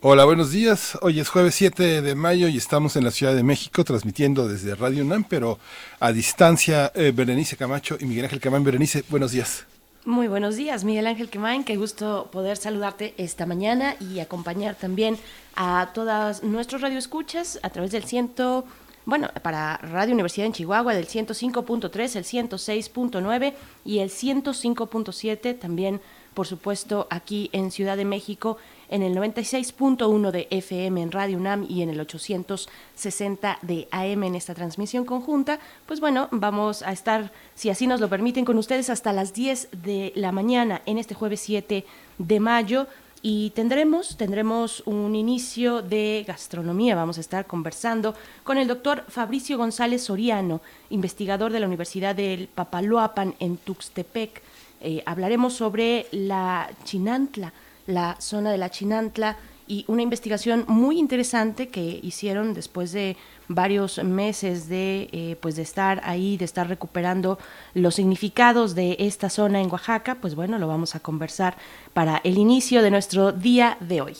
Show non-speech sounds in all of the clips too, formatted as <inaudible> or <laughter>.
Hola, buenos días. Hoy es jueves 7 de mayo y estamos en la Ciudad de México transmitiendo desde Radio UNAM, pero a distancia eh, Berenice Camacho y Miguel Ángel Camán. Berenice, buenos días. Muy buenos días, Miguel Ángel Quemain. Qué gusto poder saludarte esta mañana y acompañar también a todas nuestros radioescuchas a través del ciento, bueno, para Radio Universidad en Chihuahua del 105.3, el 106.9 y el 105.7 también, por supuesto, aquí en Ciudad de México en el 96.1 de FM en Radio UNAM y en el 860 de AM en esta transmisión conjunta, pues bueno, vamos a estar, si así nos lo permiten, con ustedes hasta las 10 de la mañana en este jueves 7 de mayo y tendremos, tendremos un inicio de gastronomía. Vamos a estar conversando con el doctor Fabricio González Soriano, investigador de la Universidad del Papaloapan en Tuxtepec. Eh, hablaremos sobre la chinantla, la zona de la Chinantla y una investigación muy interesante que hicieron después de varios meses de eh, pues de estar ahí de estar recuperando los significados de esta zona en Oaxaca pues bueno lo vamos a conversar para el inicio de nuestro día de hoy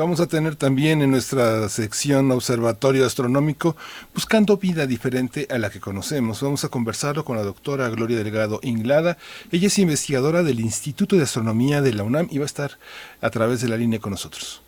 Vamos a tener también en nuestra sección Observatorio Astronómico buscando vida diferente a la que conocemos. Vamos a conversarlo con la doctora Gloria Delgado Inglada. Ella es investigadora del Instituto de Astronomía de la UNAM y va a estar a través de la línea con nosotros.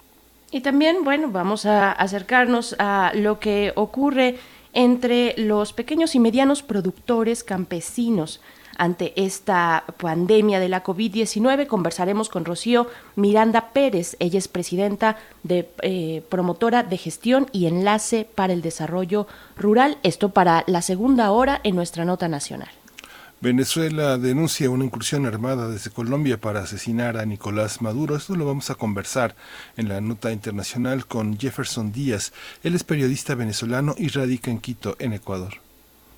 Y también, bueno, vamos a acercarnos a lo que ocurre entre los pequeños y medianos productores campesinos ante esta pandemia de la COVID-19. Conversaremos con Rocío Miranda Pérez. Ella es presidenta de eh, promotora de gestión y enlace para el desarrollo rural. Esto para la segunda hora en nuestra nota nacional. Venezuela denuncia una incursión armada desde Colombia para asesinar a Nicolás Maduro. Esto lo vamos a conversar en la nota internacional con Jefferson Díaz. Él es periodista venezolano y radica en Quito, en Ecuador.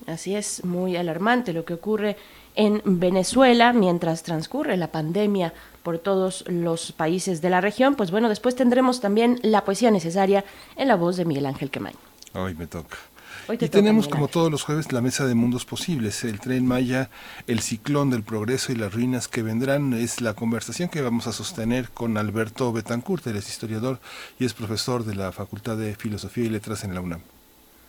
Así es, muy alarmante lo que ocurre en Venezuela mientras transcurre la pandemia por todos los países de la región. Pues bueno, después tendremos también la poesía necesaria en la voz de Miguel Ángel Quemain. Hoy me toca. y tenemos como todos los jueves la mesa de mundos posibles, el tren Maya, el ciclón del progreso y las ruinas que vendrán. Es la conversación que vamos a sostener con Alberto Betancourt, él es historiador y es profesor de la Facultad de Filosofía y Letras en la UNAM.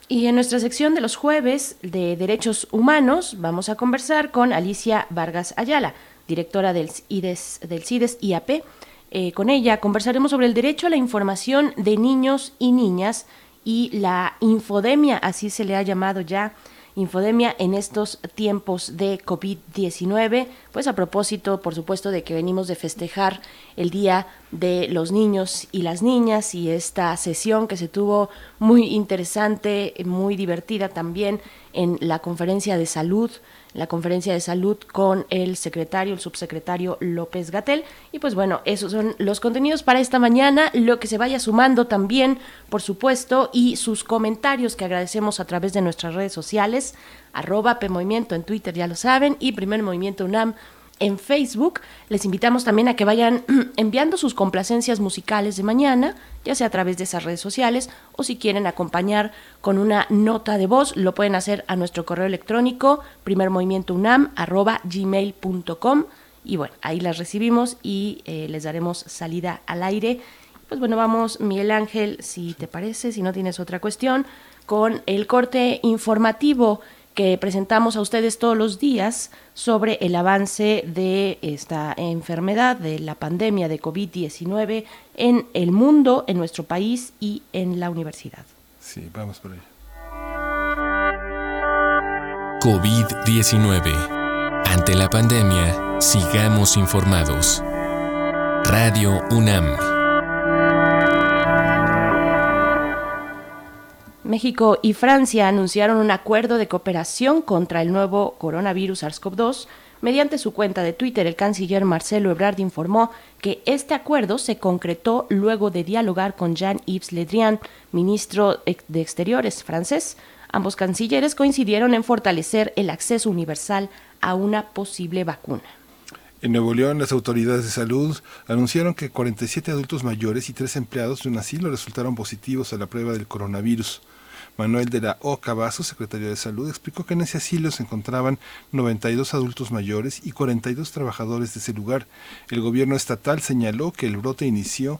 Y en nuestra sección de los jueves de Derechos Humanos vamos a conversar con Alicia Vargas Ayala, directora del CIDES, del CIDES IAP. Eh, con ella conversaremos sobre el derecho a la información de niños y niñas y la infodemia, así se le ha llamado ya infodemia en estos tiempos de COVID-19, pues a propósito, por supuesto, de que venimos de festejar el Día de los Niños y las Niñas y esta sesión que se tuvo muy interesante, muy divertida también en la conferencia de salud la conferencia de salud con el secretario, el subsecretario López Gatel. Y pues bueno, esos son los contenidos para esta mañana, lo que se vaya sumando también, por supuesto, y sus comentarios que agradecemos a través de nuestras redes sociales, arroba PMovimiento en Twitter, ya lo saben, y Primer Movimiento UNAM en Facebook. Les invitamos también a que vayan <clears throat> enviando sus complacencias musicales de mañana, ya sea a través de esas redes sociales o si quieren acompañar con una nota de voz, lo pueden hacer a nuestro correo electrónico primermovimientounam@gmail.com y bueno, ahí las recibimos y eh, les daremos salida al aire. Pues bueno, vamos Miguel Ángel, si te parece, si no tienes otra cuestión, con el corte informativo que presentamos a ustedes todos los días sobre el avance de esta enfermedad, de la pandemia de COVID-19 en el mundo, en nuestro país y en la universidad. Sí, vamos por ahí. COVID-19. Ante la pandemia, sigamos informados. Radio UNAM. México y Francia anunciaron un acuerdo de cooperación contra el nuevo coronavirus SARS-CoV-2 Mediante su cuenta de Twitter, el canciller Marcelo Ebrard informó que este acuerdo se concretó luego de dialogar con Jean-Yves Le Drian, ministro de Exteriores francés. Ambos cancilleres coincidieron en fortalecer el acceso universal a una posible vacuna. En Nuevo León, las autoridades de salud anunciaron que 47 adultos mayores y tres empleados de un asilo resultaron positivos a la prueba del coronavirus. Manuel de la O. Cavazo, secretario de Salud, explicó que en ese asilo se encontraban 92 adultos mayores y 42 trabajadores de ese lugar. El gobierno estatal señaló que el brote inició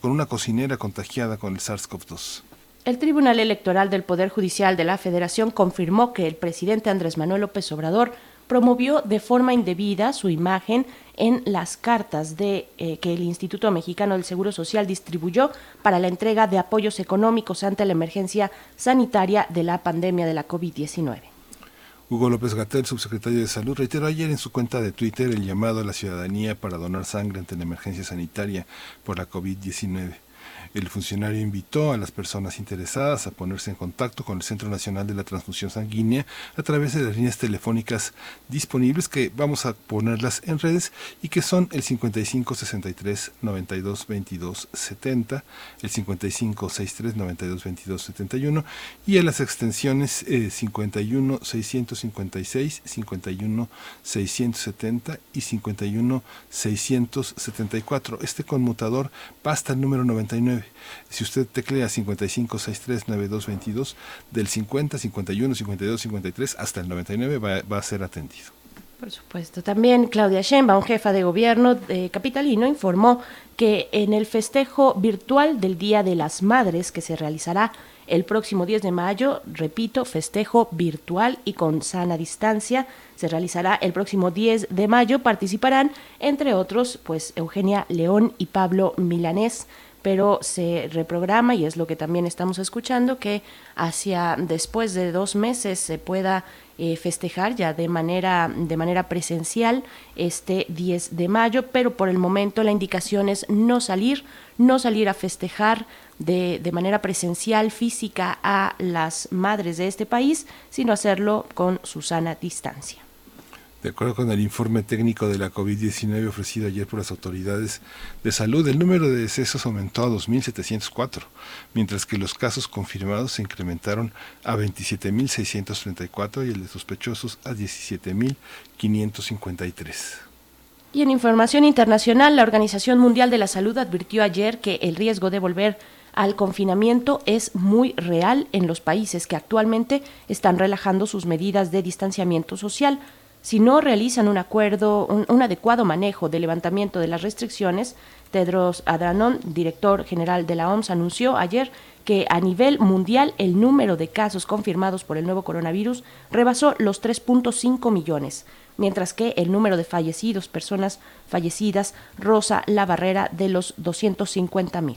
con una cocinera contagiada con el SARS-CoV-2. El Tribunal Electoral del Poder Judicial de la Federación confirmó que el presidente Andrés Manuel López Obrador promovió de forma indebida su imagen en las cartas de, eh, que el Instituto Mexicano del Seguro Social distribuyó para la entrega de apoyos económicos ante la emergencia sanitaria de la pandemia de la COVID-19. Hugo López Gatel, subsecretario de Salud, reiteró ayer en su cuenta de Twitter el llamado a la ciudadanía para donar sangre ante la emergencia sanitaria por la COVID-19. El funcionario invitó a las personas interesadas a ponerse en contacto con el Centro Nacional de la Transfusión Sanguínea a través de las líneas telefónicas disponibles que vamos a ponerlas en redes y que son el 55 63 92 22 70, el 55 63 92 22 71 y a las extensiones 51 656, 51 670 y 51 674. Este conmutador basta el número 99 si usted teclea 55639222, del 50, 51, 52, 53 hasta el 99 va, va a ser atendido. Por supuesto. También Claudia Sheinbaum, jefa de gobierno capitalino, informó que en el festejo virtual del Día de las Madres que se realizará el próximo 10 de mayo, repito, festejo virtual y con sana distancia, se realizará el próximo 10 de mayo, participarán entre otros pues Eugenia León y Pablo Milanés pero se reprograma y es lo que también estamos escuchando, que hacia después de dos meses se pueda eh, festejar ya de manera, de manera presencial este 10 de mayo, pero por el momento la indicación es no salir, no salir a festejar de, de manera presencial, física a las madres de este país, sino hacerlo con su sana distancia. De acuerdo con el informe técnico de la COVID-19 ofrecido ayer por las autoridades de salud, el número de decesos aumentó a 2.704, mientras que los casos confirmados se incrementaron a 27.634 y el de sospechosos a 17.553. Y en información internacional, la Organización Mundial de la Salud advirtió ayer que el riesgo de volver al confinamiento es muy real en los países que actualmente están relajando sus medidas de distanciamiento social si no realizan un acuerdo, un, adecuado manejo de levantamiento de las restricciones, Tedros Adhanom, director general de la OMS, anunció ayer que a nivel mundial el número de casos confirmados por el nuevo coronavirus rebasó los 3.5 millones, mientras que el número de fallecidos, personas fallecidas, roza la barrera de los 250 mil.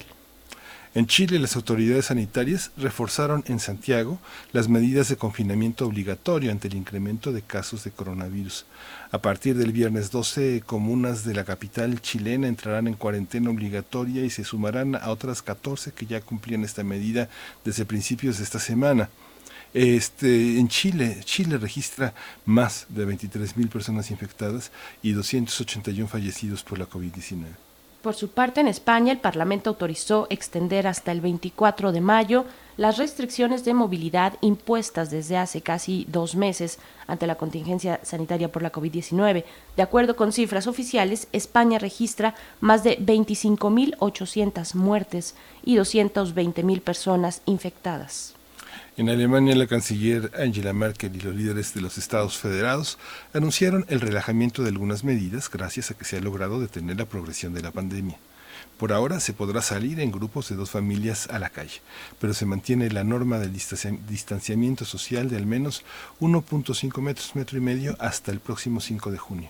En Chile, las autoridades sanitarias reforzaron en Santiago las medidas de confinamiento obligatorio ante el incremento de casos de coronavirus. A partir del viernes 12, comunas de la capital chilena entrarán en cuarentena obligatoria y se sumarán a otras 14 que ya cumplían esta medida desde principios de esta semana. Este, en Chile, Chile registra más de 23.000 personas infectadas y 281 fallecidos por la COVID-19. Por su parte, en España, el Parlamento autorizó extender hasta el 24 de mayo las restricciones de movilidad impuestas desde hace casi dos meses ante la contingencia sanitaria por la COVID-19. De acuerdo con cifras oficiales, España registra más de 25.800 muertes y 220.000 personas infectadas. En Alemania, la canciller Angela Merkel y los líderes de los Estados federados anunciaron el relajamiento de algunas medidas gracias a que se ha logrado detener la progresión de la pandemia. Por ahora se podrá salir en grupos de dos familias a la calle, pero se mantiene la norma del distanciamiento social de al menos 1.5 metros, metro y medio hasta el próximo 5 de junio.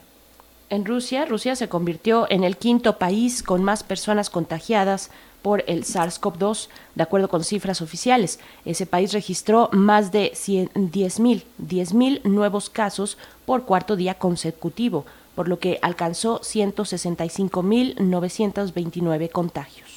En Rusia, Rusia se convirtió en el quinto país con más personas contagiadas por el SARS-CoV-2, de acuerdo con cifras oficiales. Ese país registró más de 10.000 nuevos casos por cuarto día consecutivo, por lo que alcanzó 165.929 contagios.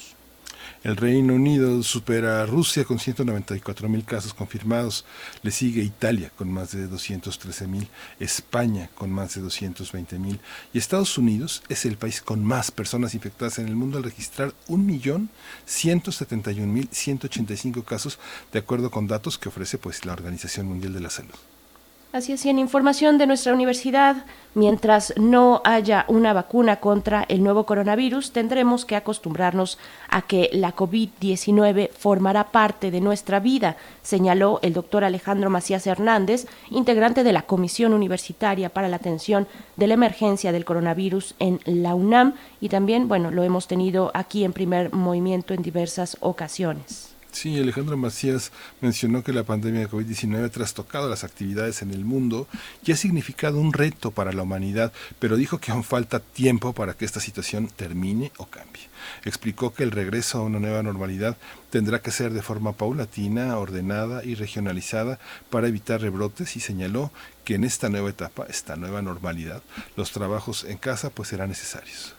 El Reino Unido supera a Rusia con 194 mil casos confirmados. Le sigue Italia con más de 213 mil, España con más de 220 mil y Estados Unidos es el país con más personas infectadas en el mundo al registrar 1.171.185 casos de acuerdo con datos que ofrece pues la Organización Mundial de la Salud. Así es, y en información de nuestra universidad, mientras no haya una vacuna contra el nuevo coronavirus, tendremos que acostumbrarnos a que la COVID-19 formará parte de nuestra vida, señaló el doctor Alejandro Macías Hernández, integrante de la Comisión Universitaria para la Atención de la Emergencia del Coronavirus en la UNAM, y también, bueno, lo hemos tenido aquí en primer movimiento en diversas ocasiones. Sí, Alejandro Macías mencionó que la pandemia de COVID-19 ha trastocado las actividades en el mundo y ha significado un reto para la humanidad, pero dijo que aún falta tiempo para que esta situación termine o cambie. Explicó que el regreso a una nueva normalidad tendrá que ser de forma paulatina, ordenada y regionalizada para evitar rebrotes y señaló que en esta nueva etapa, esta nueva normalidad, los trabajos en casa pues serán necesarios.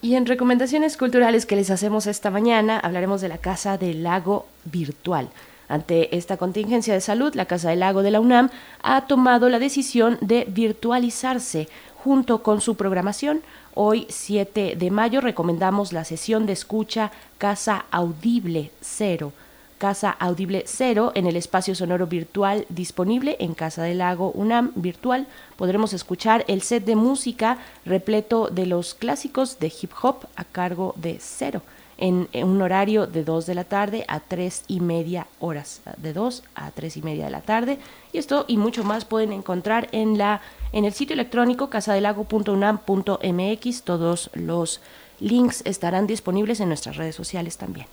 Y en recomendaciones culturales que les hacemos esta mañana, hablaremos de la Casa del Lago Virtual. Ante esta contingencia de salud, la Casa del Lago de la UNAM ha tomado la decisión de virtualizarse junto con su programación. Hoy, 7 de mayo, recomendamos la sesión de escucha Casa Audible Cero Casa Audible Cero en el espacio sonoro virtual disponible en Casa del Lago UNAM virtual. Podremos escuchar el set de música repleto de los clásicos de hip hop a cargo de Cero en, un horario de 2 de la tarde a 3 y media horas, de 2 a 3 y media de la tarde. Y esto y mucho más pueden encontrar en, la, en el sitio electrónico casadelago.unam.mx. Todos los links estarán disponibles en nuestras redes sociales también.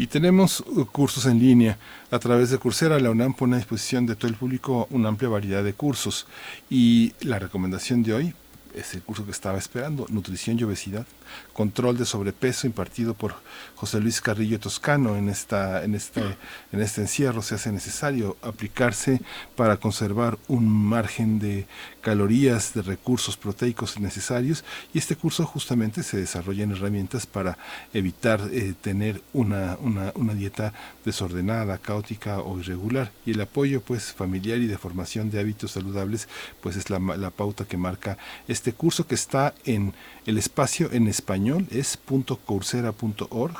Y tenemos uh, cursos en línea. A través de Coursera, la UNAM pone a disposición de todo el público una amplia variedad de cursos. Y la recomendación de hoy es el curso que estaba esperando, Nutrición y Obesidad, control de sobrepeso impartido por José Luis Carrillo Toscano. En, esta, en, este, en este encierro se hace necesario aplicarse para conservar un margen de calorías, de recursos proteicos necesarios y este curso justamente se desarrolla en herramientas para evitar eh, tener una, una, una, dieta desordenada, caótica o irregular y el apoyo pues familiar y de formación de hábitos saludables pues es la, la pauta que marca este curso que está en el espacio en español es .coursera.org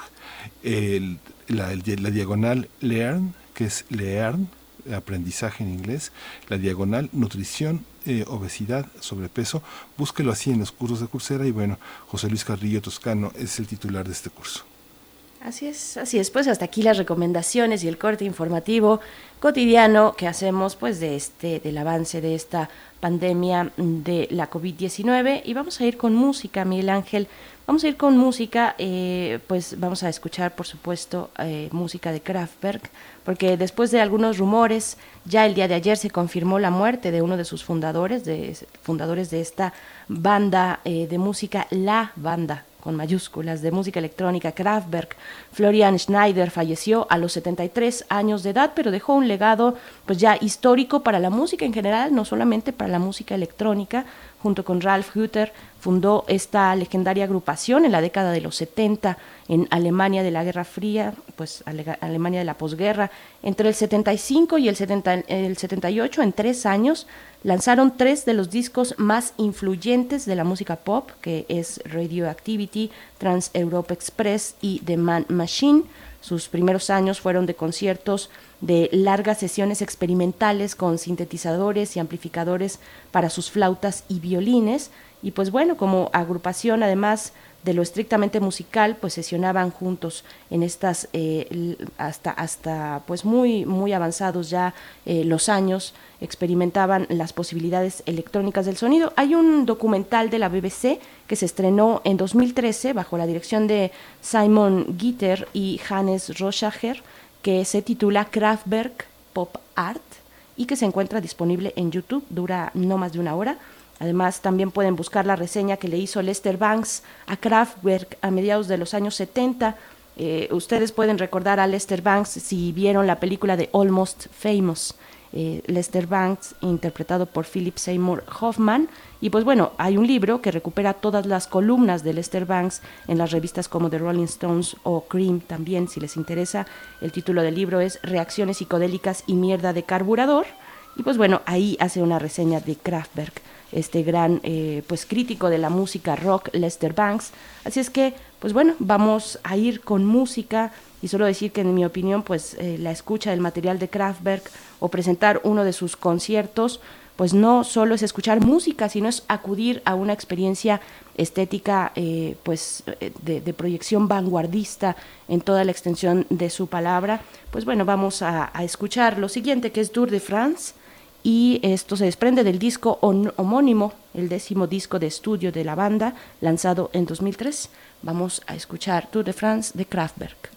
la, la diagonal learn que es learn aprendizaje en inglés, la diagonal nutrición, eh, obesidad, sobrepeso. Búsquelo así en los cursos de Coursera y bueno, José Luis Carrillo Toscano es el titular de este curso. Así es, así es. Pues hasta aquí las recomendaciones y el corte informativo cotidiano que hacemos pues de este del avance de esta pandemia de la COVID-19 y vamos a ir con música, Miguel Ángel. Vamos a ir con música, eh, pues vamos a escuchar, por supuesto, eh, música de Kraftwerk, porque después de algunos rumores, ya el día de ayer se confirmó la muerte de uno de sus fundadores, de fundadores de esta banda eh, de música, la banda con mayúsculas de música electrónica Kraftwerk. Florian Schneider falleció a los 73 años de edad, pero dejó un legado pues ya histórico para la música en general, no solamente para la música electrónica. Junto con Ralph Hutter fundó esta legendaria agrupación en la década de los 70 en Alemania de la Guerra Fría, pues Alemania de la posguerra. Entre el 75 y el, 70, el 78, en tres años, lanzaron tres de los discos más influyentes de la música pop, que es Radioactivity, Trans Europe Express y The Man Machine. Sus primeros años fueron de conciertos de largas sesiones experimentales con sintetizadores y amplificadores para sus flautas y violines. Y pues bueno, como agrupación además de lo estrictamente musical, pues sesionaban juntos en estas eh, hasta hasta pues muy muy avanzados ya eh, los años experimentaban las posibilidades electrónicas del sonido. Hay un documental de la BBC que se estrenó en 2013 bajo la dirección de Simon Gitter y Hannes Rochacher que se titula Kraftwerk Pop Art y que se encuentra disponible en YouTube, dura no más de una hora Además, también pueden buscar la reseña que le hizo Lester Banks a Kraftwerk a mediados de los años 70 Eh, ustedes pueden recordar a Lester Banks si vieron la película de Almost Famous. Eh, Lester Banks, interpretado por Philip Seymour Hoffman. Y pues bueno, hay un libro que recupera todas las columnas de Lester Banks en las revistas como The Rolling Stones o Cream también, si les interesa. El título del libro es Reacciones psicodélicas y mierda de carburador. Y pues bueno, ahí hace una reseña de Kraftwerk, este gran eh, pues crítico de la música rock, Lester Banks. Así es que, pues bueno, vamos a ir con música y solo decir que en mi opinión, pues eh, la escucha del material de Kraftwerk o presentar uno de sus conciertos, pues no solo es escuchar música, sino es acudir a una experiencia estética eh, pues eh, de, proyección vanguardista en toda la extensión de su palabra. Pues bueno, vamos a, escuchar lo siguiente que es Tour de France y esto se desprende del disco homónimo, el décimo disco de estudio de la banda, lanzado en 2003. Vamos a escuchar Tour de France de Kraftwerk.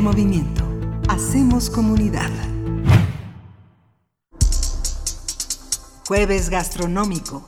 Movimiento. Hacemos comunidad. Jueves gastronómico.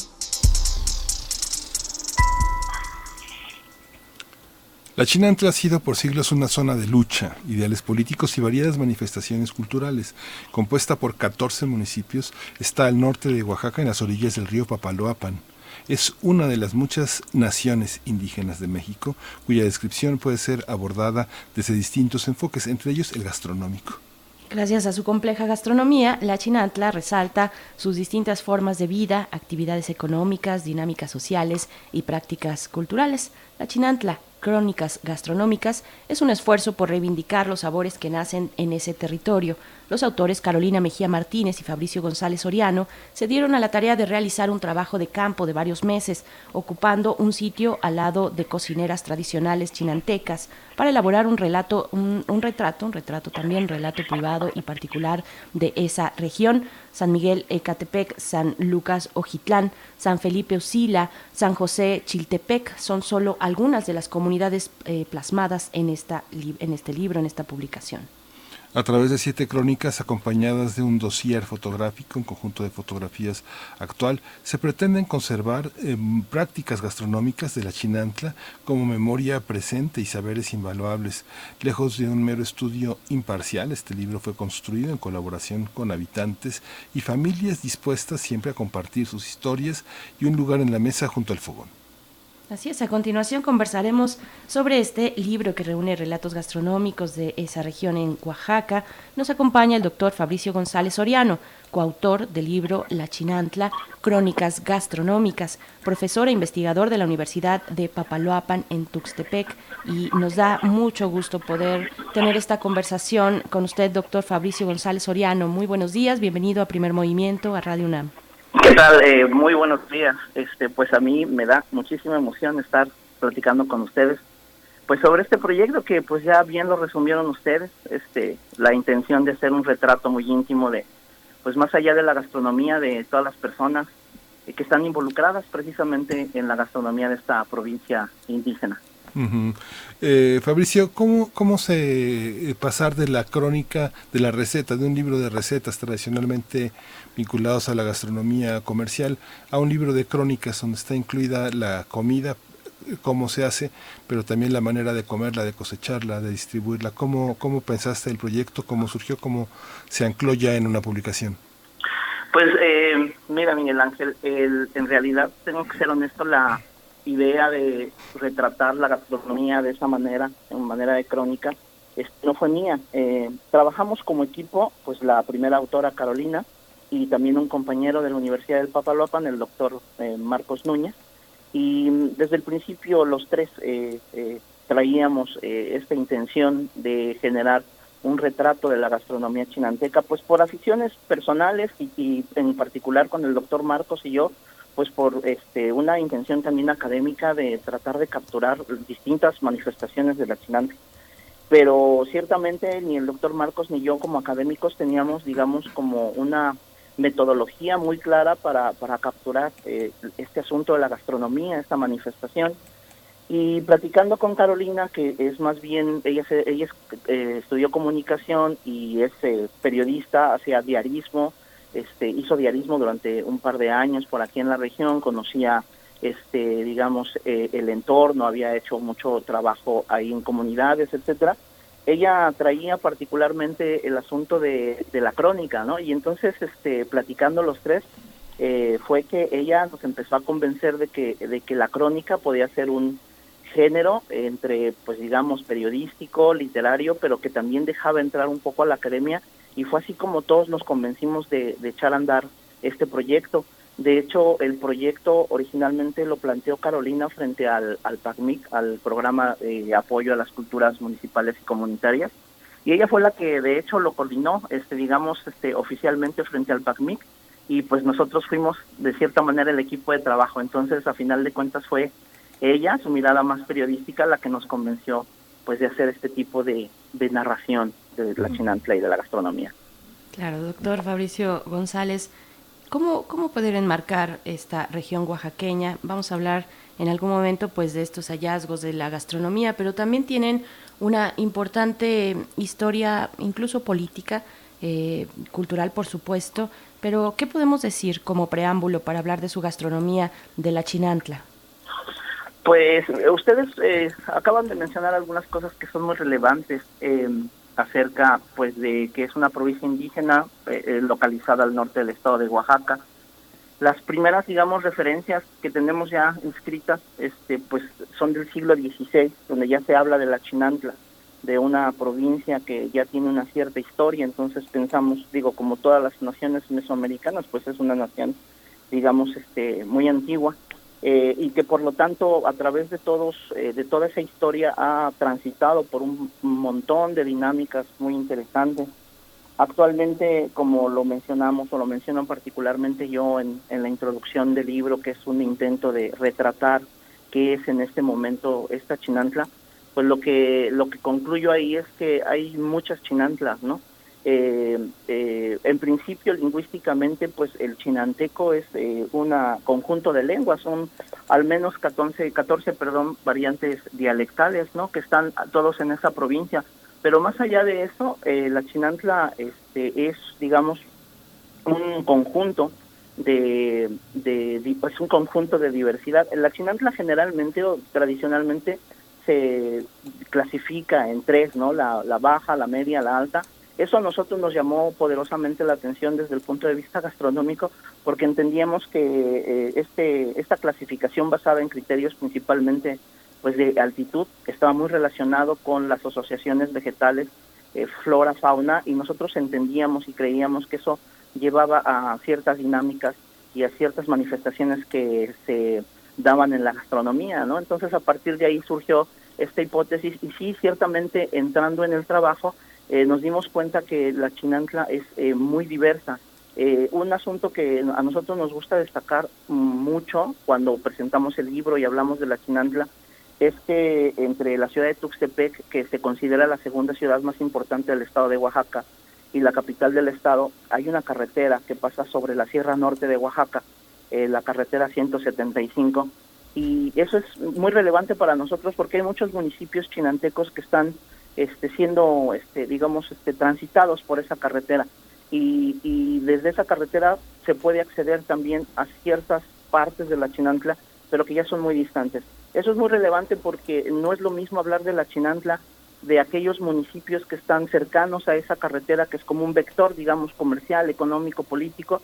La Chinantla ha sido por siglos una zona de lucha, ideales políticos y variadas manifestaciones culturales. Compuesta por 14 municipios, está al norte de Oaxaca en las orillas del río Papaloapan. Es una de las muchas naciones indígenas de México cuya descripción puede ser abordada desde distintos enfoques, entre ellos el gastronómico. Gracias a su compleja gastronomía, la Chinantla resalta sus distintas formas de vida, actividades económicas, dinámicas sociales y prácticas culturales. La Chinantla Crónicas Gastronómicas es un esfuerzo por reivindicar los sabores que nacen en ese territorio. Los autores Carolina Mejía Martínez y Fabricio González Soriano se dieron a la tarea de realizar un trabajo de campo de varios meses, ocupando un sitio al lado de cocineras tradicionales chinantecas para elaborar un relato, un, retrato, un retrato también, relato privado y particular de esa región. San Miguel Ecatepec, San Lucas Ojitlán, San Felipe Osila, San José Chiltepec. Son solo algunas de las comunidades eh, plasmadas en, esta, en este libro, en esta publicación a través de siete crónicas acompañadas de un dossier fotográfico, un conjunto de fotografías actual, se pretenden conservar em, prácticas gastronómicas de la Chinantla como memoria presente y saberes invaluables. Lejos de un mero estudio imparcial, este libro fue construido en colaboración con habitantes y familias dispuestas siempre a compartir sus historias y un lugar en la mesa junto al fogón. Así es, a continuación conversaremos sobre este libro que reúne relatos gastronómicos de esa región en Oaxaca. Nos acompaña el doctor Fabricio González Soriano, coautor del libro La Chinantla, Crónicas Gastronómicas, profesor e investigador de la Universidad de Papaloapan en Tuxtepec. Y nos da mucho gusto poder tener esta conversación con usted, doctor Fabricio González Soriano. Muy buenos días, bienvenido a Primer Movimiento, a Radio UNAM. ¿Qué tal? Eh, muy buenos días. Este, pues a mí me da muchísima emoción estar platicando con ustedes, pues sobre este proyecto que pues ya bien lo resumieron ustedes, este, la intención de hacer un retrato muy íntimo de, pues más allá de la gastronomía de todas las personas que están involucradas precisamente en la gastronomía de esta provincia indígena. Eh, Fabricio, ¿cómo, ¿cómo se eh, pasar de la crónica, de la receta, de un libro de recetas tradicionalmente vinculados a la gastronomía comercial, a un libro de crónicas donde está incluida la comida, cómo se hace, pero también la manera de comerla, de cosecharla, de distribuirla? ¿Cómo, cómo pensaste el proyecto? ¿Cómo surgió? ¿Cómo se ancló ya en una publicación? Pues eh, mira, Miguel Ángel, en realidad tengo que ser honesto, la idea de retratar la gastronomía de esa manera, en manera de crónica, no fue mía. Eh, trabajamos como equipo, pues la primera autora Carolina y también un compañero de la Universidad del Papaloapan, el doctor eh, Marcos Núñez. Y desde el principio los tres eh, traíamos esta intención de generar un retrato de la gastronomía chinanteca, pues por aficiones personales y, y en particular con el doctor Marcos y yo, pues por este una intención también académica de tratar de capturar distintas manifestaciones de la chinante. Pero ciertamente ni el doctor Marcos ni yo como académicos teníamos, digamos, como una metodología muy clara para, para capturar eh, este asunto de la gastronomía, esta manifestación. Y platicando con Carolina, que es más bien, ella, ella eh, estudió comunicación y es eh, periodista, hacía diarismo, este, hizo diarismo durante un par de años por aquí en la región, conocía este, digamos, eh, el entorno, había hecho mucho trabajo ahí en comunidades, etcétera. Ella traía particularmente el asunto de, la crónica, ¿no? Y entonces, este, platicando los tres, eh, fue que ella nos empezó a convencer de que, de que la crónica podía ser un género entre, pues digamos, periodístico, literario, pero que también dejaba entrar un poco a la academia y fue así como todos nos convencimos de, echar a andar este proyecto. De hecho, el proyecto originalmente lo planteó Carolina frente al, al PACMIC, al programa de apoyo a las culturas municipales y comunitarias, y ella fue la que de hecho lo coordinó, este, digamos, este, oficialmente frente al PACMIC, y pues nosotros fuimos de cierta manera el equipo de trabajo. Entonces, a final de cuentas fue ella, su mirada más periodística, la que nos convenció pues de hacer este tipo de, de narración de la chinantla y de la gastronomía. Claro, doctor Fabricio González, ¿cómo, ¿cómo poder enmarcar esta región oaxaqueña? Vamos a hablar en algún momento pues de estos hallazgos de la gastronomía, pero también tienen una importante historia, incluso política, eh, cultural por supuesto, pero ¿qué podemos decir como preámbulo para hablar de su gastronomía de la Chinantla? Pues ustedes eh, acaban de mencionar algunas cosas que son muy relevantes. Eh, acerca pues de que es una provincia indígena eh, eh, localizada al norte del estado de Oaxaca. Las primeras, digamos, referencias que tenemos ya inscritas, este, pues son del siglo XVI, donde ya se habla de la Chinantla, de una provincia que ya tiene una cierta historia, entonces pensamos, digo, como todas las naciones mesoamericanas, pues es una nación, digamos, este, muy antigua, eh, y que por lo tanto a través de todos, eh, de toda esa historia ha transitado por un montón de dinámicas muy interesantes Actualmente, como lo mencionamos o lo menciono particularmente yo en, la introducción del libro, que es un intento de retratar qué es en este momento esta chinantla, pues lo que lo que concluyo ahí es que hay muchas chinantlas, ¿no? Eh, eh, en principio, lingüísticamente, pues el chinanteco es eh, un conjunto de lenguas, son al menos 14, 14 perdón, variantes dialectales, ¿no? Que están todos en esa provincia pero más allá de eso, eh, la chinantla este, es, digamos, un conjunto de, de, es un conjunto de diversidad. La chinantla generalmente o tradicionalmente se clasifica en tres, ¿no? La, la baja, la media, la alta. Eso a nosotros nos llamó poderosamente la atención desde el punto de vista gastronómico, porque entendíamos que eh, este, esta clasificación basada en criterios principalmente pues de altitud estaba muy relacionado con las asociaciones vegetales, eh, flora, fauna, y nosotros entendíamos y creíamos que eso llevaba a ciertas dinámicas y a ciertas manifestaciones que se daban en la gastronomía, ¿no? Entonces a partir de ahí surgió esta hipótesis y sí, ciertamente entrando en el trabajo eh, nos dimos cuenta que la chinantla es eh, muy diversa. un asunto que a nosotros nos gusta destacar mucho cuando presentamos el libro y hablamos de la chinantla es que entre la ciudad de Tuxtepec, que se considera la segunda ciudad más importante del estado de Oaxaca, y la capital del estado, hay una carretera que pasa sobre la Sierra Norte de Oaxaca, eh, la carretera 175, y eso es muy relevante para nosotros porque hay muchos municipios chinantecos que están este, siendo, este, digamos, este, transitados por esa carretera. Y, y desde esa carretera se puede acceder también a ciertas partes de la Chinantla, pero que ya son muy distantes. Eso es muy relevante porque no es lo mismo hablar de la Chinantla de aquellos municipios que están cercanos a esa carretera, que es como un vector, digamos, comercial, económico, político,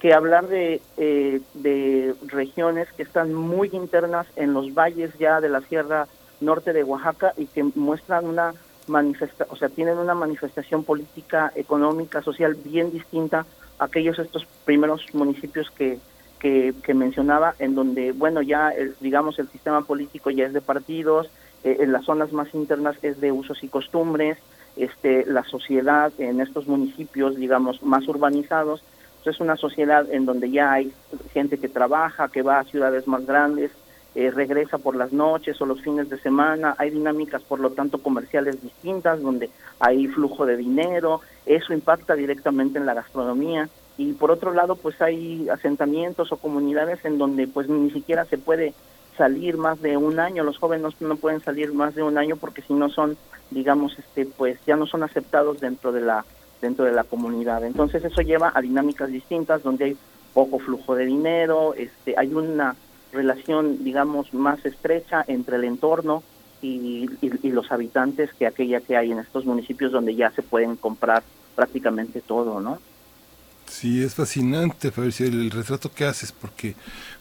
que hablar de, eh, de regiones que están muy internas en los valles ya de la Sierra Norte de Oaxaca y que muestran una manifesta o sea, tienen una manifestación política, económica, social bien distinta a aquellos estos primeros municipios que, que, mencionaba, en donde, bueno, ya digamos el sistema político ya es de partidos, eh, en las zonas más internas es de usos y costumbres, este, la sociedad en estos municipios, digamos, más urbanizados, pues es una sociedad en donde ya hay gente que trabaja, que va a ciudades más grandes, eh, regresa por las noches o los fines de semana, hay dinámicas por lo tanto comerciales distintas donde hay flujo de dinero, eso impacta directamente en la gastronomía. Y por otro lado pues hay asentamientos o comunidades en donde pues ni siquiera se puede salir más de un año. Los jóvenes no pueden salir más de un año porque si no son digamos este pues ya no son aceptados dentro de la dentro de la comunidad. Entonces eso lleva a dinámicas distintas donde hay poco flujo de dinero este hay una relación digamos más estrecha entre el entorno y, los habitantes que aquella que hay en estos municipios donde ya se pueden comprar prácticamente todo no Sí, es fascinante, Fabricio, el, retrato que haces, porque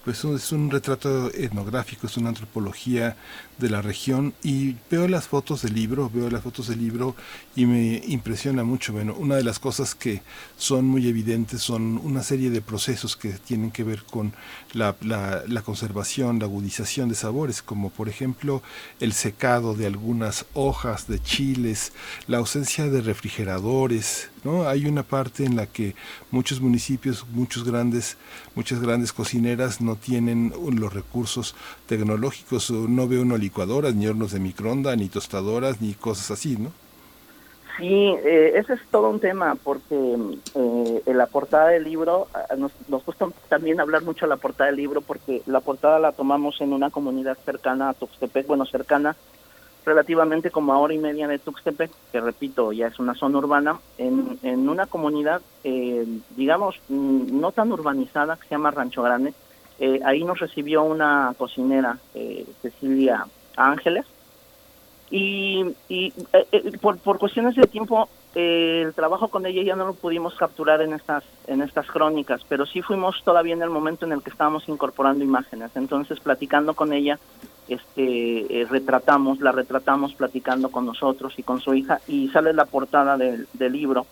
pues es un retrato etnográfico, es una antropología de la región y veo las fotos del libro, veo las fotos del libro y me impresiona mucho. Bueno, una de las cosas que son muy evidentes son una serie de procesos que tienen que ver con la, conservación, la agudización de sabores, como por ejemplo el secado de algunas hojas de chiles, la ausencia de refrigeradores, ¿no? Hay una parte en la que muchos municipios, muchos grandes, muchas grandes cocineras no tienen los recursos tecnológicos, no veo una licuadoras, ni hornos de microondas, ni tostadoras, ni cosas así, ¿no? Sí, eh, ese es todo un tema, porque eh, en la portada del libro, nos, nos, gusta también hablar mucho de la portada del libro, porque la portada la tomamos en una comunidad cercana a Tuxtepec, bueno, cercana relativamente como a hora y media de Tuxtepec, que repito, ya es una zona urbana, en, en una comunidad, eh, digamos, mm, no tan urbanizada, que se llama Rancho Grande, eh, ahí nos recibió una cocinera, eh, Cecilia Ángeles, y, y eh, por, por cuestiones de tiempo eh, el trabajo con ella ya no lo pudimos capturar en estas en estas crónicas, pero sí fuimos todavía en el momento en el que estábamos incorporando imágenes. Entonces, platicando con ella, este eh, retratamos, la retratamos platicando con nosotros y con su hija y sale la portada del, del libro.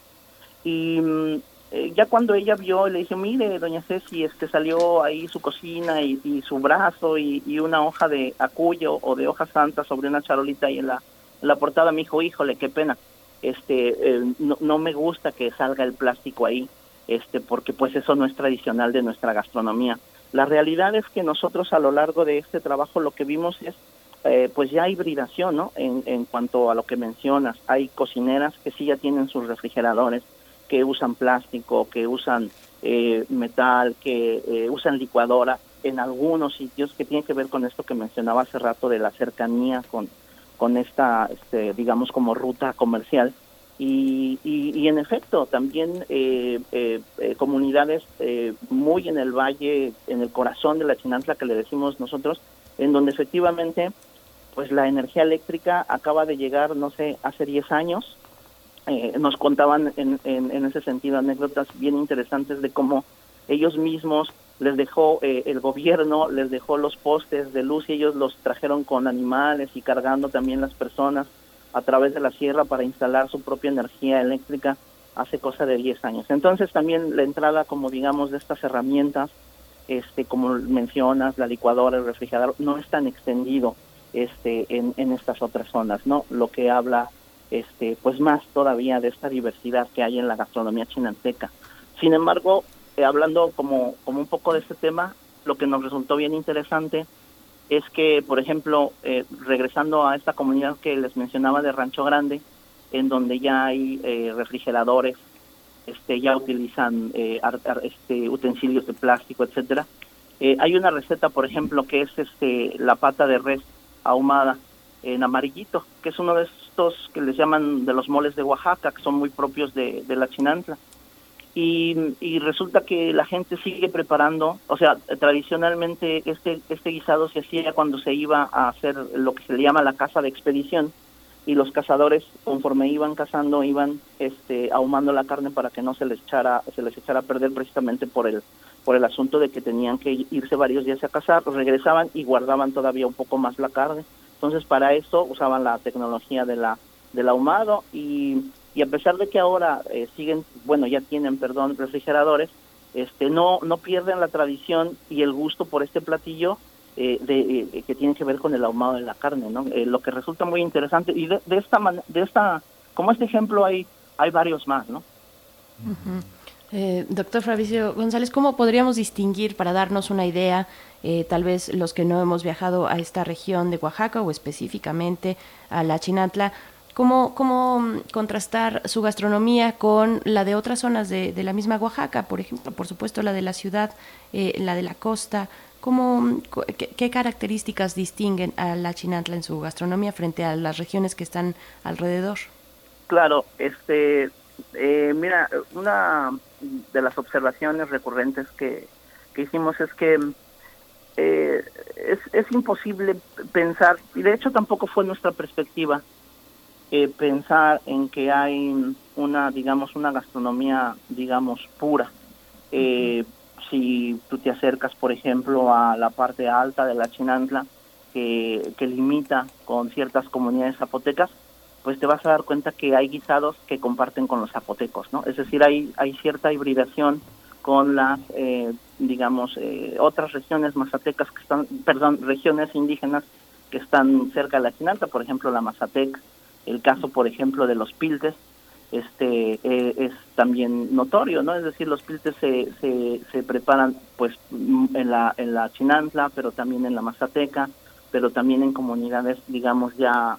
Y mm, eh, ya cuando ella vio, le dije, mire, doña Ceci, este salió ahí su cocina y, su brazo y, una hoja de acuyo o de hoja santa sobre una charolita y en la, la portada me dijo, híjole, qué pena, este, eh, no, no, me gusta que salga el plástico ahí, este, porque pues eso no es tradicional de nuestra gastronomía. La realidad es que nosotros a lo largo de este trabajo lo que vimos es eh, pues ya hibridación, ¿no? En, en cuanto a lo que mencionas, hay cocineras que sí ya tienen sus refrigeradores, que usan plástico, que usan eh, metal, que eh, usan licuadora, en algunos sitios que tienen que ver con esto que mencionaba hace rato de la cercanía con, con esta, este, digamos, como ruta comercial. Y, y, en efecto, también eh, comunidades muy en el valle, en el corazón de la Chinantla que le decimos nosotros, en donde efectivamente pues la energía eléctrica acaba de llegar, no sé, hace 10 años, eh, nos contaban en, en, ese sentido anécdotas bien interesantes de cómo ellos mismos les dejó eh, el gobierno, les dejó los postes de luz y ellos los trajeron con animales y cargando también las personas a través de la sierra para instalar su propia energía eléctrica hace cosa de 10 años. Entonces también la entrada, como digamos, de estas herramientas, este, como mencionas, la licuadora, el refrigerador, no es tan extendido este, en, en estas otras zonas, ¿no? Lo que habla este, pues más todavía de esta diversidad que hay en la gastronomía chinanteca. Sin embargo, eh, hablando como, como un poco de este tema, lo que nos resultó bien interesante es que, por ejemplo, eh, regresando a esta comunidad que les mencionaba de Rancho Grande, en donde ya hay eh, refrigeradores, este, ya utilizan este, utensilios de plástico, etcétera. hay una receta, por ejemplo, que es este, la pata de res ahumada en amarillito, que es uno de que les llaman de los moles de Oaxaca, que son muy propios de, la chinantla. Y, y, resulta que la gente sigue preparando, o sea, tradicionalmente este, este guisado se hacía cuando se iba a hacer lo que se le llama la caza de expedición, y los cazadores conforme iban cazando iban este ahumando la carne para que no se les echara se les echara a perder precisamente por el por el asunto de que tenían que irse varios días a cazar regresaban y guardaban todavía un poco más la carne entonces para eso usaban la tecnología de la del ahumado y, y a pesar de que ahora eh, siguen, bueno, ya tienen, perdón, refrigeradores, este no no pierden la tradición y el gusto por este platillo eh, de, eh, que tiene que ver con el ahumado de la carne, ¿no? lo que resulta muy interesante y de, de esta de esta como este ejemplo hay hay varios más, ¿no? Doctor Fabricio González, ¿cómo podríamos distinguir para darnos una idea eh, tal vez los que no hemos viajado a esta región de Oaxaca o específicamente a la Chinantla, ¿cómo, cómo contrastar su gastronomía con la de otras zonas de, la misma Oaxaca, por ejemplo, por supuesto la de la ciudad, eh, la de la costa? ¿Cómo, qué, características distinguen a la Chinantla en su gastronomía frente a las regiones que están alrededor? Claro, este, eh, mira, una de las observaciones recurrentes que, que hicimos es que eh, es, es imposible pensar, y de hecho tampoco fue nuestra perspectiva, eh, pensar en que hay una, digamos, una gastronomía, digamos, pura. Eh, si tú te acercas, por ejemplo, a la parte alta de la Chinantla, que, que limita con ciertas comunidades zapotecas, pues te vas a dar cuenta que hay guisados que comparten con los zapotecos, ¿no? Es decir, hay, hay cierta hibridación con las, eh, digamos, eh, otras regiones mazatecas que están, perdón, regiones indígenas que están cerca de la Chinalta, por ejemplo, la Mazatec, el caso, por ejemplo, de los piltes, este eh, es también notorio, ¿no? Es decir, los piltes se, se, se preparan, pues, en la, en la Chinantla, pero también en la Mazateca, pero también en comunidades, digamos, ya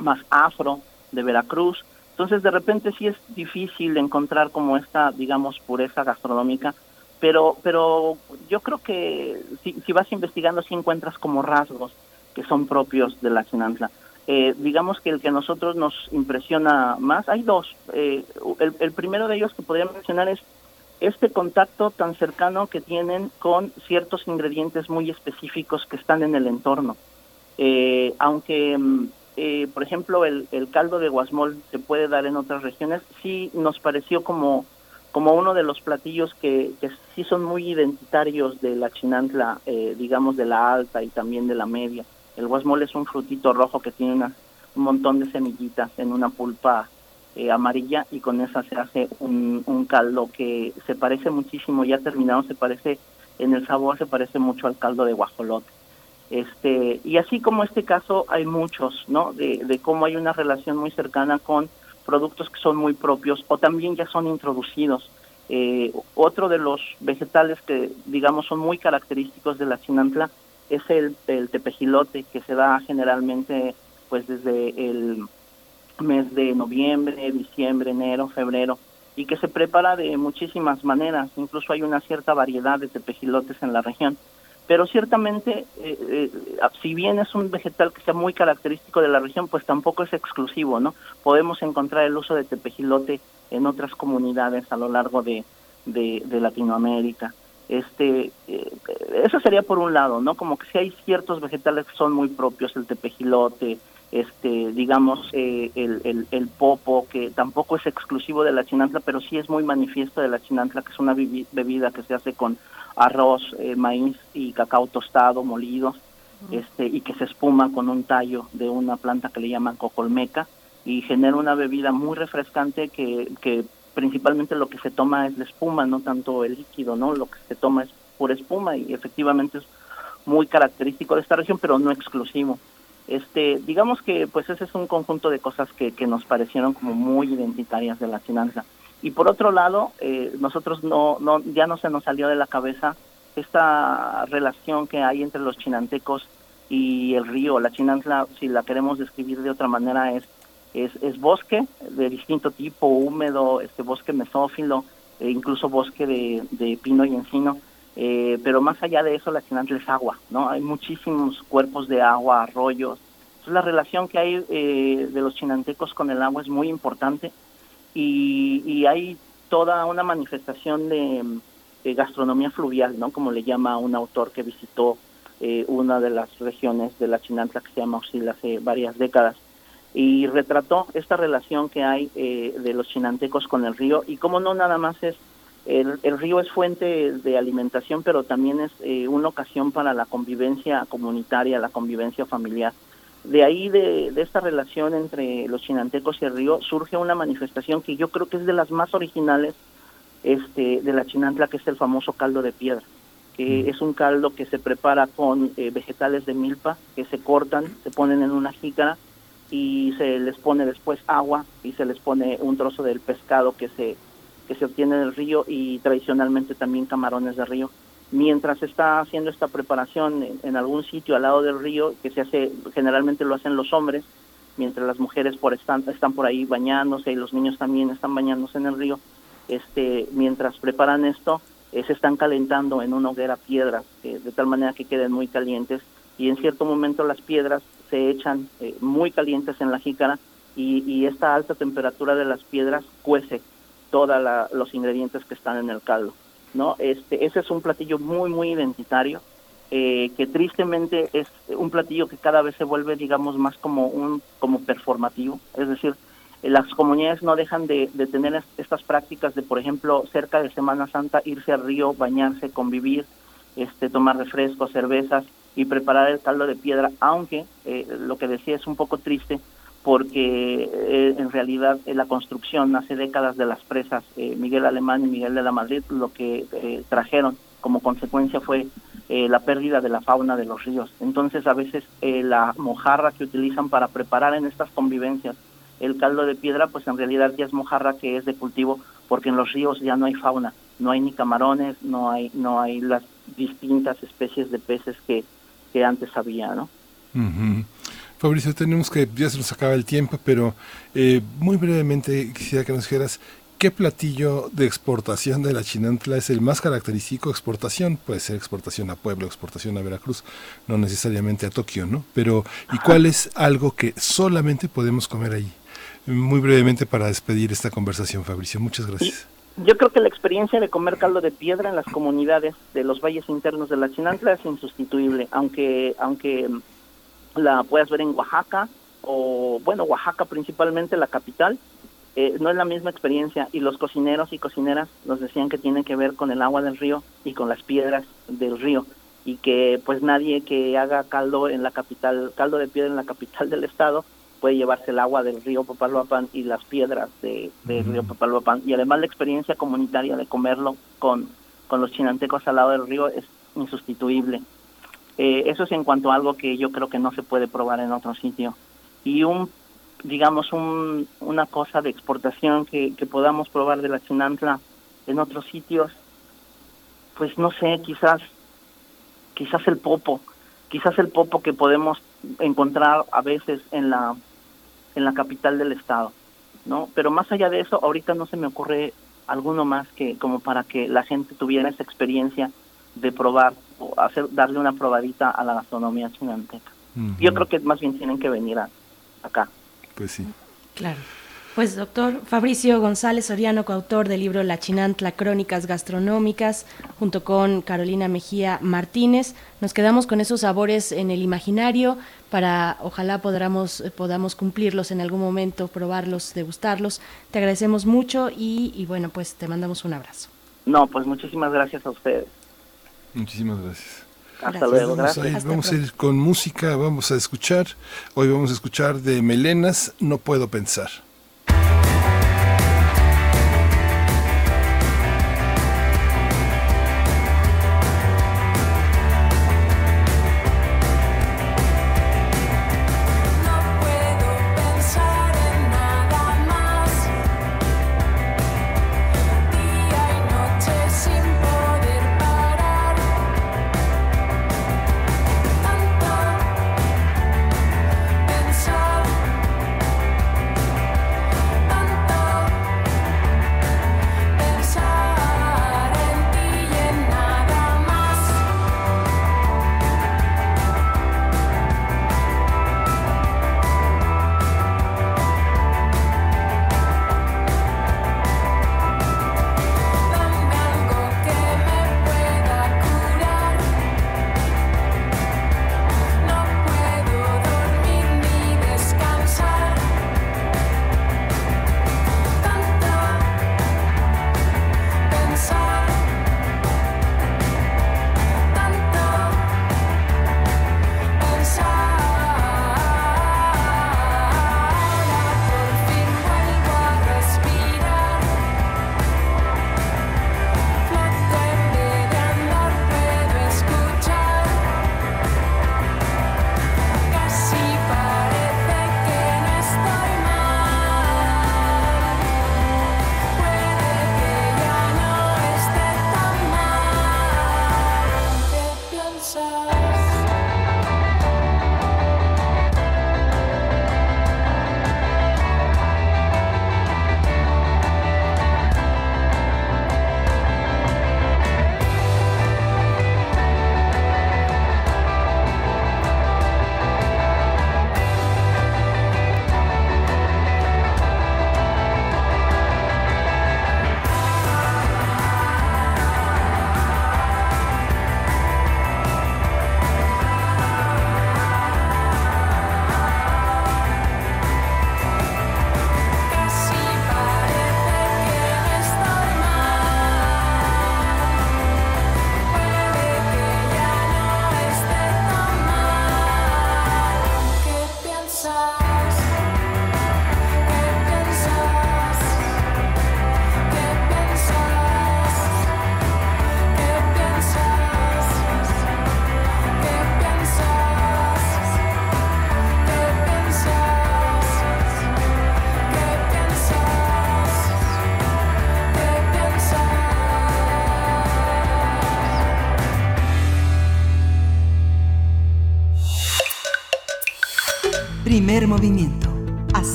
más afro de Veracruz, entonces, de repente sí es difícil encontrar como esta, digamos, pureza gastronómica, pero, pero yo creo que si, vas investigando sí encuentras como rasgos que son propios de la Chinantla. Eh, digamos que el que a nosotros nos impresiona más, hay dos. Eh, el, el primero de ellos que podría mencionar es este contacto tan cercano que tienen con ciertos ingredientes muy específicos que están en el entorno. Eh, aunque mm, eh, por ejemplo, el, el caldo de guasmol se puede dar en otras regiones, sí nos pareció como como uno de los platillos que, que sí son muy identitarios de la chinantla, eh, digamos de la alta y también de la media. El guasmol es un frutito rojo que tiene una, un montón de semillitas en una pulpa eh, amarilla y con esa se hace un, un caldo que se parece muchísimo, ya terminado se parece, en el sabor se parece mucho al caldo de guajolote. Este, y así como este caso hay muchos, ¿no? De, cómo hay una relación muy cercana con productos que son muy propios o también ya son introducidos. Eh, otro de los vegetales que digamos son muy característicos de la chinantla es el, el tepejilote que se da generalmente pues desde el mes de noviembre, diciembre, enero, febrero y que se prepara de muchísimas maneras, incluso hay una cierta variedad de tepejilotes en la región pero ciertamente, eh, eh, si bien es un vegetal que sea muy característico de la región, pues tampoco es exclusivo, ¿no? Podemos encontrar el uso de tepejilote en otras comunidades a lo largo de, de, Latinoamérica. Este, eh, eso sería por un lado, ¿no? Como que si hay ciertos vegetales que son muy propios, el tepejilote, este, digamos, el, el, el, popo, que tampoco es exclusivo de la chinantla, pero sí es muy manifiesto de la chinantla, que es una bebida que se hace con arroz, eh, maíz y cacao tostado, molido, este, y que se espuma con un tallo de una planta que le llaman cocolmeca y genera una bebida muy refrescante que, que principalmente lo que se toma es la espuma, no tanto el líquido, ¿no? Lo que se toma es pura espuma y efectivamente es muy característico de esta región, pero no exclusivo. Este, digamos que pues ese es un conjunto de cosas que, que nos parecieron como muy identitarias de la chinanza. Y por otro lado, eh, nosotros no, no, ya no se nos salió de la cabeza esta relación que hay entre los chinantecos y el río. La chinantla, si la queremos describir de otra manera, es, es, es bosque de distinto tipo, húmedo, este bosque mesófilo, e incluso bosque de, de pino y encino. Eh, pero más allá de eso, la chinantla es agua, ¿no? Hay muchísimos cuerpos de agua, arroyos. Entonces, la relación que hay eh, de los chinantecos con el agua es muy importante y, hay toda una manifestación de, gastronomía fluvial, ¿no? Como le llama un autor que visitó eh, una de las regiones de la Chinantla que se llama Oxil hace varias décadas y retrató esta relación que hay eh, de los chinantecos con el río y como no nada más es el, el, río es fuente de alimentación pero también es eh, una ocasión para la convivencia comunitaria, la convivencia familiar de ahí, de, de, esta relación entre los chinantecos y el río, surge una manifestación que yo creo que es de las más originales este, de la chinantla, que es el famoso caldo de piedra, que mm. es un caldo que se prepara con eh, vegetales de milpa, que se cortan, se ponen en una jícara y se les pone después agua y se les pone un trozo del pescado que se, que se obtiene del río y tradicionalmente también camarones de río mientras está haciendo esta preparación en, algún sitio al lado del río, que se hace, generalmente lo hacen los hombres, mientras las mujeres por están, están por ahí bañándose y los niños también están bañándose en el río, este, mientras preparan esto, eh, se están calentando en una hoguera piedras, eh, de tal manera que queden muy calientes, y en cierto momento las piedras se echan eh, muy calientes en la jícara, y, y, esta alta temperatura de las piedras cuece todos los ingredientes que están en el caldo. ¿No? Este, ese es un platillo muy, muy identitario, eh, que tristemente es un platillo que cada vez se vuelve, digamos, más como un como performativo, es decir, las comunidades no dejan de, tener estas prácticas de, por ejemplo, cerca de Semana Santa, irse al río, bañarse, convivir, este, tomar refrescos, cervezas y preparar el caldo de piedra, aunque eh, lo que decía es un poco triste, porque eh, en realidad eh, la construcción hace décadas de las presas eh, Miguel Alemán y Miguel de la Madrid lo que trajeron como consecuencia fue la pérdida de la fauna de los ríos. Entonces a veces la mojarra que utilizan para preparar en estas convivencias el caldo de piedra, pues en realidad ya es mojarra que es de cultivo porque en los ríos ya no hay fauna, no hay ni camarones, no hay no hay las distintas especies de peces que, que antes había, ¿no? Fabricio, tenemos que, ya se nos acaba el tiempo, pero eh, muy brevemente quisiera que nos dijeras qué platillo de exportación de la chinantla es el más característico. Exportación, puede ser exportación a Pueblo, exportación a Veracruz, no necesariamente a Tokio, ¿no? Pero, ¿y cuál es algo que solamente podemos comer ahí? Muy brevemente para despedir esta conversación, Fabricio. Muchas gracias. Yo creo que la experiencia de comer caldo de piedra en las comunidades de los valles internos de la Chinantla es insustituible, aunque aunque la puedes ver en Oaxaca, o bueno, Oaxaca principalmente, la capital, eh, no es la misma experiencia. Y los cocineros y cocineras nos decían que tiene que ver con el agua del río y con las piedras del río. Y que pues nadie que haga caldo en la capital, caldo de piedra en la capital del estado puede llevarse el agua del río Papaloapan y las piedras de, del río Papaloapan y además la experiencia comunitaria de comerlo con, con los chinantecos al lado del río es insustituible. Eh, eso es en cuanto a algo que yo creo que no se puede probar en otro sitio. Y un digamos, un, una cosa de exportación que, que podamos probar de la chinantla en otros sitios, pues no sé, quizás, quizás el popo, quizás el popo que podemos encontrar a veces en la, en la capital del estado, ¿no? Pero más allá de eso, ahorita no se me ocurre alguno más que como para que la gente tuviera esa experiencia de probar hacer darle una probadita a la gastronomía chinanteca. Yo creo que más bien tienen que venir a, acá. Pues sí. Claro. Pues doctor Fabricio González Soriano, coautor del libro La Chinantla, Crónicas Gastronómicas, junto con Carolina Mejía Martínez, nos quedamos con esos sabores en el imaginario para ojalá podamos, podamos cumplirlos en algún momento, probarlos, degustarlos. Te agradecemos mucho y, y bueno, pues te mandamos un abrazo. No, pues muchísimas gracias a ustedes. Muchísimas gracias. Hasta luego, Vamos, a ir, gracias. vamos a ir con música, vamos a escuchar. Hoy vamos a escuchar de Melenas, No Puedo Pensar.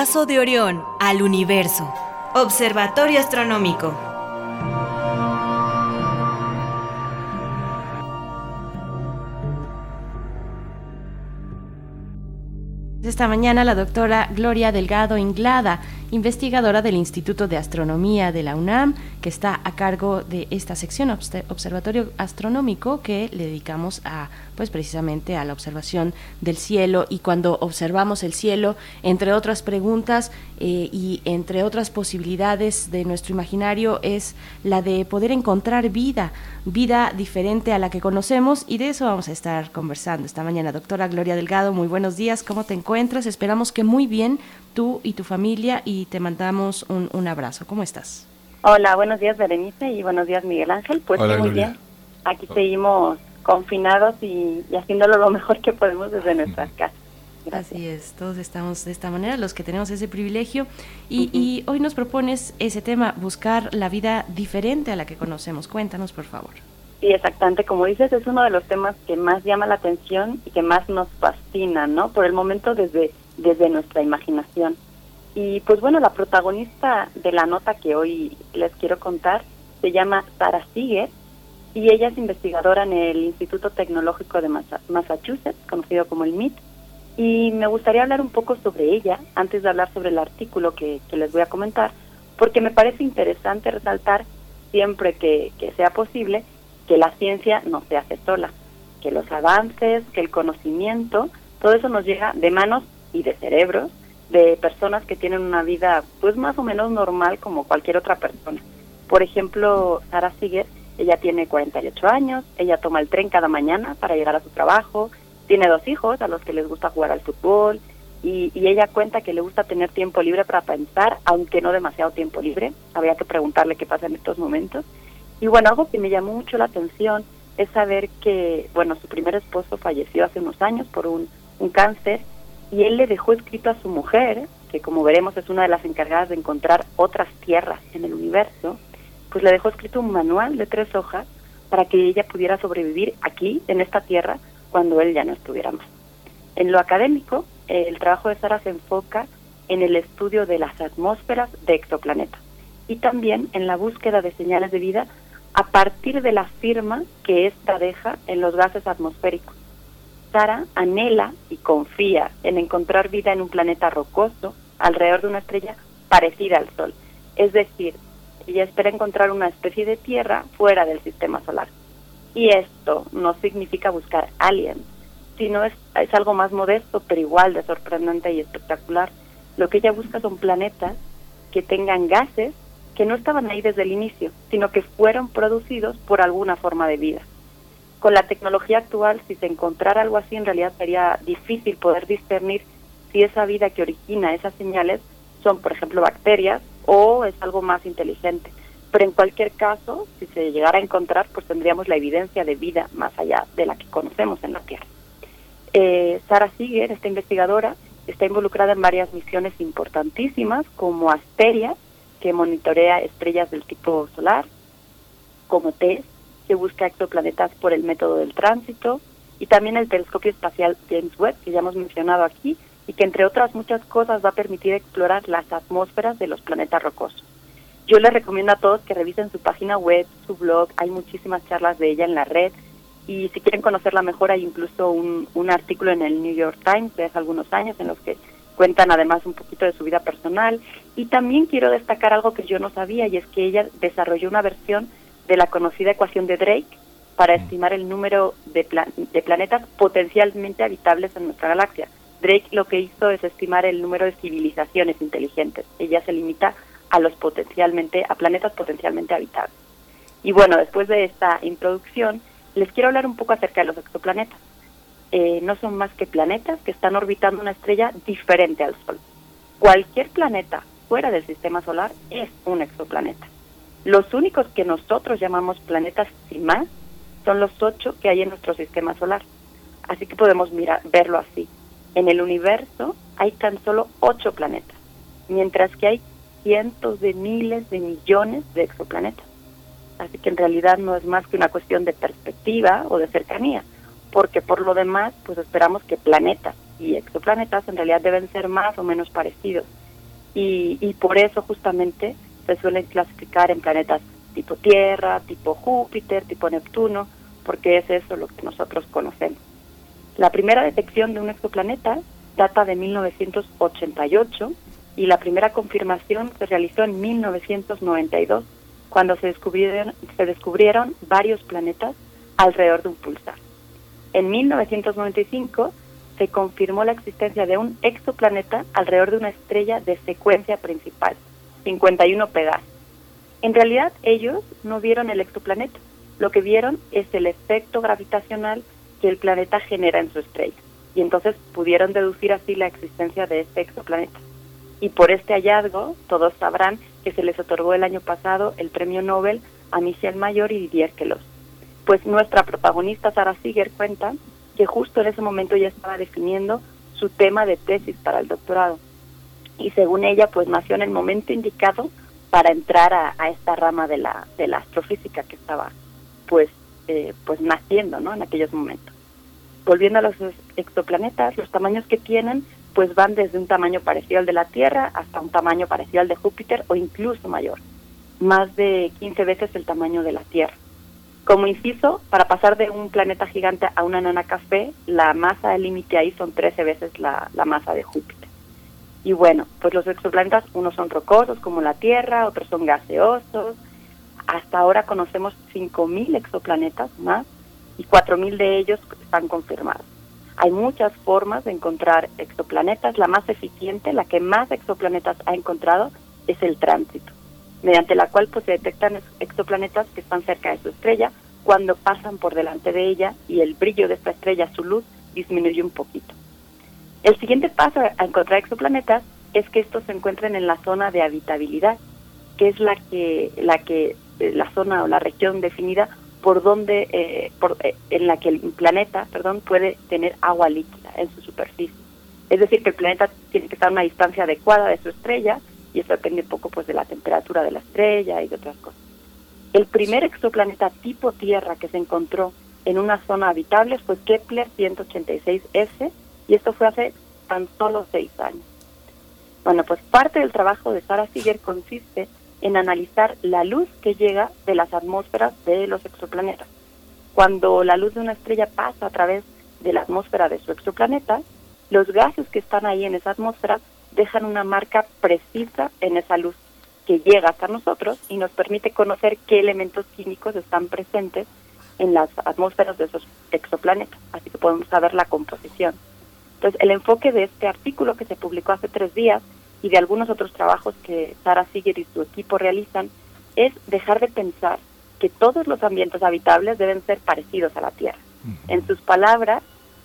Brazo de Orión al universo. Observatorio Astronómico. esta mañana la doctora Gloria Delgado Inglada, investigadora del Instituto de Astronomía de la UNAM, que está a cargo de esta sección Observatorio Astronómico que le dedicamos a pues precisamente a la observación del cielo y cuando observamos el cielo, entre otras preguntas eh, y entre otras posibilidades de nuestro imaginario es la de poder encontrar vida, vida diferente a la que conocemos y de eso vamos a estar conversando esta mañana. Doctora Gloria Delgado, muy buenos días, ¿cómo te encuentras? Esperamos que muy bien tú y tu familia y te mandamos un, un abrazo. ¿Cómo estás? Hola, buenos días Berenice y buenos días Miguel Ángel. Pues Hola, muy Gloria. bien. Aquí seguimos confinados y, y haciéndolo lo mejor que podemos desde nuestras casas. Gracias. Así es, todos estamos de esta manera, los que tenemos ese privilegio. Y, y hoy nos propones ese tema, buscar la vida diferente a la que conocemos. Cuéntanos, por favor. Sí, exactamente. Como dices, es uno de los temas que más llama la atención y que más nos fascina, ¿no? Por el momento desde, desde nuestra imaginación. Y pues bueno, la protagonista de la nota que hoy les quiero contar se llama Sara Seeger y ella es investigadora en el Instituto Tecnológico de Massa- Massachusetts, conocido como el MIT. Y me gustaría hablar un poco sobre ella antes de hablar sobre el artículo que, que les voy a comentar, porque me parece interesante resaltar siempre que, que sea posible que la ciencia no se hace sola, que los avances, que el conocimiento, todo eso nos llega de manos y de cerebros de personas que tienen una vida pues más o menos normal como cualquier otra persona. Por ejemplo, Sara Seeger, ella tiene 48 años, ella toma el tren cada mañana para llegar a su trabajo, tiene dos hijos a los que les gusta jugar al fútbol y, y ella cuenta que le gusta tener tiempo libre para pensar, aunque no demasiado tiempo libre. Habría que preguntarle qué pasa en estos momentos. Y bueno, algo que me llamó mucho la atención es saber que, bueno, su primer esposo falleció hace unos años por un, un cáncer y él le dejó escrito a su mujer, que como veremos es una de las encargadas de encontrar otras tierras en el universo, pues le dejó escrito un manual de tres hojas para que ella pudiera sobrevivir aquí, en esta tierra, cuando él ya no estuviera más. En lo académico, el trabajo de Sara se enfoca en el estudio de las atmósferas de exoplanetas y también en la búsqueda de señales de vida a partir de la firma que ésta deja en los gases atmosféricos. Sara anhela y confía en encontrar vida en un planeta rocoso alrededor de una estrella parecida al Sol. Es decir, ella espera encontrar una especie de Tierra fuera del sistema solar. Y esto no significa buscar aliens, sino es, es algo más modesto, pero igual de sorprendente y espectacular. Lo que ella busca son planetas que tengan gases que no estaban ahí desde el inicio, sino que fueron producidos por alguna forma de vida. Con la tecnología actual, si se encontrara algo así, en realidad sería difícil poder discernir si esa vida que origina esas señales son, por ejemplo, bacterias o es algo más inteligente. Pero en cualquier caso, si se llegara a encontrar, pues tendríamos la evidencia de vida más allá de la que conocemos en la Tierra. Eh, Sara Seeger, esta investigadora, está involucrada en varias misiones importantísimas, como Asteria, que monitorea estrellas del tipo solar, como TESS, que busca exoplanetas por el método del tránsito, y también el telescopio espacial James Webb, que ya hemos mencionado aquí, y que entre otras muchas cosas va a permitir explorar las atmósferas de los planetas rocosos. Yo les recomiendo a todos que revisen su página web, su blog, hay muchísimas charlas de ella en la red, y si quieren conocerla mejor hay incluso un, un artículo en el New York Times de hace algunos años en los que cuentan además un poquito de su vida personal y también quiero destacar algo que yo no sabía y es que ella desarrolló una versión de la conocida ecuación de Drake para estimar el número de, pla- de planetas potencialmente habitables en nuestra galaxia. Drake lo que hizo es estimar el número de civilizaciones inteligentes. Ella se limita a los potencialmente a planetas potencialmente habitables. Y bueno, después de esta introducción, les quiero hablar un poco acerca de los exoplanetas. Eh, no son más que planetas que están orbitando una estrella diferente al Sol. Cualquier planeta fuera del sistema solar es un exoplaneta. Los únicos que nosotros llamamos planetas sin más son los ocho que hay en nuestro sistema solar. Así que podemos mirar, verlo así. En el universo hay tan solo ocho planetas, mientras que hay cientos de miles de millones de exoplanetas. Así que en realidad no es más que una cuestión de perspectiva o de cercanía, porque por lo demás, pues esperamos que planetas y exoplanetas en realidad deben ser más o menos parecidos. Y, y por eso justamente se suelen clasificar en planetas tipo Tierra, tipo Júpiter, tipo Neptuno, porque es eso lo que nosotros conocemos. La primera detección de un exoplaneta data de 1988 y la primera confirmación se realizó en 1992 cuando se descubrieron, se descubrieron varios planetas alrededor de un pulsar. En 1995 se confirmó la existencia de un exoplaneta alrededor de una estrella de secuencia principal, 51 Pegasus. En realidad ellos no vieron el exoplaneta, lo que vieron es el efecto gravitacional que el planeta genera en su estrella, y entonces pudieron deducir así la existencia de este exoplaneta. Y por este hallazgo, todos sabrán que se les otorgó el año pasado el premio Nobel a Michel Mayor y Didier Queloz. Pues nuestra protagonista Sara Siger cuenta que justo en ese momento ya estaba definiendo su tema de tesis para el doctorado. Y según ella, pues nació en el momento indicado para entrar a, esta rama de la, de la astrofísica que estaba pues, eh, pues naciendo ¿no? en aquellos momentos. Volviendo a los exoplanetas, los tamaños que tienen pues van desde un tamaño parecido al de la Tierra hasta un tamaño parecido al de Júpiter o incluso mayor, más de 15 veces el tamaño de la Tierra. Como inciso, para pasar de un planeta gigante a una nana café, la masa límite ahí son 13 veces la masa de Júpiter. Y bueno, pues los exoplanetas, unos son rocosos como la Tierra, otros son gaseosos. Hasta ahora conocemos 5.000 exoplanetas más y 4.000 de ellos están confirmados. Hay muchas formas de encontrar exoplanetas. La más eficiente, la que más exoplanetas ha encontrado, es el tránsito, mediante la cual pues, se detectan ex- exoplanetas que están cerca de su estrella cuando pasan por delante de ella y el brillo de esta estrella, su luz, disminuye un poquito. El siguiente paso a encontrar exoplanetas es que estos se encuentren en la zona de habitabilidad, que es la que la que eh, la zona o la región definida por donde eh, por, eh, en la que el planeta, perdón, puede tener agua líquida en su superficie. Es decir, que el planeta tiene que estar a una distancia adecuada de su estrella y eso depende un poco pues de la temperatura de la estrella y de otras cosas. El primer exoplaneta tipo Tierra que se encontró en una zona habitable fue Kepler 186s y esto fue hace tan solo seis años. Bueno, pues parte del trabajo de Sarah Siger consiste en analizar la luz que llega de las atmósferas de los exoplanetas. Cuando la luz de una estrella pasa a través de la atmósfera de su exoplaneta, los gases que están ahí en esa atmósfera dejan una marca precisa en esa luz que llega hasta nosotros y nos permite conocer qué elementos químicos están presentes en las atmósferas de esos exoplanetas, así que podemos saber la composición. Entonces, el enfoque de este artículo que se publicó hace tres días y de algunos otros trabajos que Sara Siger y su equipo realizan es dejar de pensar que todos los ambientes habitables deben ser parecidos a la Tierra. En sus palabras,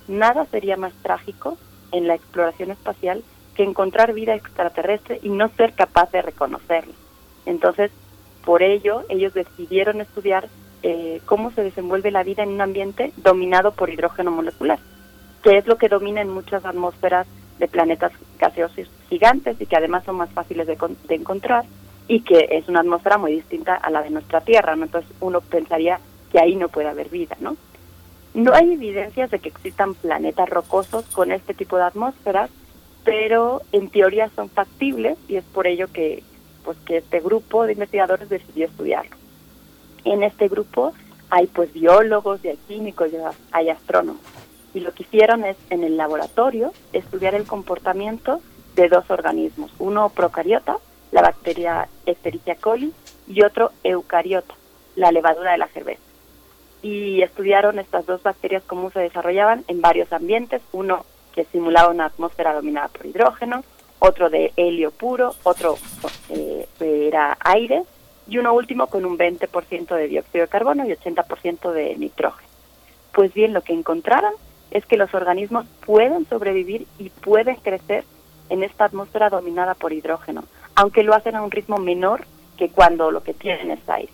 nada sería más trágico en la exploración espacial que encontrar vida extraterrestre y no ser capaz de reconocerla. Entonces, por ello, ellos decidieron estudiar eh, cómo se desenvuelve la vida en un ambiente dominado por hidrógeno molecular, que es lo que domina en muchas atmósferas de planetas gaseosos gigantes y que además son más fáciles de, de encontrar y que es una atmósfera muy distinta a la de nuestra Tierra, ¿no? Entonces uno pensaría que ahí no puede haber vida, ¿no? No hay evidencias de que existan planetas rocosos con este tipo de atmósferas, pero en teoría son factibles y es por ello que, pues, que este grupo de investigadores decidió estudiarlo. En este grupo hay pues biólogos, hay químicos, hay astrónomos. Y lo que hicieron es en el laboratorio estudiar el comportamiento de dos organismos, uno procariota, la bacteria Escherichia coli, y otro eucariota, la levadura de la cerveza y estudiaron estas dos bacterias cómo se desarrollaban en varios ambientes, uno que simulaba una atmósfera dominada por hidrógeno, otro de helio puro, otro eh, era aire y uno último con un 20% de dióxido de carbono y 80% de nitrógeno. Pues bien, lo que encontraron es que los organismos pueden sobrevivir y pueden crecer en esta atmósfera dominada por hidrógeno, aunque lo hacen a un ritmo menor que cuando lo que tienen es aire.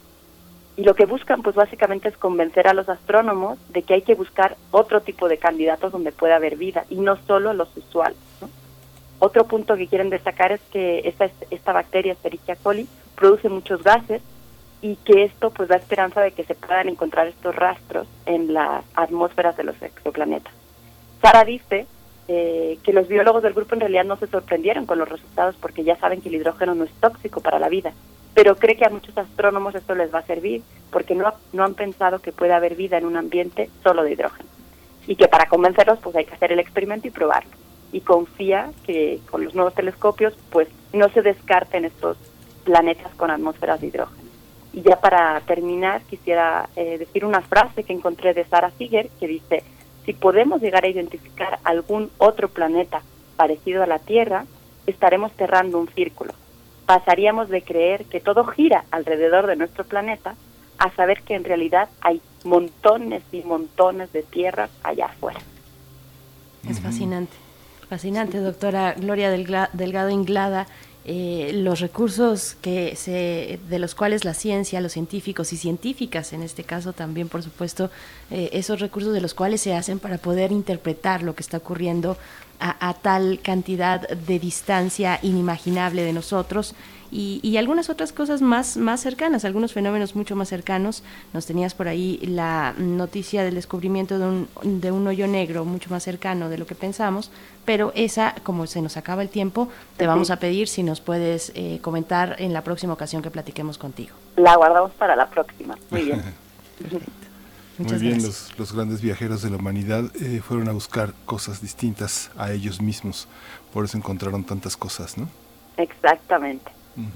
Y lo que buscan, pues básicamente es convencer a los astrónomos de que hay que buscar otro tipo de candidatos donde pueda haber vida y no solo los usuales. ¿no? Otro punto que quieren destacar es que esta, esta bacteria Escherichia coli produce muchos gases y que esto pues da esperanza de que se puedan encontrar estos rastros en las atmósferas de los exoplanetas. Sara dice eh, que los biólogos del grupo en realidad no se sorprendieron con los resultados porque ya saben que el hidrógeno no es tóxico para la vida, pero cree que a muchos astrónomos esto les va a servir porque no, no han pensado que puede haber vida en un ambiente solo de hidrógeno y que para convencerlos pues hay que hacer el experimento y probarlo. y confía que con los nuevos telescopios pues no se descarten estos planetas con atmósferas de hidrógeno. Y ya para terminar quisiera eh, decir una frase que encontré de Sarah Seeger que dice, si podemos llegar a identificar algún otro planeta parecido a la Tierra, estaremos cerrando un círculo. Pasaríamos de creer que todo gira alrededor de nuestro planeta a saber que en realidad hay montones y montones de tierras allá afuera. Es fascinante, fascinante, doctora Gloria Delga- Delgado Inglada. Eh, los recursos que se, de los cuales la ciencia, los científicos y científicas, en este caso también, por supuesto, eh, esos recursos de los cuales se hacen para poder interpretar lo que está ocurriendo a, a tal cantidad de distancia inimaginable de nosotros y, y algunas otras cosas más, más cercanas, algunos fenómenos mucho más cercanos. Nos tenías por ahí la noticia del descubrimiento de un, de un hoyo negro mucho más cercano de lo que pensamos, pero esa, como se nos acaba el tiempo, te vamos a pedir si nos puedes eh, comentar en la próxima ocasión que platiquemos contigo. La guardamos para la próxima. Muy bien. <laughs> Muy Muchas bien, gracias. los, los grandes viajeros de la humanidad eh, fueron a buscar cosas distintas a ellos mismos, por eso encontraron tantas cosas, ¿no? Exactamente.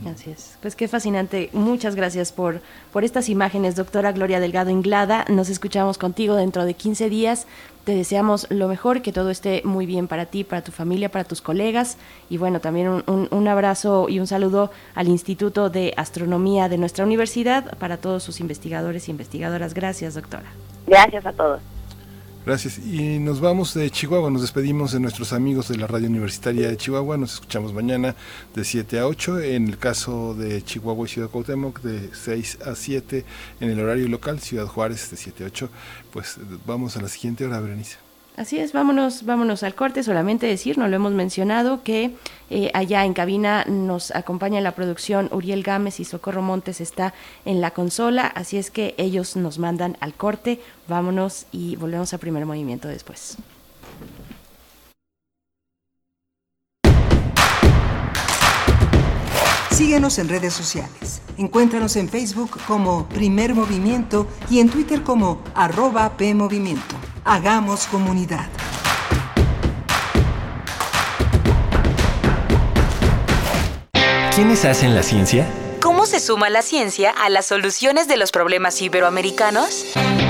Así es. Pues qué fascinante. Muchas gracias por, por estas imágenes, doctora Gloria Delgado Inglada. Nos escuchamos contigo dentro de 15 días. Te deseamos lo mejor, que todo esté muy bien para ti, para tu familia, para tus colegas. Y bueno, también un, un- un abrazo y un saludo al Instituto de Astronomía de nuestra universidad, para todos sus investigadores y investigadoras. Gracias, doctora. Gracias a todos. Gracias. Y nos vamos de Chihuahua, nos despedimos de nuestros amigos de la Radio Universitaria de Chihuahua, nos escuchamos mañana de 7 a 8, en el caso de Chihuahua y Ciudad Cuauhtémoc de 6 a 7, en el horario local, Ciudad Juárez de 7 a 8. Pues vamos a la siguiente hora, Berenice. Así es, vámonos, vámonos al corte. Solamente decir, no lo hemos mencionado, que eh, allá en cabina nos acompaña la producción Uriel Gámez y Socorro Montes está en la consola, así es que ellos nos mandan al corte. Vámonos y volvemos a primer movimiento después. Síguenos en redes sociales. Encuéntranos en Facebook como Primer Movimiento y en Twitter como arroba PMovimiento. Hagamos comunidad. ¿Quiénes hacen la ciencia? ¿Cómo se suma la ciencia a las soluciones de los problemas iberoamericanos?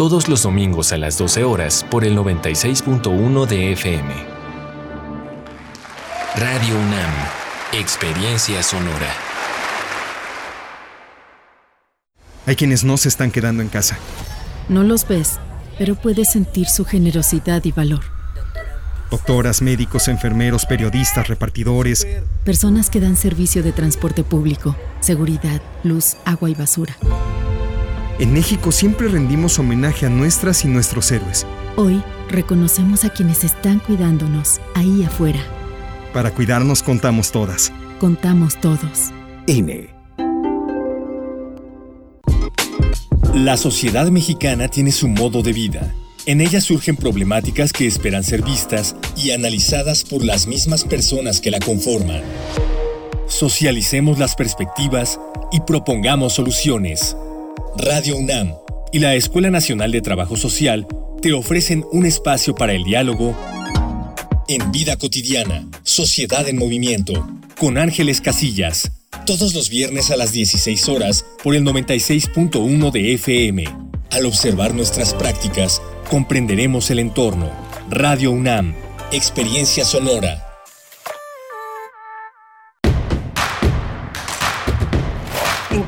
todos los domingos a las 12 horas por el 96.1 de FM. Radio UNAM, Experiencia Sonora. Hay quienes no se están quedando en casa. No los ves, pero puedes sentir su generosidad y valor. Doctoras, médicos, enfermeros, periodistas, repartidores. Personas que dan servicio de transporte público, seguridad, luz, agua y basura. En México siempre rendimos homenaje a nuestras y nuestros héroes. Hoy reconocemos a quienes están cuidándonos ahí afuera. Para cuidarnos contamos todas. Contamos todos. INE. La sociedad mexicana tiene su modo de vida. En ella surgen problemáticas que esperan ser vistas y analizadas por las mismas personas que la conforman. Socialicemos las perspectivas y propongamos soluciones. Radio UNAM y la Escuela Nacional de Trabajo Social te ofrecen un espacio para el diálogo en Vida Cotidiana, Sociedad en Movimiento, con Ángeles Casillas, todos los viernes a las 16 horas por el 96.1 de FM. Al observar nuestras prácticas, comprenderemos el entorno. Radio UNAM, Experiencia Sonora.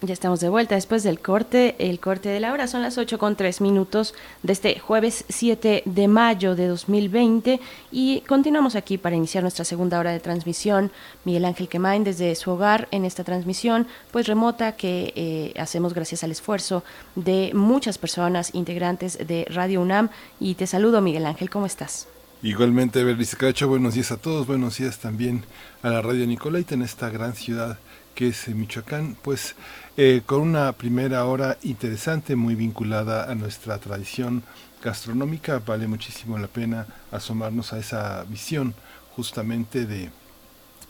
Ya estamos de vuelta después del corte, el corte de la hora. Son las 8 con 3 minutos de este jueves 7 de mayo de 2020 y continuamos aquí para iniciar nuestra segunda hora de transmisión. Miguel Ángel Quemain desde su hogar en esta transmisión pues remota que eh, hacemos gracias al esfuerzo de muchas personas integrantes de Radio UNAM y te saludo Miguel Ángel, ¿cómo estás? Igualmente, Bernice Cacho, buenos días a todos, buenos días también a la Radio Nicolaita en esta gran ciudad que es Michoacán, pues eh, con una primera hora interesante, muy vinculada a nuestra tradición gastronómica. Vale muchísimo la pena asomarnos a esa visión justamente de,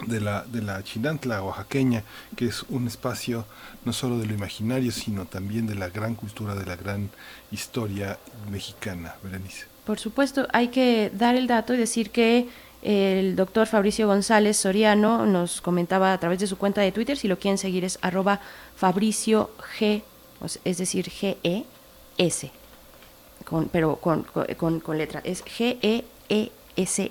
de la, de la Chinantla oaxaqueña, que es un espacio no solo de lo imaginario, sino también de la gran cultura, de la gran historia mexicana, Berenice. Por supuesto, hay que dar el dato y decir que el doctor Fabricio González Soriano nos comentaba a través de su cuenta de Twitter, si lo quieren seguir es arroba Fabricio G, es decir, G-E-S, con, pero con, con, con letra, es G-E-E-S-E,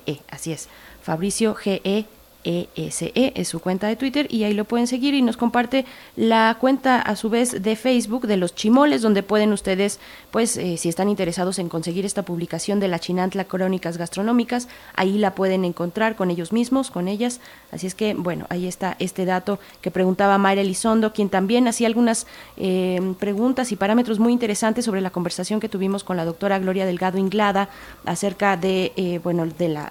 -E, así es, Fabricio G-E ESE es su cuenta de Twitter y ahí lo pueden seguir y nos comparte la cuenta a su vez de Facebook de los Chimoles donde pueden ustedes pues eh, si están interesados en conseguir esta publicación de la Chinantla Crónicas Gastronómicas ahí la pueden encontrar con ellos mismos con ellas. Así es que bueno ahí está este dato que preguntaba Mayra Elizondo quien también hacía algunas eh, preguntas y parámetros muy interesantes sobre la conversación que tuvimos con la doctora Gloria Delgado Inglada acerca de eh, bueno de la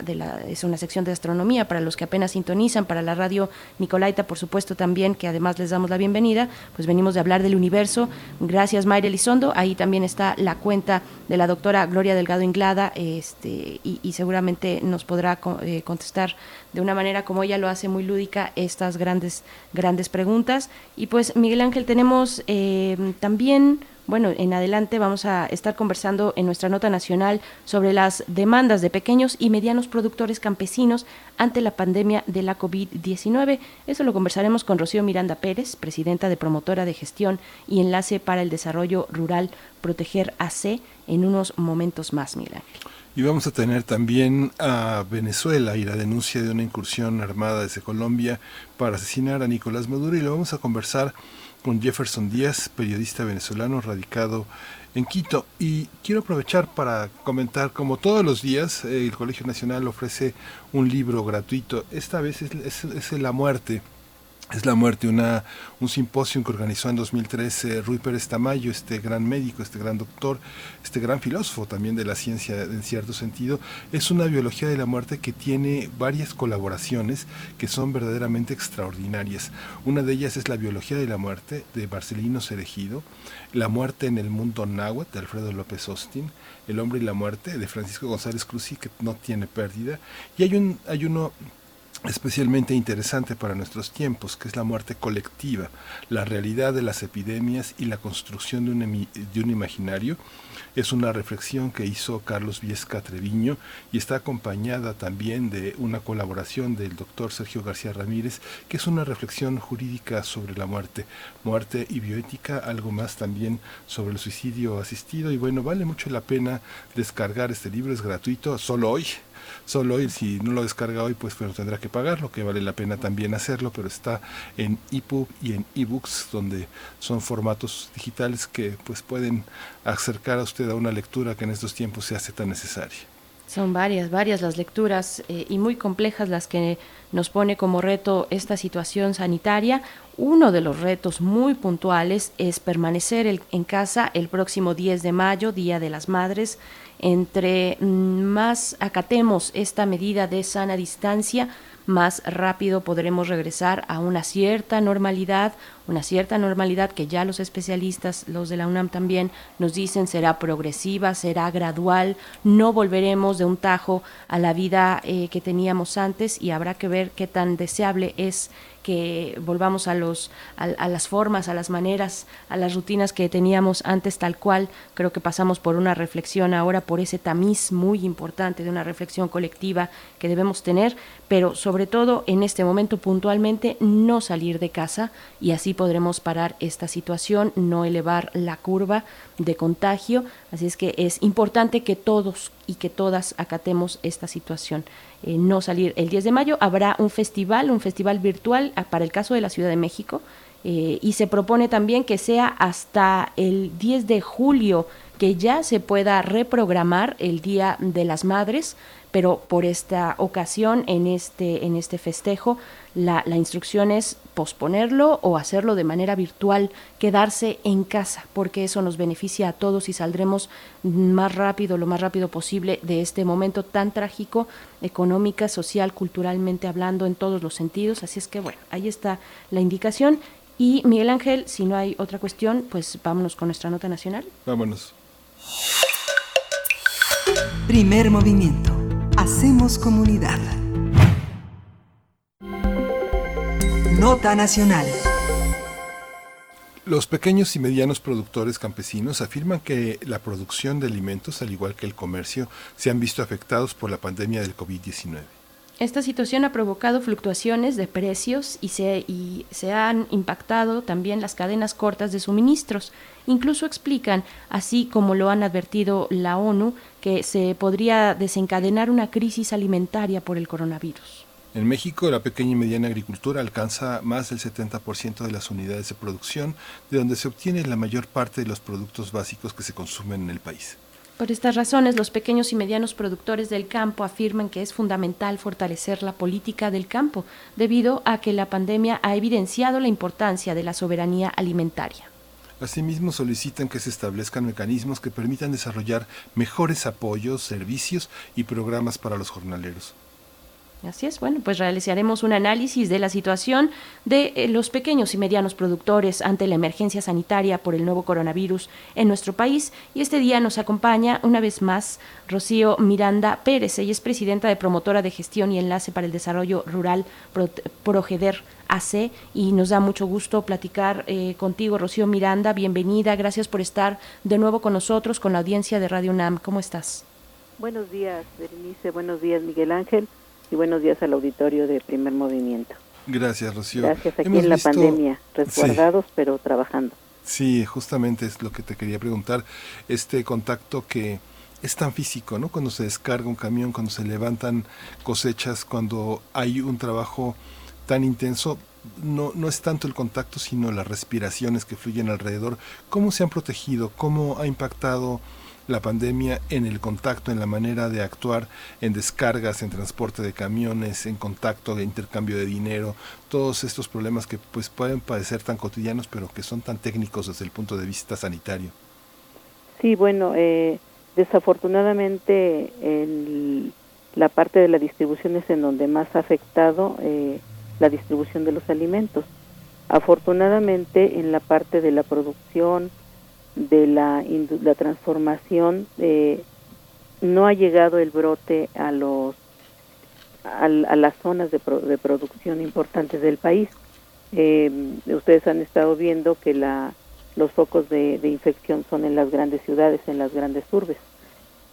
es una sección de astronomía para los que apenas sintonizan para la radio Nicolaita, por supuesto también, que además les damos la bienvenida, pues venimos de hablar del universo. Gracias Mayra Elizondo, ahí también está la cuenta de la doctora Gloria Delgado Inglada, este, y, seguramente nos podrá eh, contestar de una manera como ella lo hace muy lúdica estas grandes, grandes preguntas. Y pues Miguel Ángel, tenemos eh, también bueno, en adelante vamos a estar conversando en nuestra nota nacional sobre las demandas de pequeños y medianos productores campesinos ante la pandemia de la COVID-19. Eso lo conversaremos con Rocío Miranda Pérez, presidenta de Promotora de Gestión y Enlace para el Desarrollo Rural Proteger AC, en unos momentos más, Miguel. Y vamos a tener también a Venezuela y la denuncia de una incursión armada desde Colombia para asesinar a Nicolás Maduro y lo vamos a conversar con Jefferson Díaz, periodista venezolano radicado en Quito. Y quiero aprovechar para comentar, como todos los días, eh, el Colegio Nacional ofrece un libro gratuito. Esta vez es, es, es La Muerte. Es la muerte, una, un simposio que organizó en 2013 Rui Pérez Tamayo, este gran médico, este gran doctor, este gran filósofo también de la ciencia en cierto sentido. Es una biología de la muerte que tiene varias colaboraciones que son verdaderamente extraordinarias. Una de ellas es la biología de la muerte de Marcelino Cerejido, La muerte en el mundo náhuatl de Alfredo López Austin, El hombre y la muerte de Francisco González Cruz que no tiene pérdida. Y hay, un, hay uno especialmente interesante para nuestros tiempos, que es la muerte colectiva, la realidad de las epidemias y la construcción de un, de un imaginario. Es una reflexión que hizo Carlos Viesca Treviño y está acompañada también de una colaboración del doctor Sergio García Ramírez, que es una reflexión jurídica sobre la muerte, muerte y bioética, algo más también sobre el suicidio asistido. Y bueno, vale mucho la pena descargar este libro, es gratuito, solo hoy, solo hoy, si no lo descarga hoy, pues bueno, tendrá que pagarlo, que vale la pena también hacerlo, pero está en EPUB y en eBooks, donde son formatos digitales que pues pueden acercar a usted a una lectura que en estos tiempos se hace tan necesaria. Son varias, varias las lecturas eh, y muy complejas las que nos pone como reto esta situación sanitaria. Uno de los retos muy puntuales es permanecer en casa el próximo 10 de mayo, Día de las Madres. Entre más acatemos esta medida de sana distancia, más rápido podremos regresar a una cierta normalidad, una cierta normalidad que ya los especialistas, los de la UNAM también, nos dicen será progresiva, será gradual, no volveremos de un tajo a la vida eh, que teníamos antes y habrá que ver qué tan deseable es que volvamos a los a, a las formas, a las maneras, a las rutinas que teníamos antes tal cual. Creo que pasamos por una reflexión ahora por ese tamiz muy importante de una reflexión colectiva que debemos tener, pero sobre todo en este momento puntualmente no salir de casa y así podremos parar esta situación, no elevar la curva de contagio. Así es que es importante que todos y que todas acatemos esta situación. Eh, no salir el 10 de mayo habrá un festival, un festival virtual ah, para el caso de la Ciudad de México eh, y se propone también que sea hasta el 10 de julio que ya se pueda reprogramar el Día de las Madres, pero por esta ocasión, en este, en este festejo, la, la instrucción es posponerlo o hacerlo de manera virtual, quedarse en casa, porque eso nos beneficia a todos y saldremos más rápido, lo más rápido posible de este momento tan trágico, económica, social, culturalmente hablando, en todos los sentidos. Así es que, bueno, ahí está la indicación. Y Miguel Ángel, si no hay otra cuestión, pues vámonos con nuestra nota nacional. Vámonos. Primer movimiento. Hacemos comunidad. Nota nacional. Los pequeños y medianos productores campesinos afirman que la producción de alimentos, al igual que el comercio, se han visto afectados por la pandemia del COVID-19. Esta situación ha provocado fluctuaciones de precios y se, y se han impactado también las cadenas cortas de suministros. Incluso explican, así como lo han advertido la ONU, que se podría desencadenar una crisis alimentaria por el coronavirus. En México, la pequeña y mediana agricultura alcanza más del 70% de las unidades de producción, de donde se obtiene la mayor parte de los productos básicos que se consumen en el país. Por estas razones, los pequeños y medianos productores del campo afirman que es fundamental fortalecer la política del campo, debido a que la pandemia ha evidenciado la importancia de la soberanía alimentaria. Asimismo, solicitan que se establezcan mecanismos que permitan desarrollar mejores apoyos, servicios y programas para los jornaleros. Así es, bueno, pues realizaremos un análisis de la situación de eh, los pequeños y medianos productores ante la emergencia sanitaria por el nuevo coronavirus en nuestro país. Y este día nos acompaña una vez más Rocío Miranda Pérez. Ella es presidenta de Promotora de Gestión y Enlace para el Desarrollo Rural Pro- Progeder AC y nos da mucho gusto platicar eh, contigo, Rocío Miranda. Bienvenida, gracias por estar de nuevo con nosotros, con la audiencia de Radio UNAM. ¿Cómo estás? Buenos días, Berenice. Buenos días, Miguel Ángel. Y buenos días al auditorio de Primer Movimiento. Gracias, Rocío. Gracias aquí Hemos en la visto- pandemia, Sí. resguardados pero trabajando. Sí, justamente es lo que te quería preguntar. Este contacto que es tan físico, ¿no? Cuando se descarga un camión, cuando se levantan cosechas, cuando hay un trabajo tan intenso, no, no es tanto el contacto, sino las respiraciones que fluyen alrededor. ¿Cómo se han protegido? ¿Cómo ha impactado la pandemia en el contacto, en la manera de actuar, en descargas, en transporte de camiones, en contacto, de intercambio de dinero, todos estos problemas que pues pueden parecer tan cotidianos, pero que son tan técnicos desde el punto de vista sanitario. Sí, bueno, eh, desafortunadamente la parte de la distribución es en donde más ha afectado eh, la distribución de los alimentos. Afortunadamente en la parte de la producción, de la, la transformación, eh, no ha llegado el brote a los al- a, las zonas de, pro- de producción importantes del país. Eh, ustedes han estado viendo que la, los focos de, de infección son en las grandes ciudades, en las grandes urbes.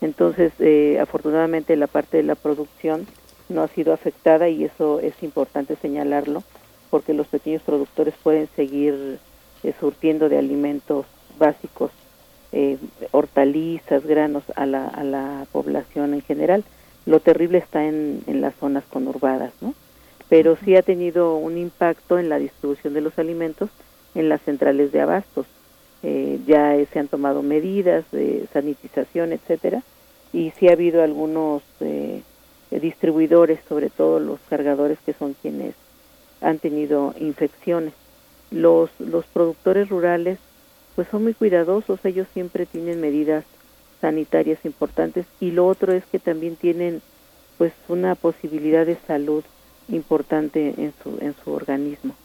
Entonces, eh, afortunadamente la parte de la producción no ha sido afectada y eso es importante señalarlo porque los pequeños productores pueden seguir eh, surtiendo de alimentos básicos, eh, hortalizas, granos a la, a la población en general. Lo terrible está en, en las zonas conurbadas, ¿no? Pero sí ha tenido un impacto en la distribución de los alimentos en las centrales de abastos. Eh, ya se han tomado medidas de sanitización, etcétera, y sí ha habido algunos eh, distribuidores, sobre todo los cargadores, que son quienes han tenido infecciones. Los, los productores rurales pues son muy cuidadosos, ellos siempre tienen medidas sanitarias importantes y lo otro es que también tienen pues una posibilidad de salud importante en su, en su organismo.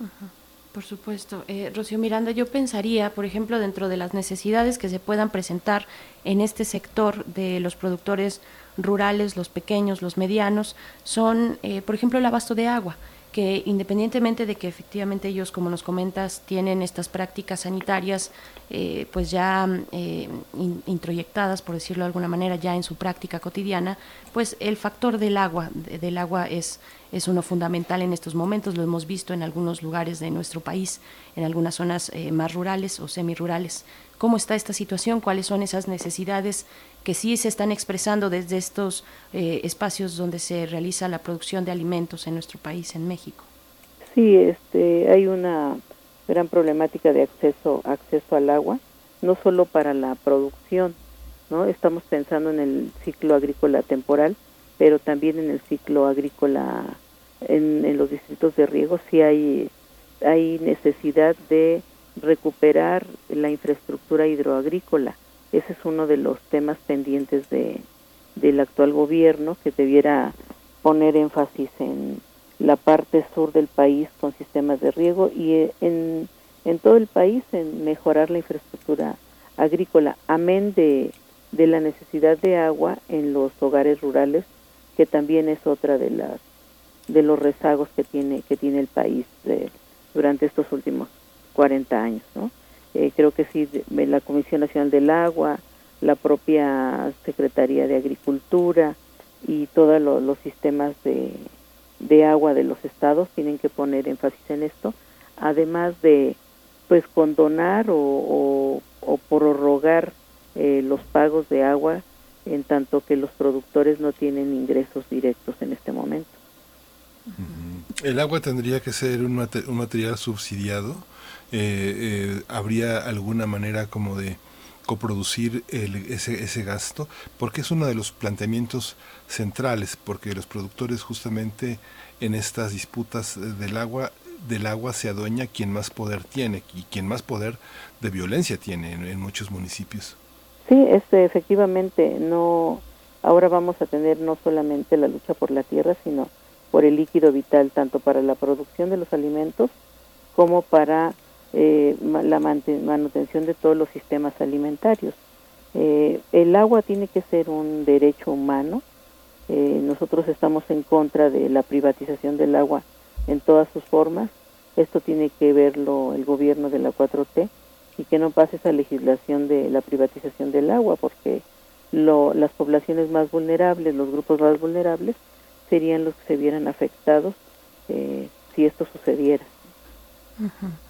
Ajá, Por supuesto. Eh, Rocío Miranda, yo pensaría, por ejemplo, dentro de las necesidades que se puedan presentar en este sector de los productores rurales, los pequeños, los medianos, son, eh, por ejemplo, el abasto de agua que independientemente de que efectivamente ellos, como nos comentas, tienen estas prácticas sanitarias eh, pues ya eh, in- introyectadas, por decirlo de alguna manera, ya en su práctica cotidiana, pues el factor del agua, de- del agua es, es uno fundamental en estos momentos, lo hemos visto en algunos lugares de nuestro país, en algunas zonas eh, más rurales o semirurales. ¿Cómo está esta situación? ¿Cuáles son esas necesidades que sí se están expresando desde estos eh, espacios donde se realiza la producción de alimentos en nuestro país, en México? Sí, este, hay una gran problemática de acceso acceso al agua, no solo para la producción, ¿no? Estamos pensando en el ciclo agrícola temporal, pero también en el ciclo agrícola en, en los distritos de riego sí hay hay necesidad de recuperar la infraestructura hidroagrícola. Ese es uno de los temas pendientes de del actual gobierno que debiera poner énfasis en la parte sur del país con sistemas de riego y eh, en, en todo el país en mejorar la infraestructura agrícola, amén de, de la necesidad de agua en los hogares rurales, que también es otra de las de los rezagos que tiene que tiene el país eh, durante estos últimos 40 años, ¿no? Eh, creo que sí, la Comisión Nacional del Agua, la propia Secretaría de Agricultura y todos lo- los sistemas de, agua de los estados tienen que poner énfasis en esto, además de pues condonar o, o, o prorrogar eh, los pagos de agua en tanto que los productores no tienen ingresos directos en este momento. El agua tendría que ser un material subsidiado. Eh, eh, ¿Habría alguna manera como de coproducir el- ese, ese gasto? Porque es uno de los planteamientos centrales, porque los productores justamente en estas disputas del agua del agua se adueña quien más poder tiene y quien más poder de violencia tiene en, en muchos municipios. Sí, este, efectivamente, no. Ahora vamos a tener no solamente la lucha por la tierra, sino por el líquido vital, tanto para la producción de los alimentos como para eh, la manutención de todos los sistemas alimentarios. Eh, el agua tiene que ser un derecho humano. Eh, nosotros estamos en contra de la privatización del agua en todas sus formas. Esto tiene que verlo el gobierno de la 4T y que no pase esa legislación de la privatización del agua, porque lo, las poblaciones más vulnerables, los grupos más vulnerables, serían los que se vieran afectados eh, si esto sucediera. Ujú.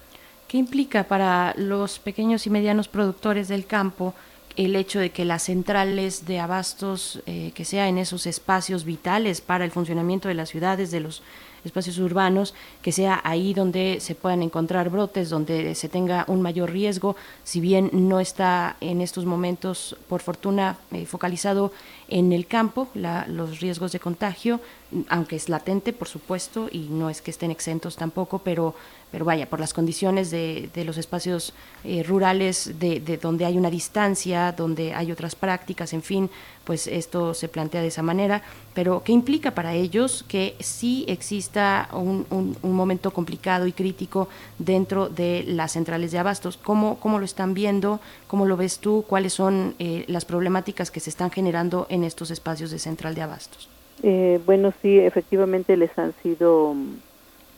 ¿Qué implica para los pequeños y medianos productores del campo el hecho de que las centrales de abastos, eh, que sea en esos espacios vitales para el funcionamiento de las ciudades, de los espacios urbanos, que sea ahí donde se puedan encontrar brotes, donde se tenga un mayor riesgo, si bien no está en estos momentos, por fortuna, eh, focalizado en el campo, la- los riesgos de contagio, aunque es latente, por supuesto, y no es que estén exentos tampoco, pero, pero vaya, por las condiciones de, de los espacios eh, rurales, de, de donde hay una distancia, donde hay otras prácticas, en fin, pues esto se plantea de esa manera. Pero, ¿qué implica para ellos que sí exista un, un- un momento complicado y crítico dentro de las centrales de abastos? ¿Cómo, cómo lo están viendo? ¿Cómo lo ves tú? ¿Cuáles son eh, las problemáticas que se están generando en estos espacios de central de abastos? Eh, bueno, sí, efectivamente les han sido mm,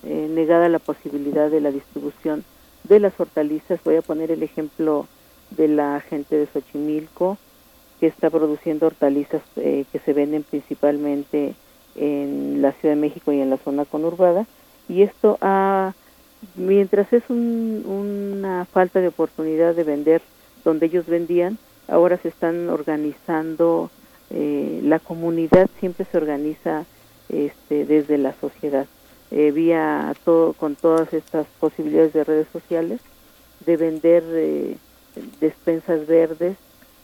eh, negada la posibilidad de la distribución de las hortalizas. Voy a poner el ejemplo de la gente de Xochimilco, que está produciendo hortalizas eh, que se venden principalmente en la Ciudad de México y en la zona conurbada. Y esto ha, mientras es un- una falta de oportunidad de vender donde ellos vendían, ahora se están organizando, eh, la comunidad siempre se organiza este, desde la sociedad, eh, vía todo, con todas estas posibilidades de redes sociales, de vender eh, despensas verdes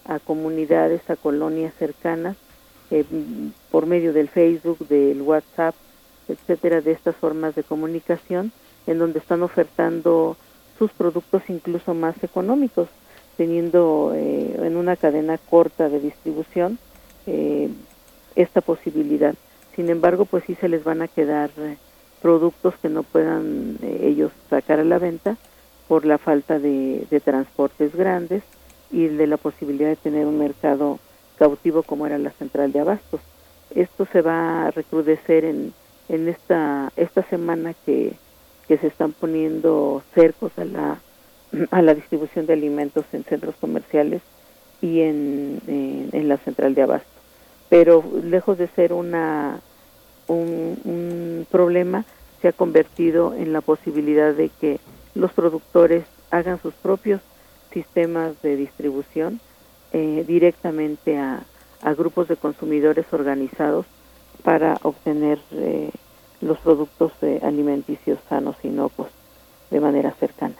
a comunidades, a colonias cercanas, eh, por medio del Facebook, del WhatsApp, etcétera, de estas formas de comunicación, en donde están ofertando sus productos incluso más económicos, teniendo eh, en una cadena corta de distribución eh, esta posibilidad. Sin embargo, pues sí se les van a quedar eh, productos que no puedan eh, ellos sacar a la venta por la falta de, de transportes grandes y de la posibilidad de tener un mercado cautivo como era la central de abastos. Esto se va a recrudecer en, en esta esta semana que, que se están poniendo cercos a la a la distribución de alimentos en centros comerciales y en, en, la central de abasto. Pero lejos de ser una un, problema, se ha convertido en la posibilidad de que los productores hagan sus propios sistemas de distribución eh, directamente a, a grupos de consumidores organizados para obtener eh, los productos eh, alimenticios sanos y inocuos de manera cercana.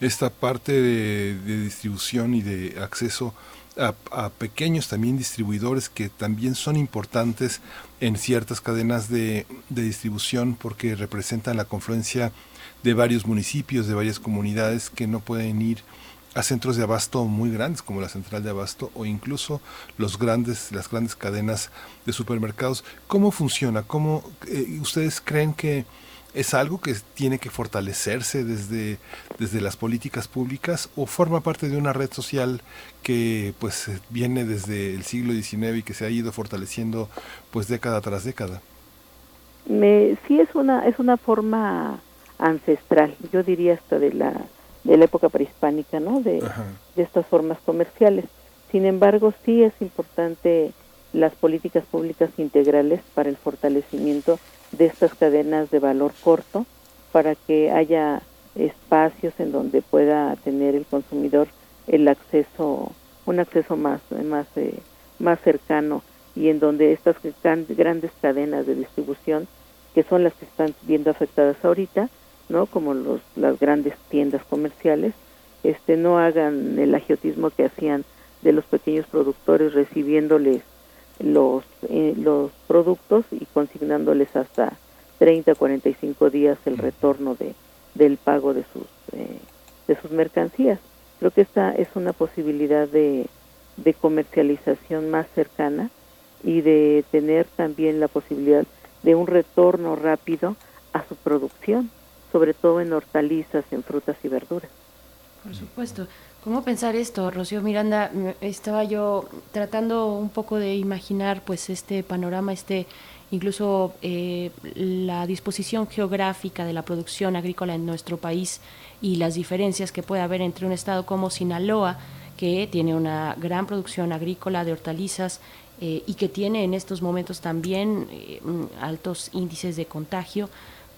Esta parte de distribución y de acceso a, pequeños también distribuidores que también son importantes en ciertas cadenas de, de distribución porque representan la confluencia de varios municipios, de varias comunidades que no pueden ir a centros de abasto muy grandes como la central de abasto o incluso los grandes las grandes cadenas de supermercados. Cómo funciona cómo eh, ustedes creen que es algo que tiene que fortalecerse desde desde las políticas públicas o forma parte de una red social que pues eh, viene desde el siglo XIX y que se ha ido fortaleciendo pues década tras década Me, sí es una es una forma ancestral, yo diría hasta de la de la época prehispánica, ¿no? De, de estas formas comerciales. Sin embargo, sí es importante las políticas públicas integrales para el fortalecimiento de estas cadenas de valor corto, para que haya espacios en donde pueda tener el consumidor el acceso, un acceso más, más, eh, más cercano y en donde estas gran- grandes cadenas de distribución, que son las que están viendo afectadas ahorita, no como los las grandes tiendas comerciales este no hagan el agiotismo que hacían de los pequeños productores recibiéndoles los eh, los productos y consignándoles hasta 30 45 días el retorno de del pago de sus eh, de sus mercancías creo que esta es una posibilidad de de comercialización más cercana y de tener también la posibilidad de un retorno rápido a su producción sobre todo en hortalizas, en frutas y verduras. Por supuesto. ¿Cómo pensar esto, Rocío Miranda? Me- Estaba yo tratando un poco de imaginar pues este panorama, este incluso eh, la disposición geográfica de la producción agrícola en nuestro país y las diferencias que puede haber entre un estado como Sinaloa, que tiene una gran producción agrícola de hortalizas eh, y que tiene en estos momentos también eh, mm, altos índices de contagio,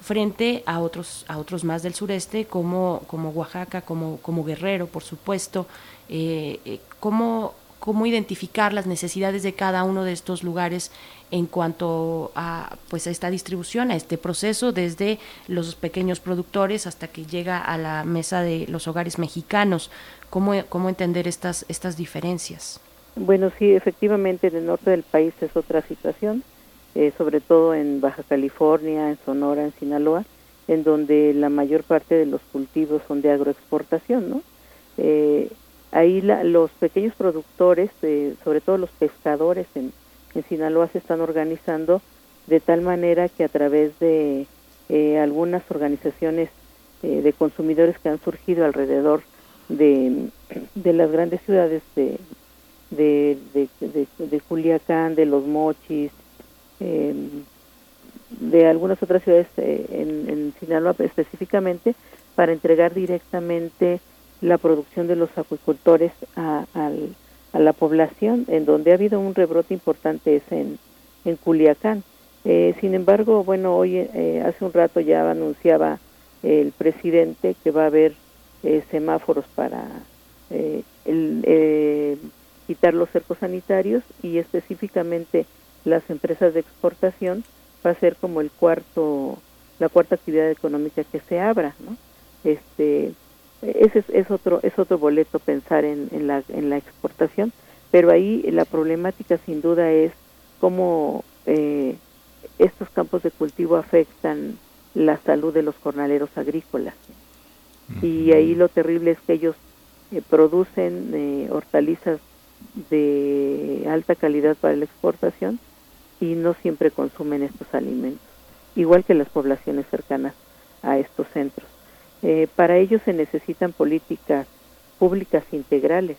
frente a otros a otros más del sureste como como Oaxaca como como Guerrero por supuesto. Eh, eh, cómo cómo identificar las necesidades de cada uno de estos lugares en cuanto a pues a esta distribución a este proceso desde los pequeños productores hasta que llega a la mesa de los hogares mexicanos cómo cómo entender estas estas diferencias Bueno, sí, efectivamente en el norte del país es otra situación, eh, sobre todo en Baja California, en Sonora, en Sinaloa, en donde la mayor parte de los cultivos son de agroexportación, ¿no? Eh, ahí la- los pequeños productores, eh, sobre todo los pescadores en, en Sinaloa, se están organizando de tal manera que a través de eh, algunas organizaciones eh, de consumidores que han surgido alrededor de, de las grandes ciudades de, de, de, de, de Culiacán, de Los Mochis, eh, de algunas otras ciudades eh, en, en Sinaloa específicamente, para entregar directamente la producción de los acuicultores a, al- a la población, en donde ha habido un rebrote importante es en, en Culiacán. Eh, sin embargo, bueno, hoy, eh, hace un rato ya anunciaba el presidente que va a haber eh, semáforos para eh, el, quitar los cercos sanitarios y específicamente las empresas de exportación va a ser como el cuarto la cuarta actividad económica que se abra no este ese es, es otro es otro boleto pensar en, en la en la exportación pero ahí la problemática sin duda es cómo eh, estos campos de cultivo afectan la salud de los jornaleros agrícolas. Y ahí lo terrible es que ellos eh, producen eh, hortalizas de alta calidad para la exportación y no siempre consumen estos alimentos, igual que las poblaciones cercanas a estos centros. Eh, para ello se necesitan políticas públicas integrales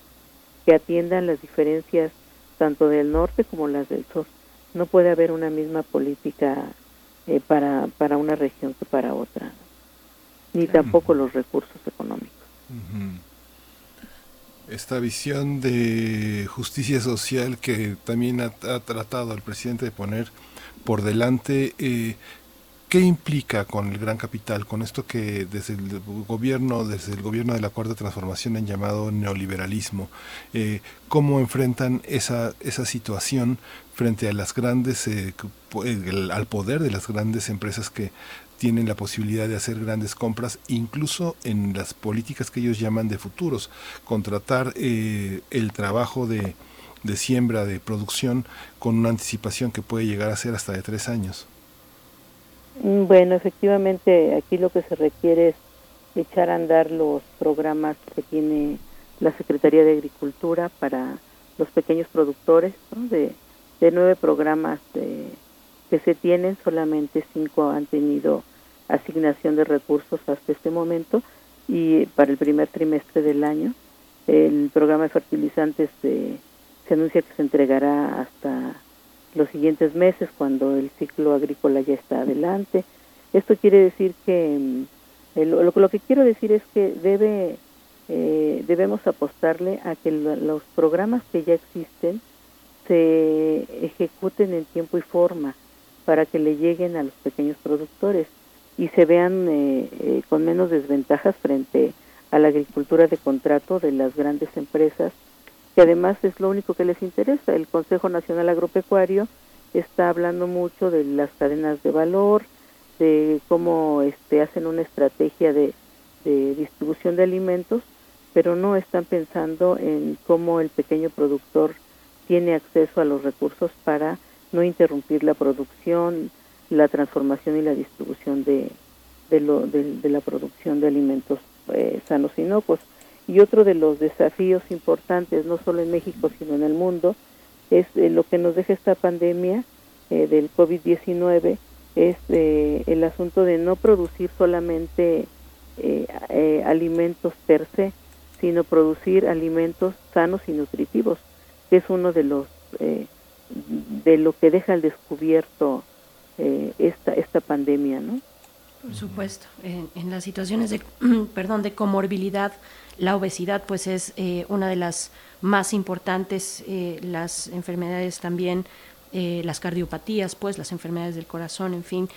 que atiendan las diferencias tanto del norte como las del sur. no puede haber una misma política eh, para, para una región que para otra, ni tampoco los recursos económicos. Esta visión de justicia social que también ha, tratado el presidente de poner por delante, eh, ¿Qué implica con el gran capital, con esto que desde el gobierno, desde el gobierno de la cuarta transformación han llamado neoliberalismo? Eh, ¿Cómo enfrentan esa, esa situación frente a las grandes, eh, al poder de las grandes empresas que tienen la posibilidad de hacer grandes compras, incluso en las políticas que ellos llaman de futuros, contratar eh, el trabajo de, de siembra, de producción, con una anticipación que puede llegar a ser hasta de tres años? Mm, Bueno, efectivamente, aquí lo que se requiere es echar a andar los programas que tiene la Secretaría de Agricultura para los pequeños productores. De, de nueve programas eh, que se tienen, solamente cinco han tenido asignación de recursos hasta este momento y para el primer trimestre del año. El programa de fertilizantes se anuncia que se entregará hasta los siguientes meses cuando el ciclo agrícola ya está adelante. Esto quiere decir que mm, lo que quiero decir es que debe eh, debemos apostarle a que lo- los programas que ya existen se ejecuten en tiempo y forma para que le lleguen a los pequeños productores y se vean eh, eh, con menos desventajas frente a la agricultura de contrato de las grandes empresas que además es lo único que les interesa. El Consejo Nacional Agropecuario está hablando mucho de las cadenas de valor, de cómo este, hacen una estrategia de, de distribución de alimentos, pero no están pensando en cómo el pequeño productor tiene acceso a los recursos para no interrumpir la producción, la transformación y la distribución de, de, lo, de, la producción de alimentos eh, sanos y inocuos. Y otro de los desafíos importantes, no solo en México, sino en el mundo, es eh, lo que nos deja esta pandemia eh, del COVID-19, es eh, el asunto de no producir solamente alimentos per se, sino producir alimentos sanos y nutritivos, que es uno de los de lo que deja al descubierto eh, esta esta pandemia, ¿no? Por supuesto, en, en las situaciones de, <clears throat> perdón, de comorbilidad, la obesidad pues es eh, una de las más importantes, eh, las enfermedades también, eh, las cardiopatías, pues las enfermedades del corazón, en fin,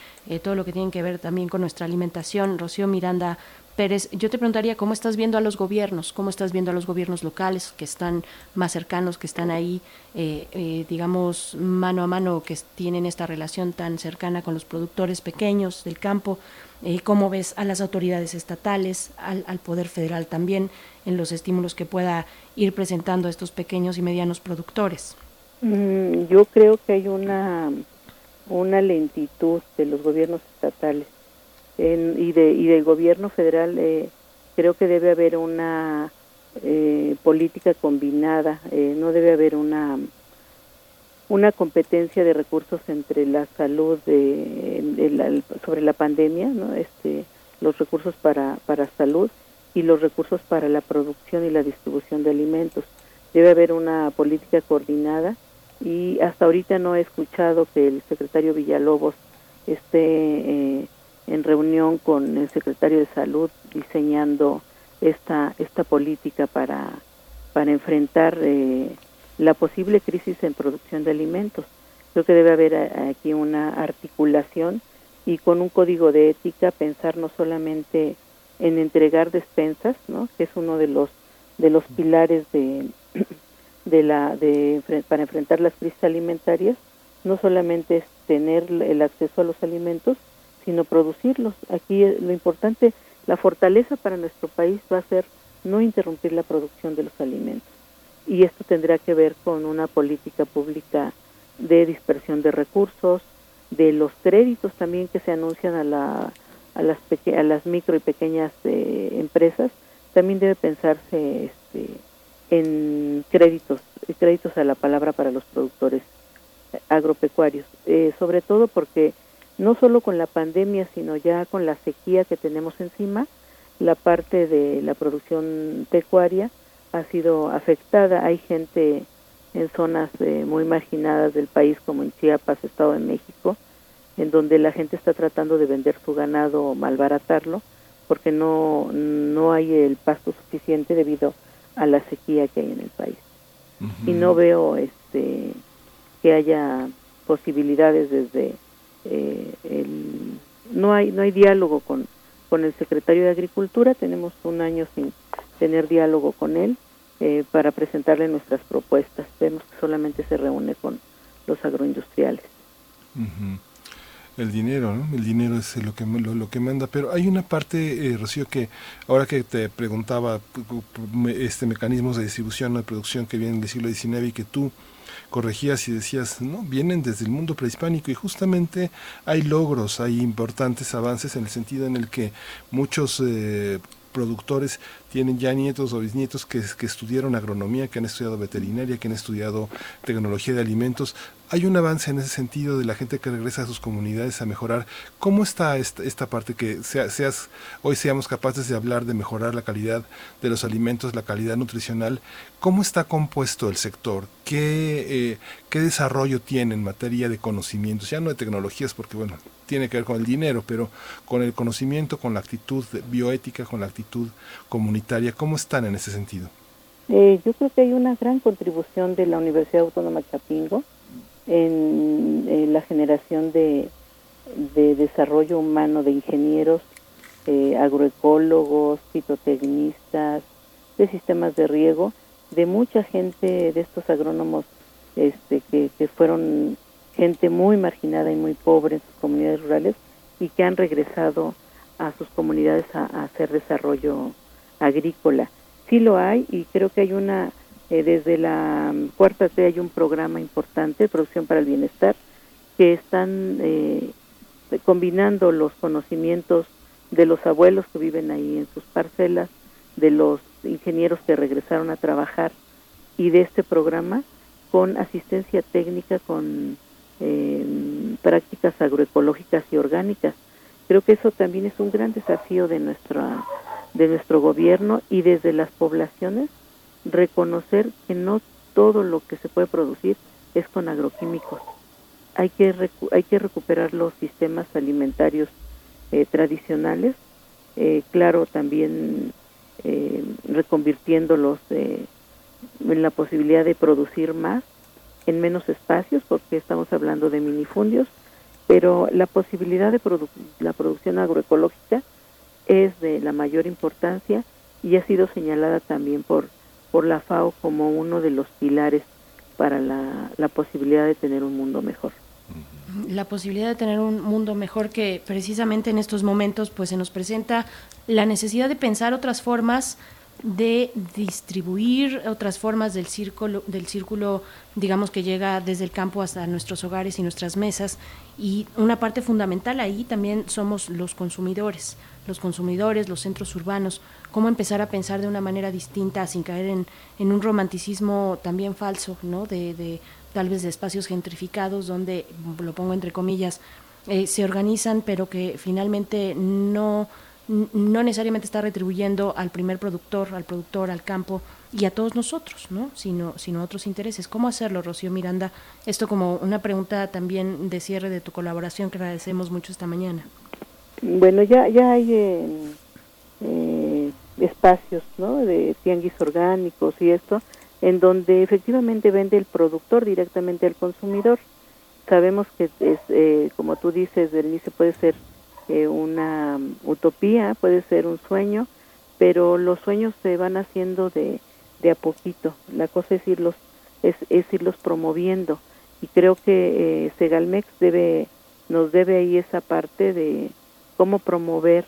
todo lo que tiene que ver también con nuestra alimentación. Rocío Miranda Pérez, yo te preguntaría cómo estás viendo a los gobiernos, cómo estás viendo a los gobiernos locales que están más cercanos, que están ahí, eh, eh, digamos, mano a mano, que tienen esta relación tan cercana con los productores pequeños del campo. Eh, ¿Cómo ves a las autoridades estatales, al, al Poder Federal también, en los estímulos que pueda ir presentando a estos pequeños y medianos productores? Mm, yo creo que hay una una lentitud de los gobiernos estatales en- y de y del gobierno federal eh, creo que debe haber una eh, política combinada eh, no debe haber una una competencia de recursos entre la salud de, de la- sobre la pandemia no este los recursos para para salud y los recursos para la producción y la distribución de alimentos. Debe haber una política coordinada y hasta ahorita no he escuchado que el secretario Villalobos esté eh, en reunión con el secretario de salud diseñando esta esta política para para enfrentar eh, la posible crisis en producción de alimentos. Creo que debe haber a- aquí una articulación y con un código de ética pensar no solamente en entregar despensas no que es uno de los de los pilares de <clears throat> de la de para enfrentar las crisis alimentarias no solamente es tener el acceso a los alimentos sino producirlos. Aquí eh, lo importante la fortaleza para nuestro país va a ser no interrumpir la producción de los alimentos. Y esto tendrá que ver con una política pública de dispersión de recursos de los créditos también que se anuncian a la a las peque- a las micro y pequeñas eh, empresas. También debe pensarse este en créditos, créditos a la palabra para los productores eh, agropecuarios, eh, sobre todo porque no solo con la pandemia, sino ya con la sequía que tenemos encima, la parte de la producción pecuaria ha sido afectada. Hay gente en zonas eh, muy marginadas del país como en Chiapas, Estado de México, en donde la gente está tratando de vender su ganado o malbaratarlo porque no, no hay el pasto suficiente debido a la sequía que hay en el país. Y no veo este que haya posibilidades desde eh, el no hay no hay diálogo con con el secretario de Agricultura tenemos un año sin tener diálogo con él eh, para presentarle nuestras propuestas vemos que solamente se reúne con los agroindustriales Ujú. El dinero, ¿no? El dinero es lo que lo, que manda, pero hay una parte, eh, Rocío, que ahora que te preguntaba este mecanismos de distribución o de producción que vienen del siglo XIX y que tú corregías y decías, no, vienen desde el mundo prehispánico y justamente hay logros, hay importantes avances en el sentido en el que muchos eh, productores tienen ya nietos o bisnietos que, que estudiaron agronomía, que han estudiado veterinaria, que han estudiado tecnología de alimentos. Hay un avance en ese sentido de la gente que regresa a sus comunidades a mejorar. ¿Cómo está esta, esta parte que sea- seas, hoy seamos capaces de hablar de mejorar la calidad de los alimentos, la calidad nutricional? ¿Cómo está compuesto el sector? ¿Qué, eh, qué desarrollo tiene en materia de conocimientos? Ya no de tecnologías, porque bueno, tiene que ver con el dinero, pero con el conocimiento, con la actitud bioética, con la actitud comunitaria. ¿Cómo están en ese sentido? Eh, yo creo que hay una gran contribución de la Universidad Autónoma Chapingo en, la generación de, de desarrollo humano de ingenieros, eh, agroecólogos, fitotecnistas, de sistemas de riego, de mucha gente de estos agrónomos este, que, que fueron gente muy marginada y muy pobre en sus comunidades rurales y que han regresado a sus comunidades a hacer desarrollo agrícola. Sí lo hay y creo que hay una, eh, desde la cuarta T hay un programa importante, Producción para el Bienestar, que están eh, combinando los conocimientos de los abuelos que viven ahí en sus parcelas, de los ingenieros que regresaron a trabajar y de este programa con asistencia técnica, con eh, prácticas agroecológicas y orgánicas. Creo que eso también es un gran desafío de nuestra de nuestro gobierno y desde las poblaciones reconocer que no todo lo que se puede producir es con agroquímicos. Hay que recu- hay que recuperar los sistemas alimentarios eh, tradicionales, eh, claro también eh, reconvirtiéndolos eh, en la posibilidad de producir más en menos espacios, porque estamos hablando de minifundios, pero la posibilidad de la producción agroecológica es de la mayor importancia y ha sido señalada también por, por la FAO como uno de los pilares para la, la posibilidad de tener un mundo mejor. la posibilidad de tener un mundo mejor que precisamente en estos momentos pues se nos presenta la necesidad de pensar otras formas de distribuir otras formas del círculo del círculo digamos que llega desde el campo hasta nuestros hogares y nuestras mesas. Y una parte fundamental ahí también somos los consumidores los consumidores los centros urbanos cómo empezar a pensar de una manera distinta sin caer en, en un romanticismo también falso no de, de tal vez de espacios gentrificados donde, lo pongo entre comillas, eh, se organizan, pero que finalmente no, no necesariamente está retribuyendo al primer productor, al productor, al campo y a todos nosotros, ¿no? Sino, sino a otros intereses. ¿Cómo hacerlo, Rocío Miranda? Esto como una pregunta también de cierre de tu colaboración que agradecemos mucho esta mañana. Bueno, ya, ya hay eh, eh, espacios ¿no? de tianguis orgánicos y esto, en donde efectivamente vende el productor directamente al consumidor. Sabemos que, es, eh, como tú dices, Bernice, puede ser eh, una um, utopía, puede ser un sueño, pero los sueños se van haciendo de, de a poquito. La cosa es irlos, es, es irlos promoviendo. Y creo que eh, Segalmex debe, nos debe ahí esa parte de cómo promover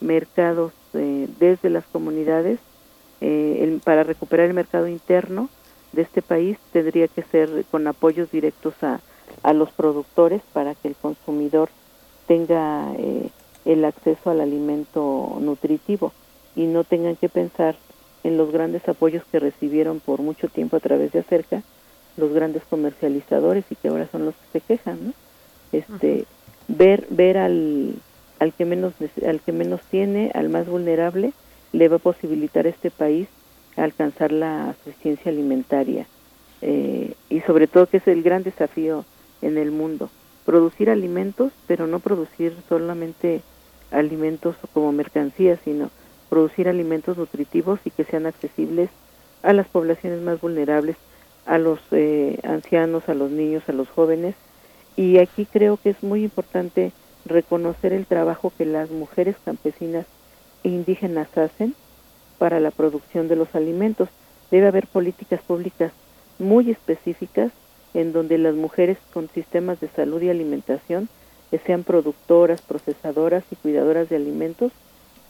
mercados eh, desde las comunidades eh, el- para recuperar el mercado interno de este país tendría que ser con apoyos directos a, a los productores para que el consumidor tenga eh, el acceso al alimento nutritivo y no tengan que pensar en los grandes apoyos que recibieron por mucho tiempo a través de Acerca los grandes comercializadores y que ahora son los que se quejan, ¿no? Este ver ver al al que menos al que menos tiene, al más vulnerable, le va a posibilitar a este país alcanzar la suficiencia alimentaria. eh, y sobre todo que es el gran desafío en el mundo, producir alimentos, pero no producir solamente alimentos como mercancías, sino producir alimentos nutritivos y que sean accesibles a las poblaciones más vulnerables, a los eh, ancianos, a los niños, a los jóvenes. Y aquí creo que es muy importante reconocer el trabajo que las mujeres campesinas e indígenas hacen para la producción de los alimentos. Debe haber políticas públicas muy específicas en donde las mujeres con sistemas de salud y alimentación que sean productoras, procesadoras y cuidadoras de alimentos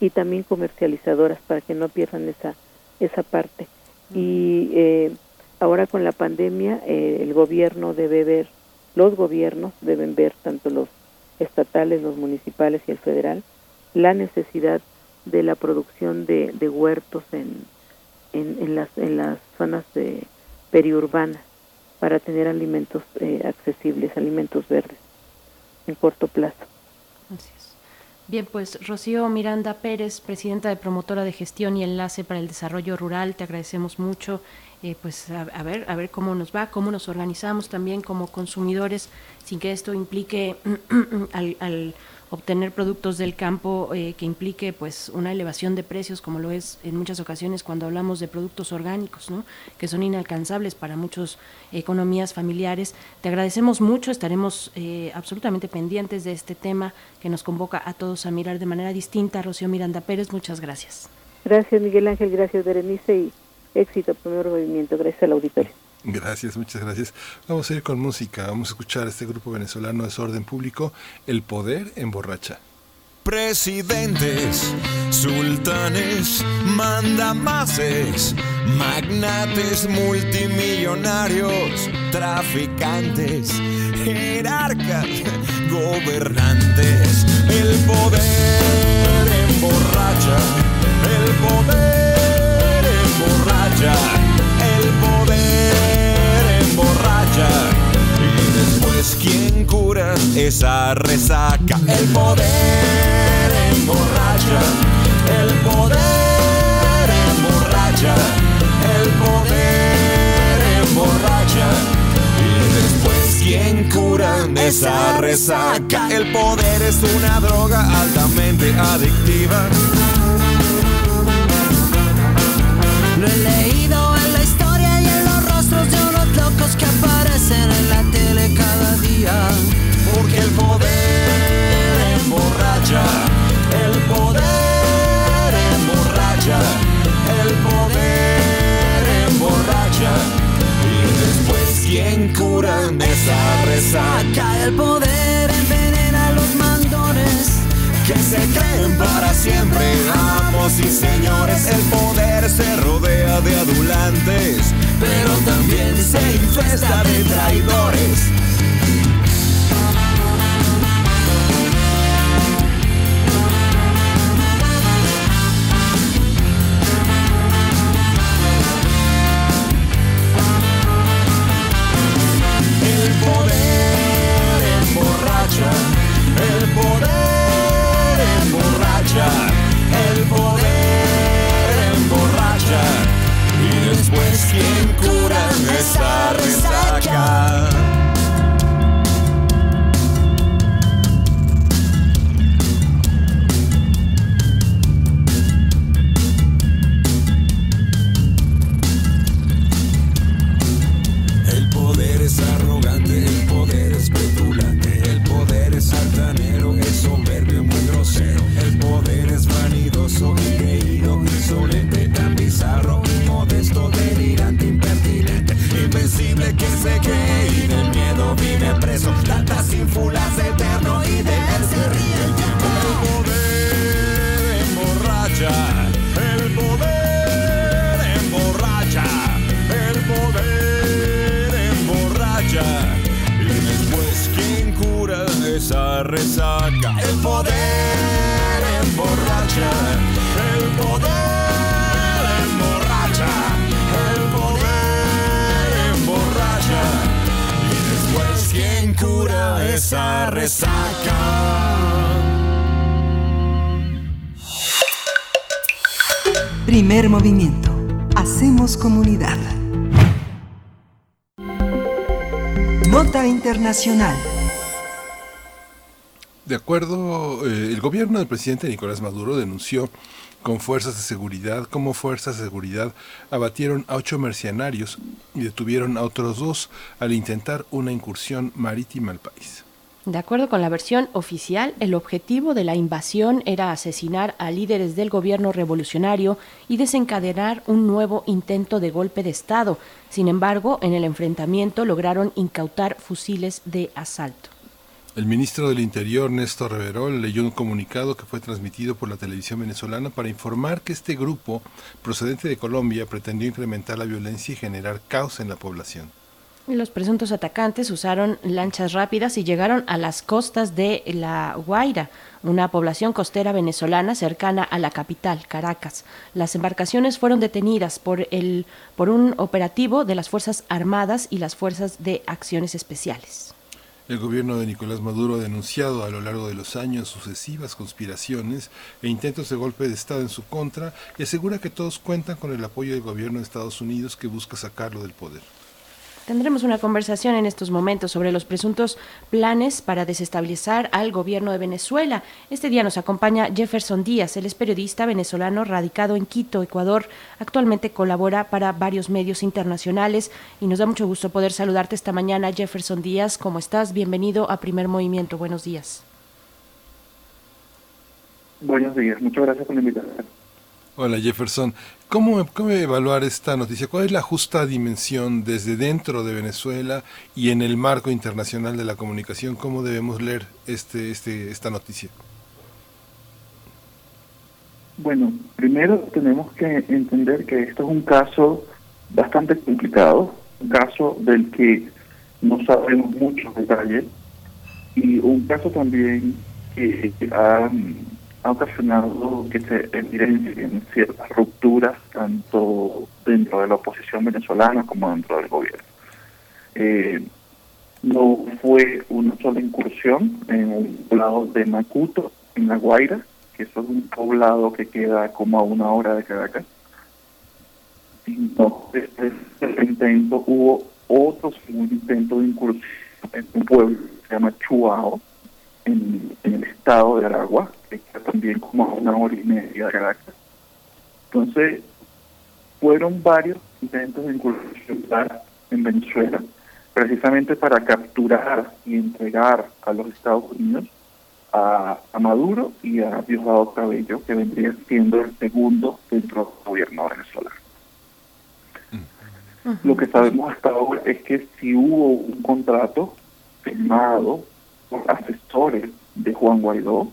y también comercializadoras para que no pierdan esa esa parte. Y eh, ahora con la pandemia eh, el gobierno debe ver, los gobiernos deben ver, tanto los estatales, los municipales y el federal, la necesidad de la producción de, de huertos en, en, en, las, en las zonas de, periurbanas para tener alimentos eh, accesibles, alimentos verdes en corto plazo. Así. Bien, pues Rocío Miranda Pérez, presidenta de Promotora de Gestión y Enlace para el Desarrollo Rural, te agradecemos mucho. Eh, pues a, ver, a ver cómo nos va, cómo nos organizamos también como consumidores, sin que esto implique <clears throat> al, al obtener productos del campo eh, que implique pues una elevación de precios como lo es en muchas ocasiones cuando hablamos de productos orgánicos ¿no? que son inalcanzables para muchas economías familiares. Te agradecemos mucho estaremos eh, absolutamente pendientes de este tema que nos convoca a todos a mirar de manera distinta. Rocío Miranda Pérez muchas gracias. Gracias Miguel Ángel gracias Berenice y éxito primer movimiento. Gracias al auditorio Gracias, muchas gracias. Vamos a ir con música. Vamos a escuchar a este grupo venezolano de orden público, El Poder emborracha. Presidentes, sultanes, mandamases, magnates multimillonarios, traficantes, jerarcas, gobernantes. El poder emborracha, el poder emborracha, Después, ¿quién cura esa resaca? El poder emborracha, el poder emborracha, el poder emborracha. Y después, ¿quién cura esa resaca? El poder es una droga altamente adictiva. Lo he leído locos que aparecen en la tele cada día. Porque el poder emborracha, el poder emborracha, el poder emborracha. Y después, ¿quién cura esa resaca? El poder envenena a los mandones. Que se creen para siempre amos y señores. El poder se rodea de adulantes, pero también se infesta de traidores. Después, ¿quién cura esa resaca? Se cree y del miedo vive preso. Tantas ínfulas eterno y de él se ríe el tiempo. El poder emborracha, el poder emborracha, el poder emborracha. Y después, ¿quién cura esa resaca? El poder emborracha, el poder esa resaca? Primer movimiento. Hacemos comunidad. Nota Internacional. De acuerdo, eh, el gobierno del presidente Nicolás Maduro denunció con fuerzas de seguridad cómo fuerzas de seguridad abatieron a ocho mercenarios y detuvieron a otros dos al intentar una incursión marítima al país. De acuerdo con la versión oficial, el objetivo de la invasión era asesinar a líderes del gobierno revolucionario y desencadenar un nuevo intento de golpe de Estado. Sin embargo, en el enfrentamiento lograron incautar fusiles de asalto. El ministro del Interior, Néstor Reverol, leyó un comunicado que fue transmitido por la televisión venezolana para informar que este grupo, procedente de Colombia, pretendió incrementar la violencia y generar caos en la población. Los presuntos atacantes usaron lanchas rápidas y llegaron a las costas de La Guaira, una población costera venezolana cercana a la capital, Caracas. Las embarcaciones fueron detenidas por, el, por un operativo de las Fuerzas Armadas y las Fuerzas de Acciones Especiales. El gobierno de Nicolás Maduro ha denunciado a lo largo de los años sucesivas conspiraciones e intentos de golpe de Estado en su contra y asegura que todos cuentan con el apoyo del gobierno de Estados Unidos que busca sacarlo del poder. Tendremos una conversación en estos momentos sobre los presuntos planes para desestabilizar al gobierno de Venezuela. Este día nos acompaña Jefferson Díaz, él es periodista venezolano radicado en Quito, Ecuador. Actualmente colabora para varios medios internacionales y nos da mucho gusto poder saludarte esta mañana. Jefferson Díaz, ¿cómo estás? Bienvenido a Primer Movimiento. Buenos días. Buenos días, muchas gracias por la invitación. Hola Jefferson, ¿Cómo, ¿Cómo, evaluar esta noticia? ¿Cuál es la justa dimensión desde dentro de Venezuela y en el marco internacional de la comunicación? ¿Cómo debemos leer este, este, esta noticia? Bueno, primero tenemos que entender que esto es un caso bastante complicado, un caso del que no sabemos muchos detalles y un caso también que ha ha ocasionado que se evidencien ciertas rupturas tanto dentro de la oposición venezolana como dentro del gobierno. Eh, no fue una sola incursión en un poblado de Macuto, en La Guaira, que es un poblado que queda como a una hora de Caracas. Desde el intento hubo otro segundo intento de incursión en un pueblo que se llama Chuao, en, el estado de Aragua, que está también como a una hora y media de Caracas. Entonces, fueron varios intentos de incursionar en Venezuela, precisamente para capturar y entregar a los Estados Unidos a, Maduro y a Diosdado Cabello, que vendría siendo el segundo dentro del gobierno venezolano. Lo que sabemos hasta ahora es que si hubo un contrato firmado asesores de Juan Guaidó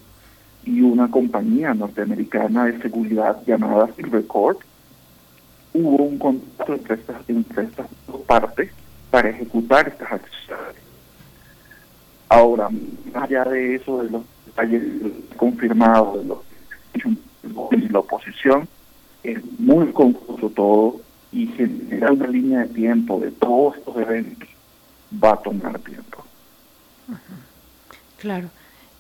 y una compañía norteamericana de seguridad llamada Silver Corp, hubo un contrato entre estas, entre estas dos partes para ejecutar estas acciones. Ahora, más allá de eso, de los detalles confirmados de los de la oposición, es muy confuso todo y generar una línea de tiempo de todos estos eventos va a tomar tiempo. Claro.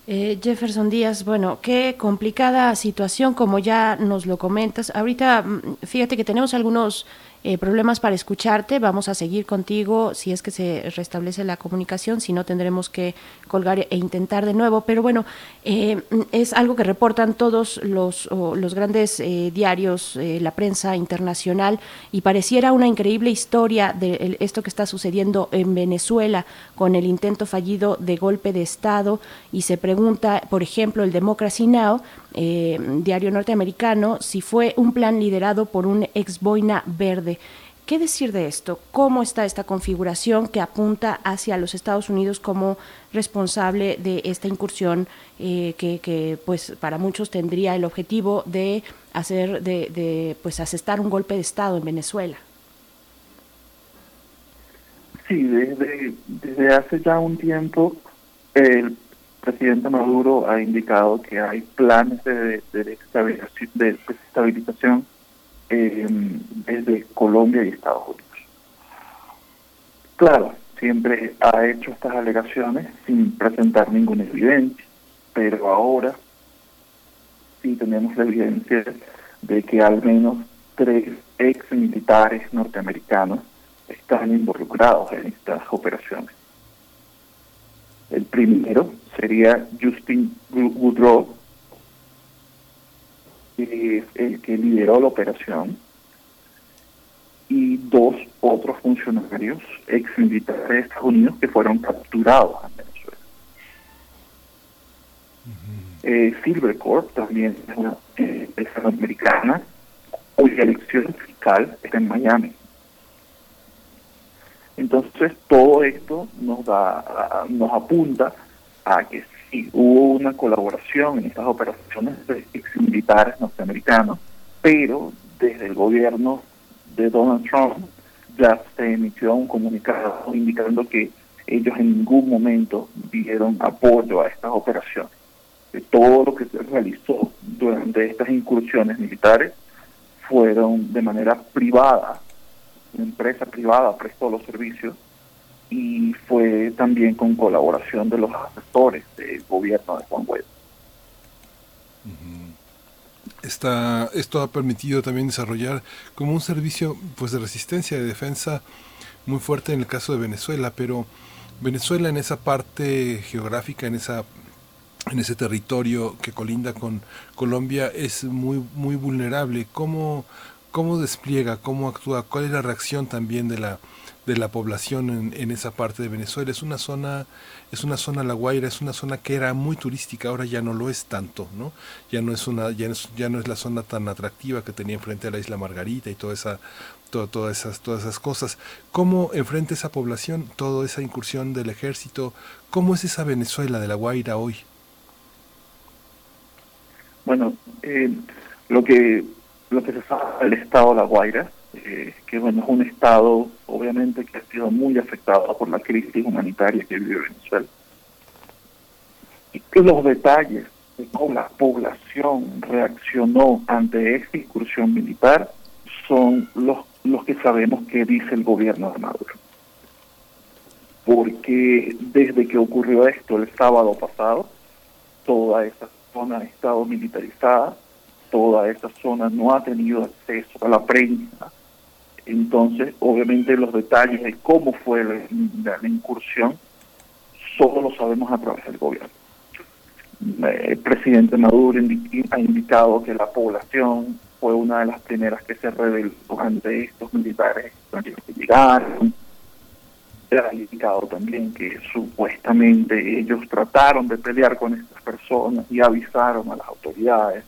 Eh, Jefferson Díaz, bueno, qué complicada situación, como ya nos lo comentas. Ahorita, mm, fíjate que tenemos algunos eh, problemas para escucharte. Vamos a seguir contigo si es que se restablece la comunicación, si no tendremos que colgar e intentar de nuevo. Pero bueno, eh, es algo que reportan todos los, los grandes eh, diarios, la prensa internacional, y pareciera una increíble historia de esto que está sucediendo en Venezuela con el intento fallido de golpe de Estado. Y se pregunta, por ejemplo, el Democracy Now! Eh, diario norteamericano, si fue un plan liderado por un ex boina verde. ¿Qué decir de esto? ¿Cómo está esta configuración que apunta hacia los Estados Unidos como responsable de esta incursión eh, que, pues, para muchos tendría el objetivo de hacer, de, pues, asestar un golpe de Estado en Venezuela? Sí, desde hace ya un tiempo el presidente Maduro ha indicado que hay planes de, de, desestabilización eh, desde Colombia y Estados Unidos. Claro, siempre ha hecho estas alegaciones sin presentar ninguna evidencia, pero ahora sí tenemos la evidencia de que al menos tres ex militares norteamericanos están involucrados en estas operaciones. El primero sería Justin Woodrow, que es el que lideró la operación, y dos otros funcionarios ex militares de Estados Unidos que fueron capturados en Venezuela. Eh, Silvercorp también es una empresa americana cuya elección fiscal está en Miami. Entonces todo esto nos da, nos apunta a que sí hubo una colaboración en estas operaciones de ex militares norteamericanos, pero desde el gobierno de Donald Trump ya se emitió un comunicado indicando que ellos en ningún momento dieron apoyo a estas operaciones. Todo lo que se realizó durante estas incursiones militares fueron de manera privada, una empresa privada prestó los servicios y fue también con colaboración de los asesores del gobierno de Juan Guaidó. Esta, esto ha permitido también desarrollar como un servicio pues de resistencia, de defensa muy fuerte en el caso de Venezuela, pero Venezuela en esa parte geográfica, en esa en ese territorio que colinda con Colombia es muy muy vulnerable. ¿Cómo, cómo despliega, cómo actúa, cuál es la reacción también de la de la población en, en, esa parte de Venezuela. Es una zona, es una zona La Guaira, es una zona que era muy turística, ahora ya no lo es tanto, ¿no? Ya no es una, ya, es, ya no es la zona tan atractiva que tenía enfrente a la isla Margarita y toda esa, todo, todas esas, todas esas cosas. ¿Cómo enfrenta esa población toda esa incursión del ejército? ¿Cómo es esa Venezuela de La Guaira hoy? Bueno, eh, lo que lo que se sabe del estado La Guaira eh, que bueno, es un estado obviamente que ha sido muy afectado por la crisis humanitaria que vive Venezuela. Y los detalles de cómo la población reaccionó ante esta incursión militar son los, los que sabemos que dice el gobierno de Maduro. Porque desde que ocurrió esto el sábado pasado, toda esa zona ha estado militarizada, toda esa zona no ha tenido acceso a la prensa, entonces, obviamente los detalles de cómo fue la, incursión solo lo sabemos a través del gobierno. Eh, el presidente Maduro ha indicado que la población fue una de las primeras que se rebeló ante estos militares que llegaron. Ha indicado también que supuestamente ellos trataron de pelear con estas personas y avisaron a las autoridades.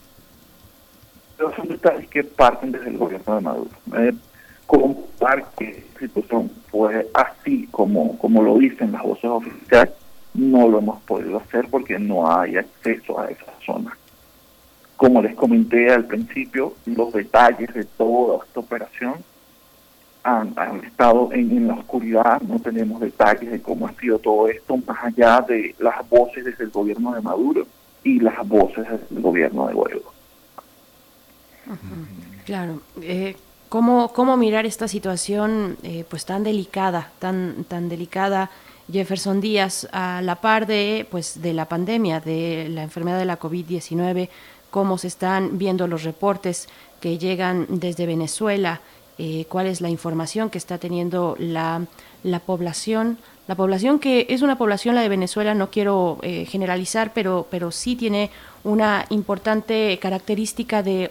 Pero son detalles que parten desde el gobierno de Maduro. Eh, comprobar que la situación fue así como, como lo dicen las voces oficiales, no lo hemos podido hacer porque no hay acceso a esa zona. Como les comenté al principio, los detalles de toda esta operación han, estado en, en, la oscuridad, no tenemos detalles de cómo ha sido todo esto, más allá de las voces desde el gobierno de Maduro y las voces del gobierno de Guaidó. Claro. Eh, ¿Cómo, cómo mirar esta situación eh, pues tan delicada, tan, tan delicada, Jefferson Díaz, a la par de, pues, de la pandemia, de la enfermedad de la COVID-19, cómo se están viendo los reportes que llegan desde Venezuela, eh, cuál es la información que está teniendo la, la población la población que es una población la de Venezuela no quiero eh, generalizar pero pero sí tiene una importante característica de,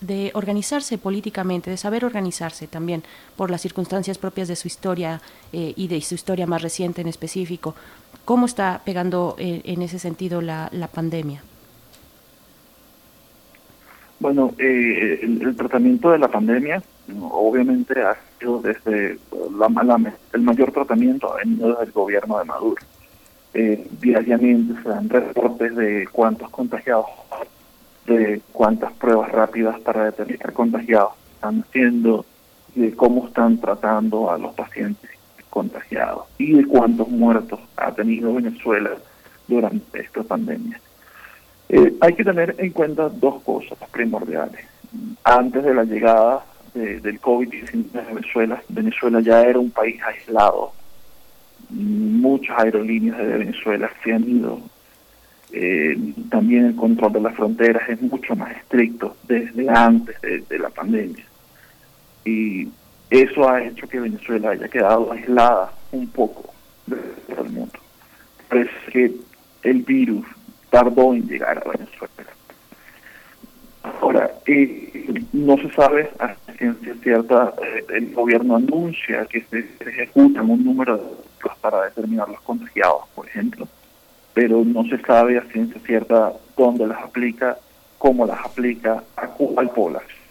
de organizarse políticamente, de saber organizarse también por las circunstancias propias de su historia eh, y de su historia más reciente en específico. ¿Cómo está pegando eh, en ese sentido la, la pandemia? Bueno, eh, el, tratamiento de la pandemia obviamente ha sido desde la, el mayor tratamiento ha venido desde el gobierno de Maduro eh, diariamente se dan reportes de cuántos contagiados, de cuántas pruebas rápidas para determinar contagiados están haciendo, de cómo están tratando a los pacientes contagiados y de cuántos muertos ha tenido Venezuela durante esta pandemia. Eh, hay que tener en cuenta dos cosas primordiales. Antes de la llegada del COVID-19 a Venezuela, Venezuela ya era un país aislado muchas aerolíneas de Venezuela se han ido. Eh, también el control de las fronteras es mucho más estricto desde antes de, la pandemia. Y eso ha hecho que Venezuela haya quedado aislada un poco del mundo. parece que el virus tardó en llegar a Venezuela. Ahora, eh, no se sabe a ciencia cierta, eh, el gobierno anuncia que se, ejecutan un número de pruebas para determinar los contagiados, por ejemplo, pero no se sabe a ciencia cierta dónde las aplica, cómo las aplica, a cuál población.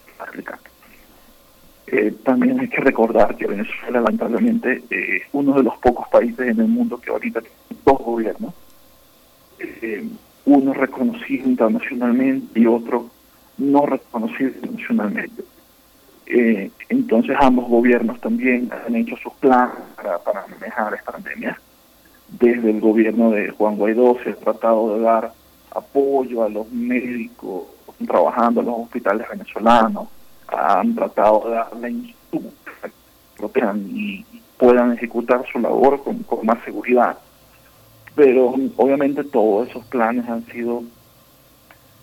Eh, también hay que recordar que Venezuela, lamentablemente, eh, es uno de los pocos países en el mundo que ahorita tiene dos gobiernos, eh, uno reconocido internacionalmente y otro no reconocido internacionalmente. Eh, entonces ambos gobiernos también han hecho sus planes para, manejar esta pandemia. Desde el gobierno de Juan Guaidó se ha tratado de dar apoyo a los médicos trabajando en los hospitales venezolanos, han tratado de para que protejan y puedan ejecutar su labor con más seguridad. Pero obviamente todos esos planes han sido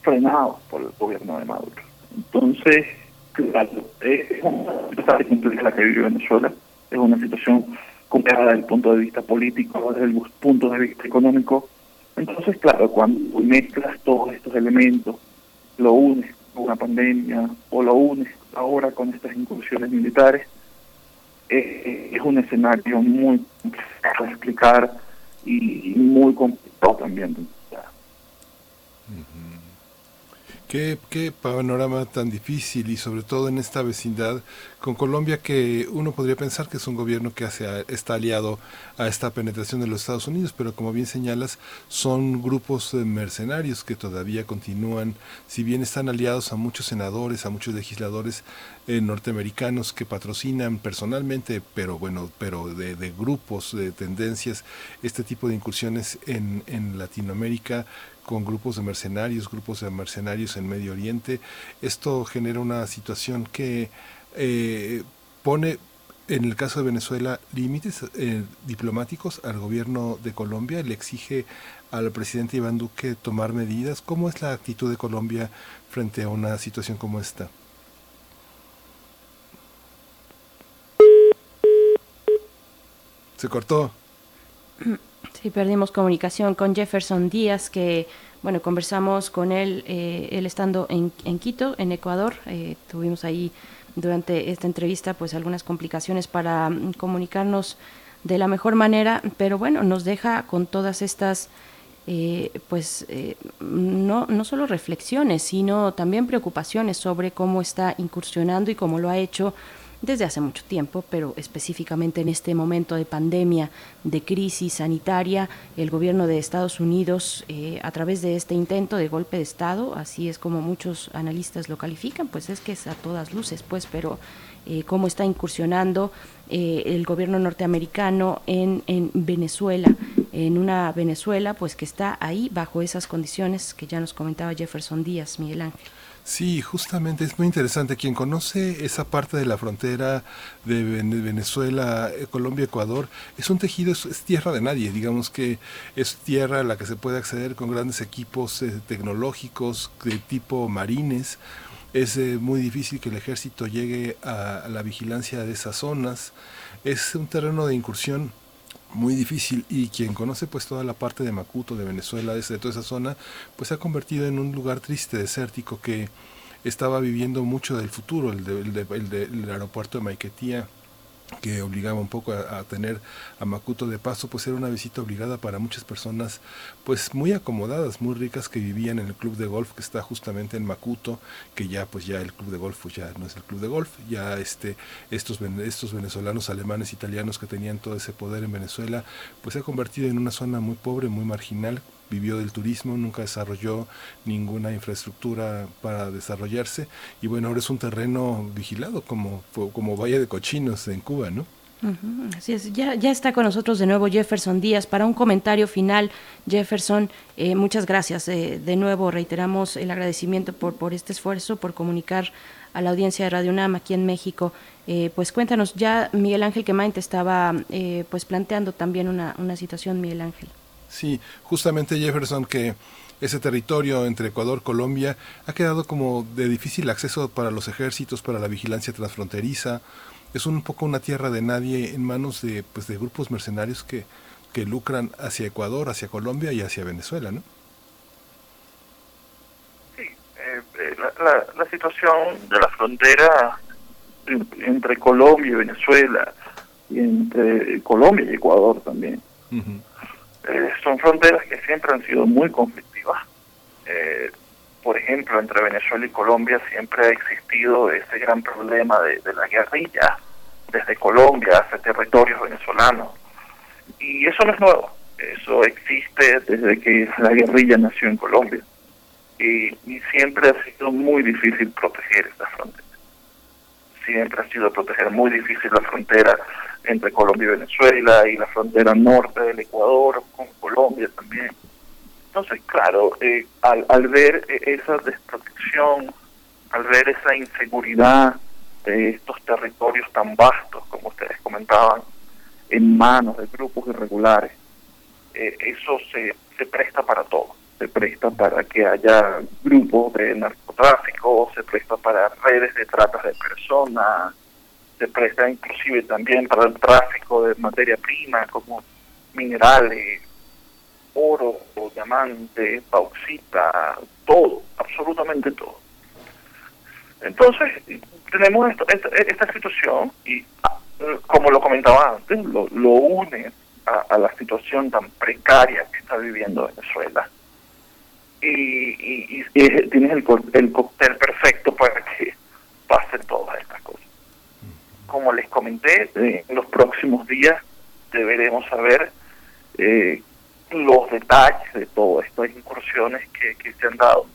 frenados por el gobierno de Maduro. Entonces, claro, es situación compleja la que vive Venezuela, es una situación compleja desde el punto de vista político, desde el punto de vista económico. Entonces, claro, cuando mezclas todos estos elementos, lo unes con una pandemia o lo unes ahora con estas incursiones militares, es un escenario muy complejo de explicar y, muy complicado también. de entender. Qué, qué panorama tan difícil y sobre todo en esta vecindad con Colombia que uno podría pensar que es un gobierno que hace, está aliado a esta penetración de los Estados Unidos, pero como bien señalas, son grupos eh, mercenarios que todavía continúan, si bien están aliados a muchos senadores, a muchos legisladores eh, norteamericanos que patrocinan personalmente, pero bueno, pero de, de grupos, de tendencias, este tipo de incursiones en, en Latinoamérica con grupos de mercenarios, grupos de mercenarios en Medio Oriente. Esto genera una situación que eh, pone, en el caso de Venezuela, límites eh, diplomáticos al gobierno de Colombia, le exige al presidente Iván Duque tomar medidas. ¿Cómo es la actitud de Colombia frente a una situación como esta? Se cortó. <clears throat> Sí, perdimos comunicación con Jefferson Díaz, que, bueno, conversamos con él, eh, él estando en, en, Quito, en Ecuador. Eh, tuvimos ahí durante esta entrevista, pues, algunas complicaciones para mm, comunicarnos de la mejor manera, pero bueno, nos deja con todas estas, eh, pues, eh, no, no solo reflexiones, sino también preocupaciones sobre cómo está incursionando y cómo lo ha hecho desde hace mucho tiempo, pero específicamente en este momento de pandemia, de crisis sanitaria, el gobierno de Estados Unidos, eh, a través de este intento de golpe de Estado, así es como muchos analistas lo califican, pues es que es a todas luces, pues, pero eh, cómo está incursionando eh, el gobierno norteamericano en, en Venezuela, en una Venezuela, pues que está ahí bajo esas condiciones que ya nos comentaba Jefferson Díaz, Miguel Ángel. Sí, justamente es muy interesante. Quien conoce esa parte de la frontera de Venezuela, eh, Colombia, Ecuador, es un tejido, es, es, tierra de nadie. Digamos que es tierra a la que se puede acceder con grandes equipos eh, tecnológicos de tipo marines. Es eh, muy difícil que el ejército llegue a, a la vigilancia de esas zonas. Es un terreno de incursión muy difícil y quien conoce pues toda la parte de Macuto, de Venezuela, de toda esa zona, pues se ha convertido en un lugar triste, desértico, que estaba viviendo mucho del futuro, el, de, el, de, el, de, el aeropuerto de Maiquetía, que obligaba un poco a, tener a Macuto de paso, pues era una visita obligada para muchas personas pues muy acomodadas, muy ricas que vivían en el club de golf que está justamente en Macuto, que ya pues ya el club de golf pues ya no es el club de golf, ya este estos estos venezolanos, alemanes, italianos que tenían todo ese poder en Venezuela, pues se ha convertido en una zona muy pobre, muy marginal, vivió del turismo, nunca desarrolló ninguna infraestructura para desarrollarse y bueno, ahora es un terreno vigilado como, como Valle de Cochinos en Cuba, ¿no? Así es, ya, ya está con nosotros de nuevo Jefferson Díaz para un comentario final. Jefferson, eh, muchas gracias. Eh, de nuevo reiteramos el agradecimiento por, por este esfuerzo, por comunicar a la audiencia de Radio UNAM aquí en México. Eh, pues cuéntanos, ya Miguel Ángel Quemain te estaba eh, pues planteando también una, una situación, Miguel Ángel. Sí, justamente Jefferson, que ese territorio entre Ecuador y Colombia ha quedado como de difícil acceso para los ejércitos, para la vigilancia transfronteriza. Es un poco una tierra de nadie en manos de, pues, de grupos mercenarios que que lucran hacia Ecuador, hacia Colombia y hacia Venezuela, ¿no? Sí, eh, eh, la, la, situación de la frontera entre Colombia y Venezuela y entre Colombia y Ecuador también. Eh, son fronteras que siempre han sido muy conflictivas. por ejemplo, entre Venezuela y Colombia siempre ha existido ese gran problema de, la guerrilla desde Colombia hacia territorios venezolanos. Y eso no es nuevo, eso existe desde que la guerrilla nació en Colombia. Y, siempre ha sido muy difícil proteger esta frontera. Siempre ha sido proteger muy difícil la frontera entre Colombia y Venezuela y la frontera norte del Ecuador con Colombia también. Entonces, claro, eh, al, al ver esa desprotección, al ver esa inseguridad, de estos territorios tan vastos, como ustedes comentaban, en manos de grupos irregulares, eh, eso se, se presta para todo. Se presta para que haya grupos de narcotráfico, se presta para redes de trata de personas, se presta inclusive también para el tráfico de materia prima como minerales, oro, diamantes, bauxita, todo, absolutamente todo. Entonces, tenemos esta, situación y, como lo comentaba antes, lo, une a, la situación tan precaria que está viviendo Venezuela. Y, tienes el, el cóctel perfecto para que pasen todas estas cosas. Como les comenté, eh, en los próximos días deberemos saber eh, los detalles de todas estas incursiones que, que se han dado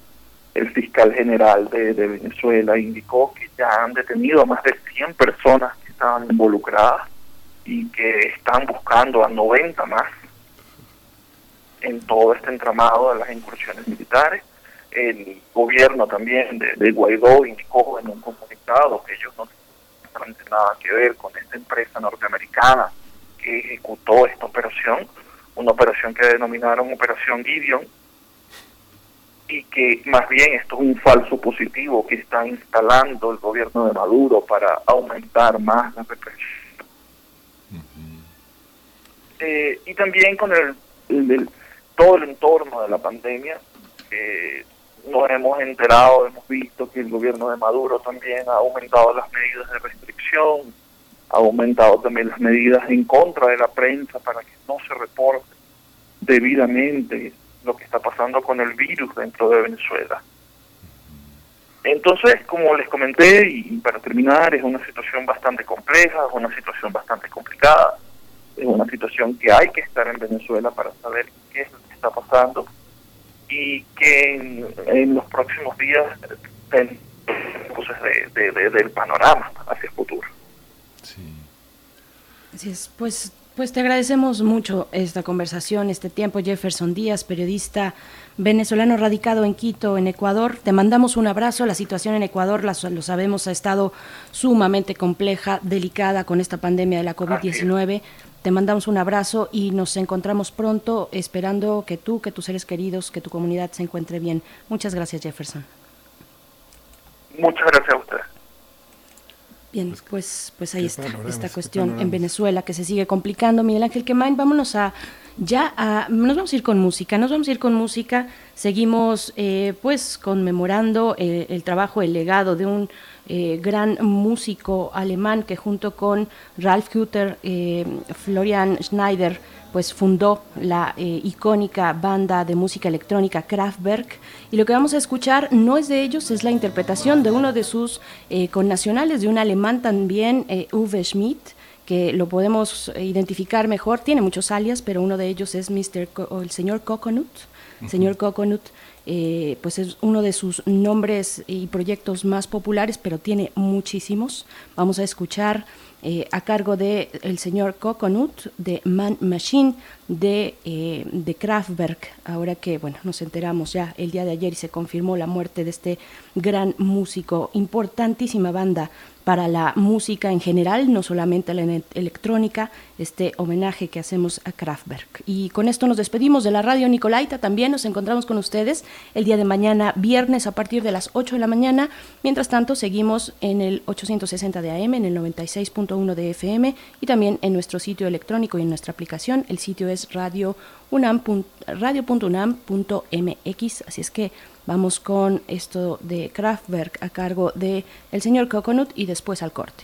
el fiscal general de, Venezuela indicó que ya han detenido a más de 100 personas que estaban involucradas y que están buscando a 90 más en todo este entramado de las incursiones militares. El gobierno también de, Guaidó indicó en un comunicado que ellos no tienen nada que ver con esta empresa norteamericana que ejecutó esta operación, una operación que denominaron Operación Gideon, y que más bien esto es un falso positivo que está instalando el gobierno de Maduro para aumentar más la represión. Eh, y también con el, todo el entorno de la pandemia, eh, nos hemos enterado, hemos visto que el gobierno de Maduro también ha aumentado las medidas de restricción, ha aumentado también las medidas en contra de la prensa para que no se reporte debidamente lo que está pasando con el virus dentro de Venezuela. Entonces, como les comenté, y para terminar, es una situación bastante compleja, es una situación bastante complicada, es una situación que hay que estar en Venezuela para saber qué es lo que está pasando y que en, los próximos días ten cosas de, del panorama hacia el futuro. Sí. Así es, pues pues te agradecemos mucho esta conversación, este tiempo. Jefferson Díaz, periodista venezolano radicado en Quito, en Ecuador. Te mandamos un abrazo. La situación en Ecuador, lo sabemos, ha estado sumamente compleja, delicada con esta pandemia de la COVID-19. Te mandamos un abrazo y nos encontramos pronto esperando que tú, que tus seres queridos, que tu comunidad se encuentre bien. Muchas gracias, Jefferson. Muchas gracias a usted. Bien, pues, pues ahí está esta cuestión en Venezuela que se sigue complicando. Miguel Ángel Quemain, vámonos a ya a, nos vamos a ir con música, nos vamos a ir con música, seguimos eh, pues conmemorando eh, el trabajo, el legado de un eh, gran músico alemán que junto con Ralf Hutter, Florian Schneider, pues fundó la eh, icónica banda de música electrónica Kraftwerk. Y lo que vamos a escuchar no es de ellos, es la interpretación de uno de sus eh, connacionales, de un alemán también, eh, Uwe Schmidt, que lo podemos identificar mejor, tiene muchos alias, pero uno de ellos es Mr. el señor Coconut, señor Coconut, pues es uno de sus nombres y proyectos más populares, pero tiene muchísimos. Vamos a escuchar eh, a cargo de el señor Coconut, de Man Machine, de, eh, de Kraftwerk, ahora que bueno, nos enteramos ya el día de ayer y se confirmó la muerte de este gran músico, importantísima banda para la música en general, no solamente la electrónica, este homenaje que hacemos a Kraftwerk. Y con esto nos despedimos de la radio Nicolaita, también nos encontramos con ustedes el día de mañana, viernes a partir de las 8 de la mañana. Mientras tanto, seguimos en el 860 de AM, en el 96.1 de FM y también en nuestro sitio electrónico y en nuestra aplicación. El sitio es radio radio.unam.mx, así es que Vamos con esto de Kraftwerk a cargo de el señor Coconut y después al corte.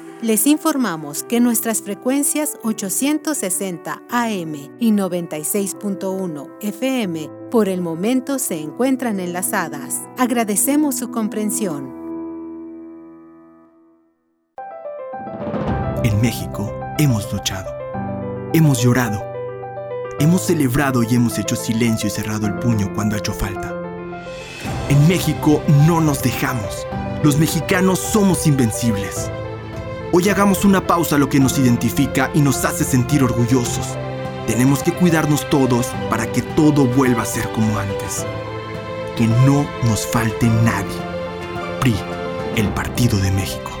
Les informamos que nuestras frecuencias 860 AM y 96.1 FM por el momento se encuentran enlazadas. Agradecemos su comprensión. En México hemos luchado, hemos llorado, hemos celebrado y hemos hecho silencio y cerrado el puño cuando ha hecho falta. En México no nos dejamos. Los mexicanos somos invencibles. Hoy hagamos una pausa a lo que nos identifica y nos hace sentir orgullosos. Tenemos que cuidarnos todos para que todo vuelva a ser como antes. Que no nos falte nadie. PRI, el Partido de México.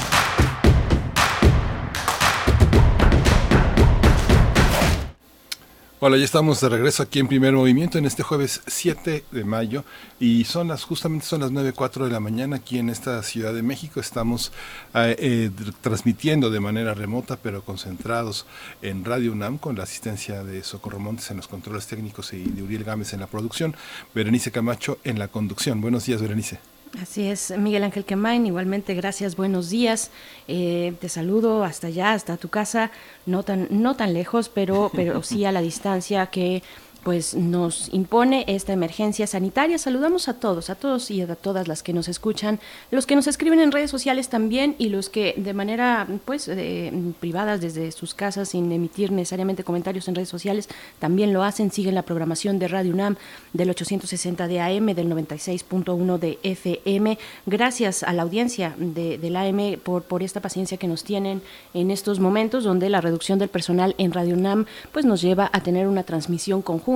Hola, ya estamos de regreso aquí en Primer Movimiento en este jueves 7 de mayo y son las justamente son las 9.04 de la mañana aquí en esta Ciudad de México. Estamos eh, eh, transmitiendo de manera remota pero concentrados en Radio UNAM con la asistencia de Socorro Montes en los controles técnicos y de Uriel Gámez en la producción, Berenice Camacho en la conducción. Buenos días, Berenice. Así es, Miguel Ángel Quemain, igualmente gracias, buenos días. Eh, te saludo hasta allá, hasta tu casa, no tan, no tan lejos, pero, pero sí a la distancia que pues nos impone esta emergencia sanitaria. Saludamos a todos, a todos y a todas las que nos escuchan, los que nos escriben en redes sociales también y los que de manera pues eh, privadas desde sus casas sin emitir necesariamente comentarios en redes sociales también lo hacen, siguen la programación de Radio UNAM del 860 de AM, del 96.1 de FM. Gracias a la audiencia de, del AM por, por esta paciencia que nos tienen en estos momentos donde la reducción del personal en Radio UNAM pues nos lleva a tener una transmisión conjunta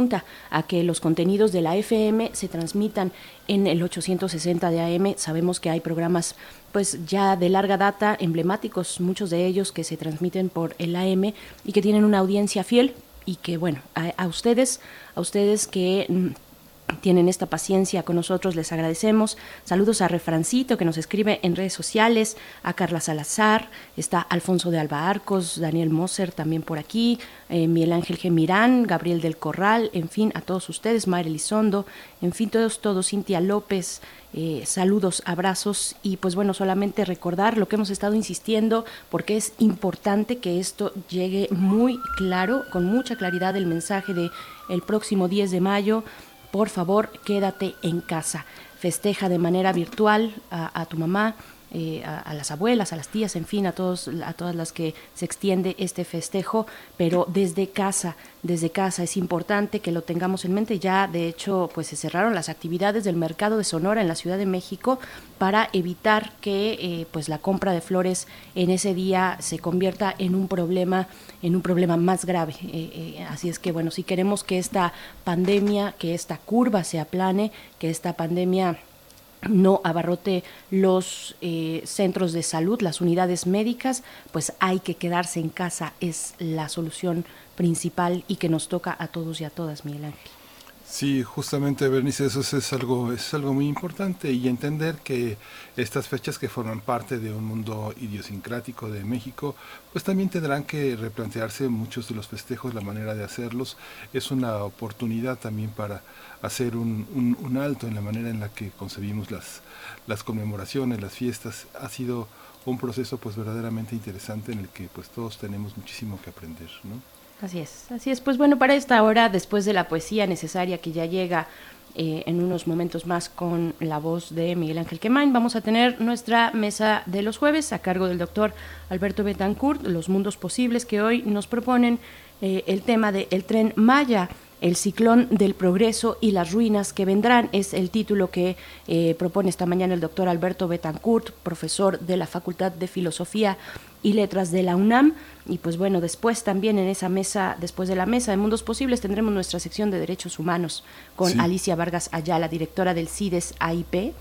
a que los contenidos de la FM se transmitan en el 860 de AM. Sabemos que hay programas pues ya de larga data, emblemáticos, muchos de ellos que se transmiten por el AM y que tienen una audiencia fiel y que bueno, a, a ustedes, a ustedes que mm, tienen esta paciencia con nosotros, les agradecemos. Saludos a Refrancito que nos escribe en redes sociales, a Carla Salazar, está Alfonso de Alba Arcos, Daniel Moser también por aquí, eh, Miguel Ángel Gemirán, Gabriel del Corral, en fin, a todos ustedes, Mayra Elizondo, en fin, todos, todos, Cintia López, eh, saludos, abrazos y pues bueno, solamente recordar lo que hemos estado insistiendo porque es importante que esto llegue muy claro, con mucha claridad el mensaje de el próximo 10 de mayo por favor quédate en casa. Festeja de manera virtual a, tu mamá, eh, a, las abuelas, a las tías, en fin, a, todos, a todas las que se extiende este festejo, pero desde casa, desde casa es importante que lo tengamos en mente. Ya, de hecho, pues se cerraron las actividades del mercado de Sonora en la Ciudad de México para evitar que eh, pues la compra de flores en ese día se convierta en un problema, en un problema más grave. Eh, así es que, bueno, si queremos que esta pandemia, que esta curva se aplane, que esta pandemia no abarrote los eh, centros de salud, las unidades médicas, pues hay que quedarse en casa, es la solución principal y que nos toca a todos y a todas, Miguel Ángel. Sí, justamente, Bernice, eso es algo, es algo muy importante y entender que estas fechas que forman parte de un mundo idiosincrático de México, pues también tendrán que replantearse muchos de los festejos, la manera de hacerlos. Es una oportunidad también para hacer un, un, un alto en la manera en la que concebimos las, las conmemoraciones, las fiestas. Ha sido un proceso pues verdaderamente interesante en el que pues todos tenemos muchísimo que aprender, ¿no? Así es, así es. Pues bueno, para esta hora, después de la poesía necesaria que ya llega eh, en unos momentos más con la voz de Miguel Ángel Quemain. Vamos a tener nuestra mesa de los jueves a cargo del doctor Alberto Betancourt, los mundos posibles que hoy nos proponen eh, el tema del tren Maya. El ciclón del progreso y las ruinas que vendrán es el título que eh, propone esta mañana el doctor Alberto Betancourt, profesor de la Facultad de Filosofía y Letras de la UNAM. Y pues bueno, después también en esa mesa, después de la mesa de Mundos Posibles, tendremos nuestra sección de Derechos Humanos con Alicia Vargas Ayala, directora del CIDES AIP.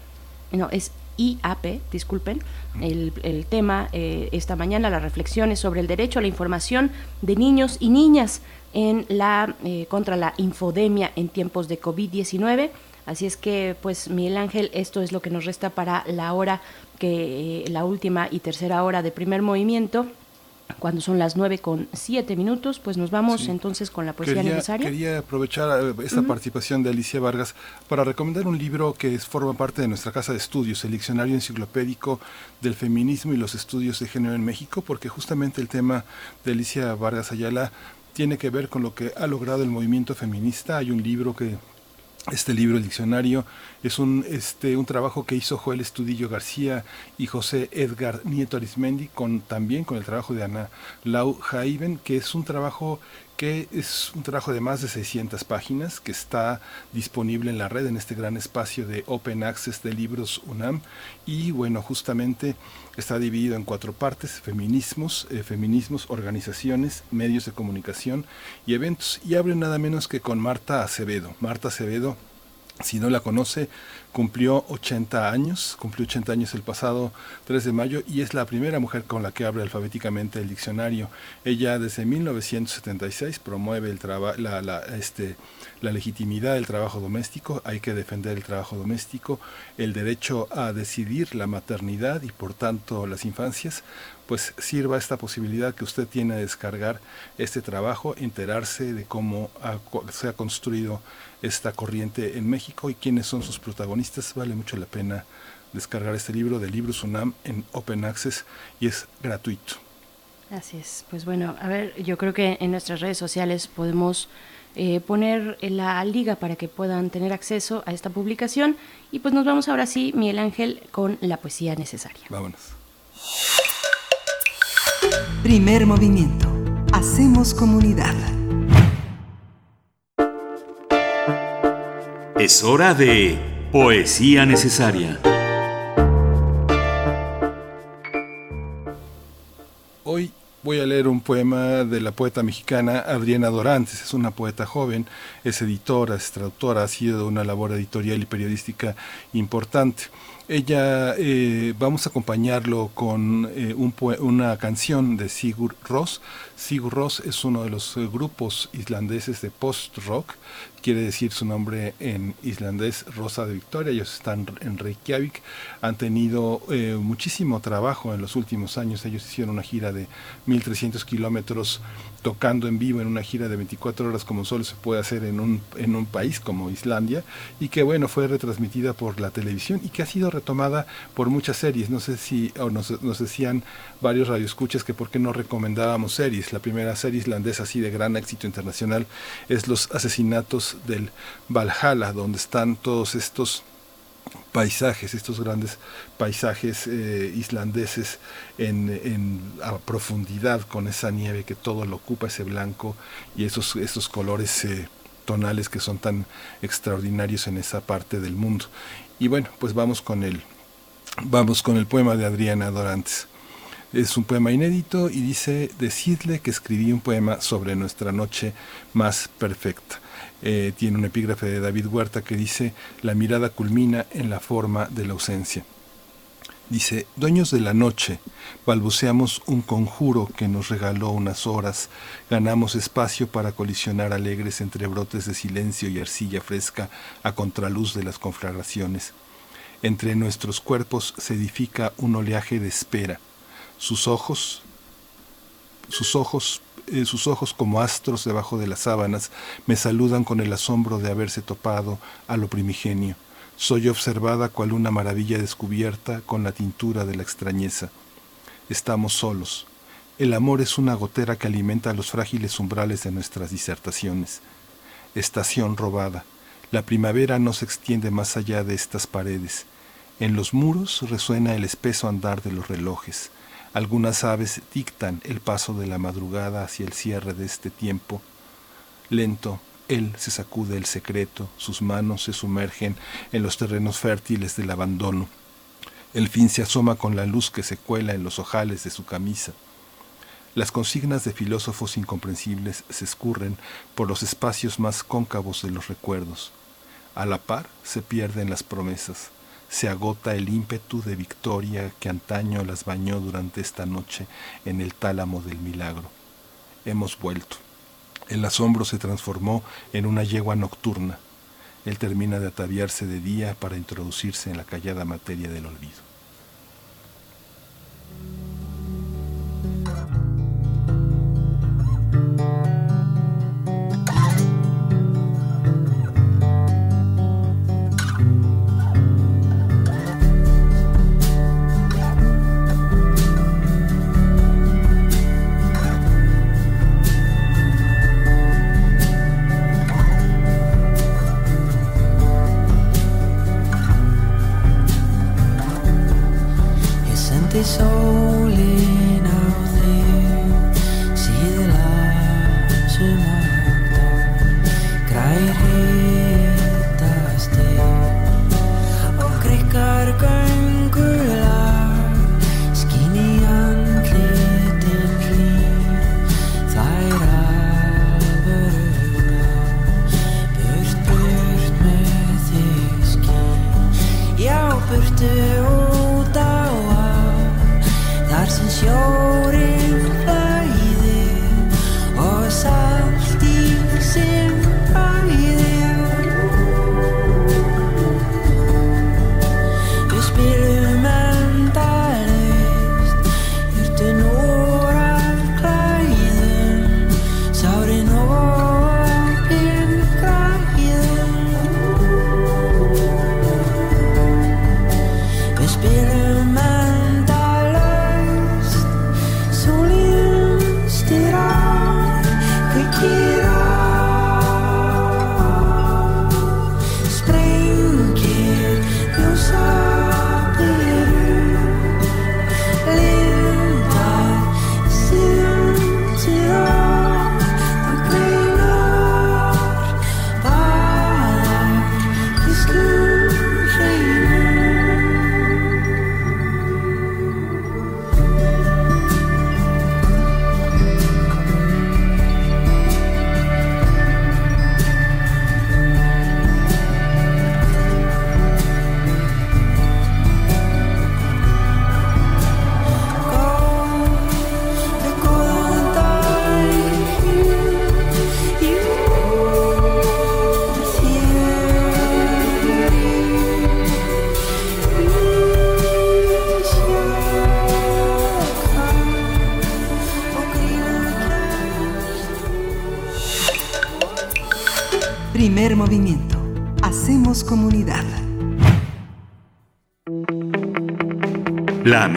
No, es IAP, disculpen, el, el tema eh, esta mañana, las reflexiones sobre el derecho a la información de niños y niñas en la, eh, contra la infodemia en tiempos de COVID-19. Así es que, pues, Miguel Ángel, esto es lo que nos resta para la hora que, eh, la última y tercera hora de primer movimiento. Cuando son las nueve con siete minutos, pues nos vamos entonces con la poesía quería, necesaria. Quería aprovechar eh, esta participación de Alicia Vargas para recomendar un libro que forma parte de nuestra casa de estudios, el Diccionario Enciclopédico del Feminismo y los Estudios de Género en México, porque justamente el tema de Alicia Vargas Ayala tiene que ver con lo que ha logrado el movimiento feminista. Hay un libro que este libro, el diccionario, es un, este, un trabajo que hizo Joel Estudillo García y José Edgar Nieto Arismendi, con, también con el trabajo de Ana Lau Jaiben, que es un trabajo que es un trabajo de más de 600 páginas que está disponible en la red en este gran espacio de Open Access de libros UNAM y bueno justamente está dividido en cuatro partes feminismos eh, feminismos organizaciones medios de comunicación y eventos. Y abre nada menos que con Marta Acevedo. Marta Acevedo si no la conoce, cumplió 80 años, cumplió 80 años el pasado 3 de mayo y es la primera mujer con la que abre alfabéticamente el diccionario. Ella desde 1976 promueve el la, la, este, la legitimidad del trabajo doméstico, hay que defender el trabajo doméstico, el derecho a decidir la maternidad y por tanto las infancias, pues sirva esta posibilidad que usted tiene de descargar este trabajo, enterarse de cómo ha se ha construido esta corriente en México y quiénes son sus protagonistas. Vale mucho la pena descargar este libro de Libros UNAM en Open Access y es gratuito. Así es. Pues bueno, a ver, yo creo que en nuestras redes sociales podemos eh, poner la liga para que puedan tener acceso a esta publicación. Y pues nos vamos ahora sí, Miguel Ángel, con la poesía necesaria. Vámonos. Primer movimiento. Hacemos comunidad. Es hora de Poesía Necesaria. Hoy voy a leer un poema de la poeta mexicana Adriana Dorantes. Es una poeta joven, es editora, es traductora, ha sido una labor editorial y periodística importante. Ella, eh, vamos a acompañarlo con eh, una canción de Sigur Rós. Sigur Rós es uno de los eh, grupos islandeses de post-rock, quiere decir su nombre en islandés Rosa de Victoria. Ellos están en Reykjavik, han tenido eh, muchísimo trabajo en los últimos años. Ellos hicieron una gira de 1.300 kilómetros tocando en vivo en una gira de 24 horas como solo se puede hacer en un, en un país como Islandia y que bueno fue retransmitida por la televisión y que ha sido retomada por muchas series. No sé si o nos, nos decían varios radioescuchas que por qué no recomendábamos series. La primera serie islandesa así de gran éxito internacional es Los asesinatos del Valhalla, donde están todos estos paisajes, estos grandes paisajes eh, islandeses en, en- a profundidad con esa nieve que todo lo ocupa, ese blanco y esos, esos colores eh, tonales que son tan extraordinarios en esa parte del mundo. Y bueno, pues vamos con el, vamos con el poema de Adriana Dorantes. Es un poema inédito y dice, decidle que escribí un poema sobre nuestra noche más perfecta. Eh, tiene un epígrafe de David Huerta que dice, la mirada culmina en la forma de la ausencia. Dice, dueños de la noche, balbuceamos un conjuro que nos regaló unas horas, ganamos espacio para colisionar alegres entre brotes de silencio y arcilla fresca a contraluz de las conflagraciones. Entre nuestros cuerpos se edifica un oleaje de espera. Sus ojos, sus ojos, eh, sus ojos como astros debajo de las sábanas me saludan con el asombro de haberse topado a lo primigenio. Soy observada cual una maravilla descubierta con la tintura de la extrañeza. Estamos solos. El amor es una gotera que alimenta los frágiles umbrales de nuestras disertaciones. Estación robada. La primavera no se extiende más allá de estas paredes. En los muros resuena el espeso andar de los relojes. Algunas aves dictan el paso de la madrugada hacia el cierre de este tiempo. Lento, él se sacude el secreto, sus manos se sumergen en los terrenos fértiles del abandono. El fin se asoma con la luz que se cuela en los ojales de su camisa. Las consignas de filósofos incomprensibles se escurren por los espacios más cóncavos de los recuerdos. A la par se pierden las promesas, se agota el ímpetu de victoria que antaño las bañó durante esta noche en el tálamo del milagro. Hemos vuelto. El asombro se transformó en una yegua nocturna. Él termina de ataviarse de día para introducirse en la callada materia del olvido.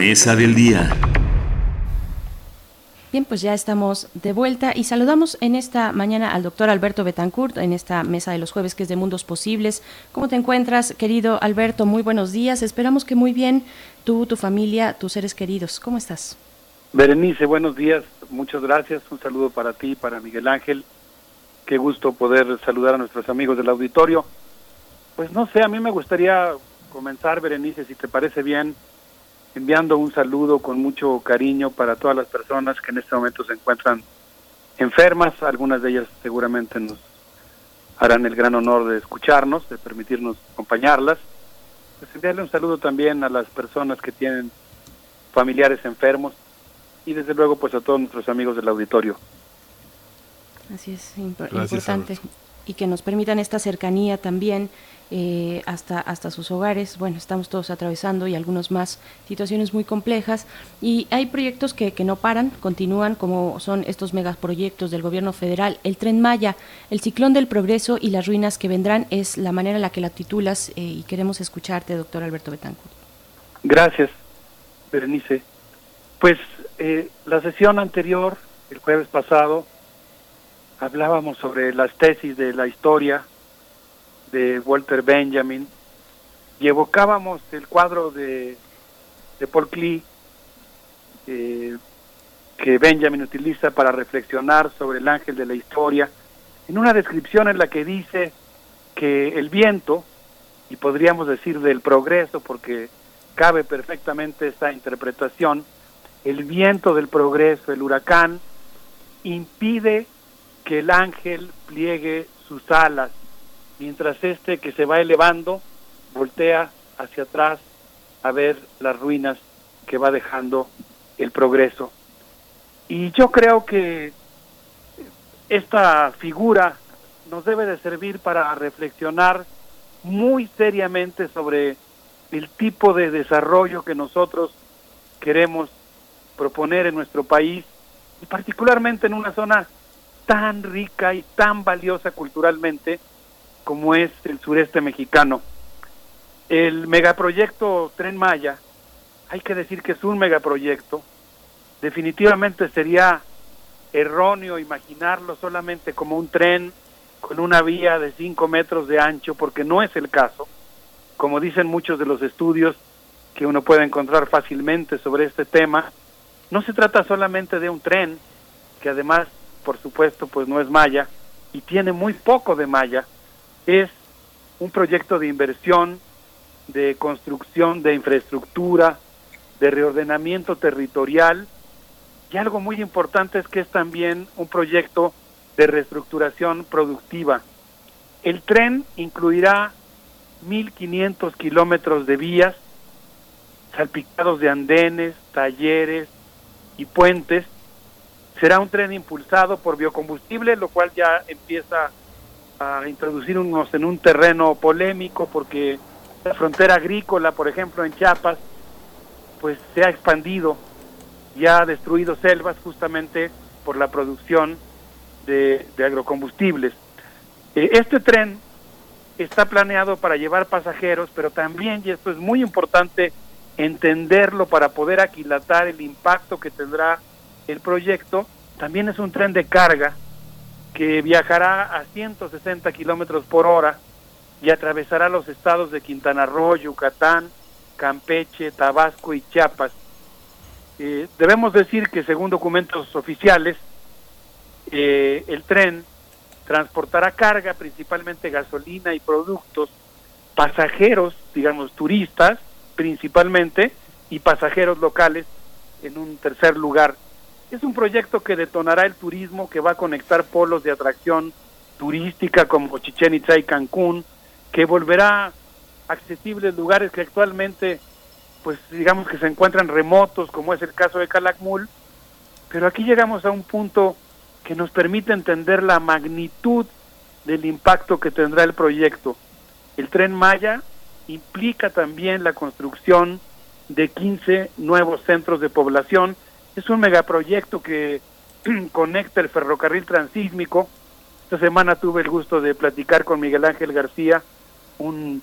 Mesa del día. Bien, pues ya estamos de vuelta y saludamos en esta mañana al doctor Alberto Betancourt en esta mesa de los jueves que es de Mundos Posibles. ¿Cómo te encuentras, querido Alberto? Muy buenos días. Esperamos que muy bien tú, tu familia, tus seres queridos. ¿Cómo estás? Berenice, buenos días. Muchas gracias. Un saludo para ti, para Miguel Ángel. Qué gusto poder saludar a nuestros amigos del auditorio. Pues no sé, a mí me gustaría comenzar, Berenice, si te parece bien, enviando un saludo con mucho cariño para todas las personas que en este momento se encuentran enfermas, algunas de ellas seguramente nos harán el gran honor de escucharnos, de permitirnos acompañarlas. Pues enviarle un saludo también a las personas que tienen familiares enfermos y desde luego pues a todos nuestros amigos del auditorio. Así es, importante. Y que nos permitan esta cercanía también eh, hasta, hasta sus hogares. Bueno, estamos todos atravesando y algunos más situaciones muy complejas. Y hay proyectos que, que no paran, continúan, como son estos megaproyectos del gobierno federal. El tren Maya, el ciclón del progreso y las ruinas que vendrán es la manera en la que la titulas eh, y queremos escucharte, doctor Alberto Betancourt. Gracias, Berenice. Pues eh, la sesión anterior, el jueves pasado, hablábamos sobre las tesis de la historia de Walter Benjamin y evocábamos el cuadro de, de Paul Klee eh, que Benjamin utiliza para reflexionar sobre el ángel de la historia, en una descripción en la que dice que el viento, y podríamos decir del progreso, porque cabe perfectamente esta interpretación, el viento del progreso, el huracán, impide que el ángel pliegue sus alas, mientras este que se va elevando voltea hacia atrás a ver las ruinas que va dejando el progreso. Y yo creo que esta figura nos debe de servir para reflexionar muy seriamente sobre el tipo de desarrollo que nosotros queremos proponer en nuestro país y particularmente en una zona tan rica y tan valiosa culturalmente como es el sureste mexicano. El megaproyecto Tren Maya, hay que decir que es un megaproyecto, definitivamente sería erróneo imaginarlo solamente como un tren con una vía de 5 metros de ancho, porque no es el caso. Como dicen muchos de los estudios que uno puede encontrar fácilmente sobre este tema, no se trata solamente de un tren, que además, por supuesto, pues no es malla, y tiene muy poco de malla, es un proyecto de inversión, de construcción de infraestructura, de reordenamiento territorial, y algo muy importante es que es también un proyecto de reestructuración productiva. El tren incluirá 1.500 kilómetros de vías, salpicados de andenes, talleres y puentes. Será un tren impulsado por biocombustible, lo cual ya empieza a introducirnos en un terreno polémico porque la frontera agrícola, por ejemplo, en Chiapas, pues se ha expandido y ha destruido selvas justamente por la producción de, agrocombustibles. Eh, este tren está planeado para llevar pasajeros, pero también, y esto es muy importante entenderlo para poder aquilatar el impacto que tendrá el proyecto, también es un tren de carga que viajará a 160 kilómetros por hora y atravesará los estados de Quintana Roo, Yucatán, Campeche, Tabasco y Chiapas. Eh, debemos decir que según documentos oficiales, eh, el tren transportará carga, principalmente gasolina y productos, pasajeros, digamos turistas principalmente, y pasajeros locales en un tercer lugar. Es un proyecto que detonará el turismo, que va a conectar polos de atracción turística como Chichen Itza y Cancún, que volverá accesibles lugares que actualmente, pues digamos que se encuentran remotos, como es el caso de Calakmul, pero aquí llegamos a un punto que nos permite entender la magnitud del impacto que tendrá el proyecto. El tren Maya implica también la construcción de 15 nuevos centros de población. Es un megaproyecto que <clears throat> conecta el ferrocarril transísmico. Esta semana tuve el gusto de platicar con Miguel Ángel García, un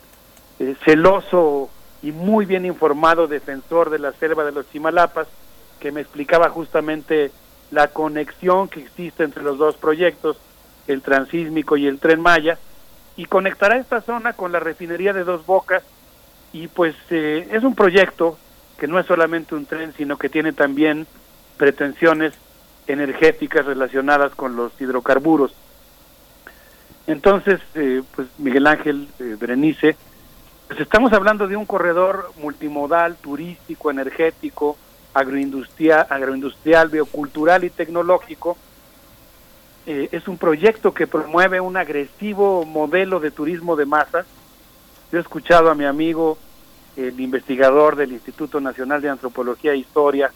eh, celoso y muy bien informado defensor de la selva de los Chimalapas, que me explicaba justamente la conexión que existe entre los dos proyectos, el transísmico y el tren Maya, y conectará esta zona con la refinería de Dos Bocas, y pues eh, es un proyecto que no es solamente un tren, sino que tiene también pretensiones energéticas relacionadas con los hidrocarburos. Entonces, eh, pues Miguel Ángel eh, Berenice, pues estamos hablando de un corredor multimodal, turístico, energético, agroindustrial, agroindustrial biocultural y tecnológico. Eh, es un proyecto que promueve un agresivo modelo de turismo de masas. Yo he escuchado a mi amigo, el investigador del Instituto Nacional de Antropología e Historia,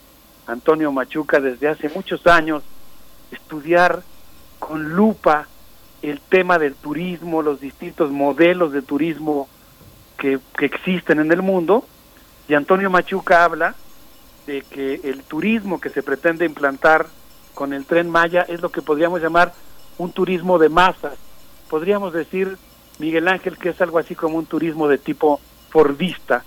Antonio Machuca, desde hace muchos años, estudiar con lupa el tema del turismo, los distintos modelos de turismo que, que existen en el mundo. Y Antonio Machuca habla de que el turismo que se pretende implantar con el tren Maya es lo que podríamos llamar un turismo de masas. Podríamos decir, Miguel Ángel, que es algo así como un turismo de tipo fordista,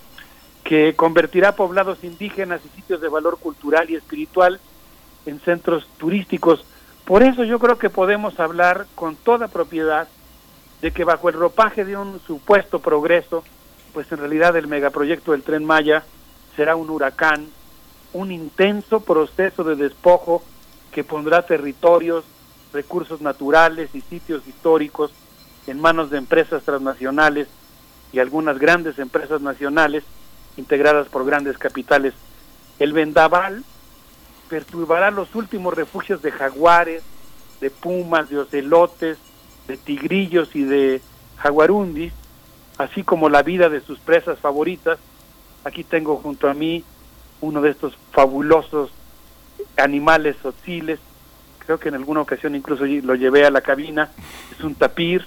que convertirá poblados indígenas y sitios de valor cultural y espiritual en centros turísticos. Por eso yo creo que podemos hablar con toda propiedad de que bajo el ropaje de un supuesto progreso, pues en realidad el megaproyecto del tren Maya será un huracán, un intenso proceso de despojo que pondrá territorios, recursos naturales y sitios históricos en manos de empresas transnacionales y algunas grandes empresas nacionales integradas por grandes capitales. El vendaval perturbará los últimos refugios de jaguares, de pumas, de ocelotes, de tigrillos y de jaguarundis, así como la vida de sus presas favoritas. Aquí tengo junto a mí uno de estos fabulosos animales sotziles, creo que en alguna ocasión incluso lo llevé a la cabina, es un tapir,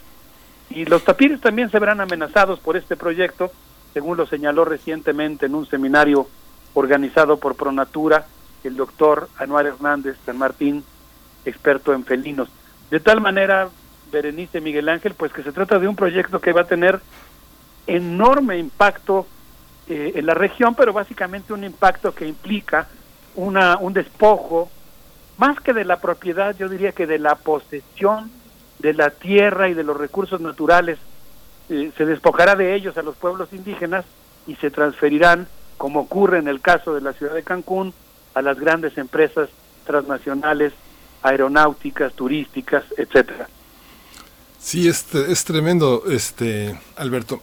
y los tapires también se verán amenazados por este proyecto, según lo señaló recientemente en un seminario organizado por Pronatura el doctor Anuar Hernández San Martín, experto en felinos. De tal manera, Berenice Miguel Ángel, pues que se trata de un proyecto que va a tener enorme impacto eh, en la región, pero básicamente un impacto que implica una, un despojo, más que de la propiedad, yo diría que de la posesión de la tierra y de los recursos naturales, eh, se despojará de ellos a los pueblos indígenas y se transferirán, como ocurre en el caso de la ciudad de Cancún, a las grandes empresas transnacionales, aeronáuticas, turísticas, etcétera. Sí, es, es tremendo, este Alberto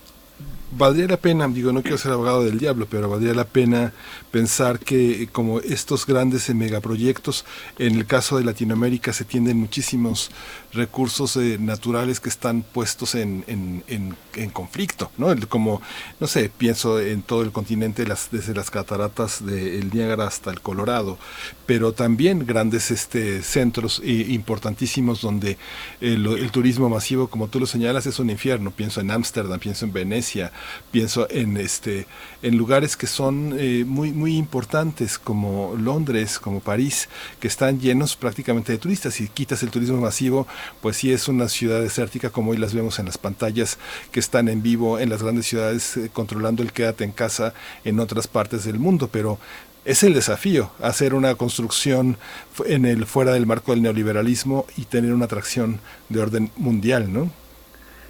valdría la pena, digo, no quiero ser abogado del diablo, pero valdría la pena pensar que como estos grandes megaproyectos, en el caso de Latinoamérica se tienden muchísimos recursos eh, naturales que están puestos en, en, en, conflicto, ¿no? Como, no sé, pienso en todo el continente, las, desde las cataratas del Niágara hasta el Colorado, pero también grandes este, centros eh, importantísimos donde el, el turismo masivo, como tú lo señalas, es un infierno. Pienso en Ámsterdam, pienso en Venecia, pienso en este en lugares que son eh, muy muy importantes como Londres como París que están llenos prácticamente de turistas si quitas el turismo masivo pues sí es una ciudad desértica como hoy las vemos en las pantallas que están en vivo en las grandes ciudades eh, controlando el quédate en casa en otras partes del mundo pero es el desafío, hacer una construcción en el fuera del marco del neoliberalismo y tener una atracción de orden mundial, ¿no?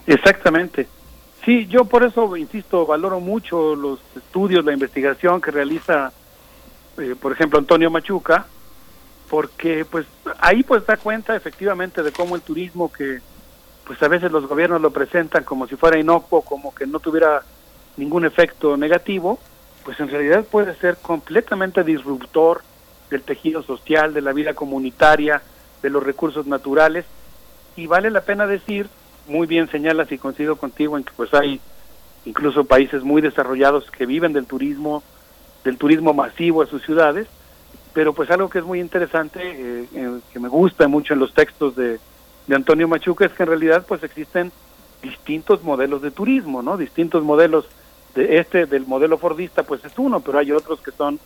Exactamente. Sí, yo por eso, insisto, valoro mucho los estudios, la investigación que realiza, eh, por ejemplo, Antonio Machuca, porque pues ahí pues da cuenta efectivamente de cómo el turismo que pues a veces los gobiernos lo presentan como si fuera inocuo, como que no tuviera ningún efecto negativo, pues en realidad puede ser completamente disruptor del tejido social, de la vida comunitaria, de los recursos naturales, y vale la pena decir muy bien señalas y coincido contigo en que pues hay incluso países muy desarrollados que viven del turismo, del turismo masivo a sus ciudades, pero pues algo que es muy interesante, eh, que me gusta mucho en los textos de, de Antonio Machuca es que en realidad pues existen distintos modelos de turismo, ¿no? Distintos modelos de este del modelo fordista pues es uno, pero hay otros que son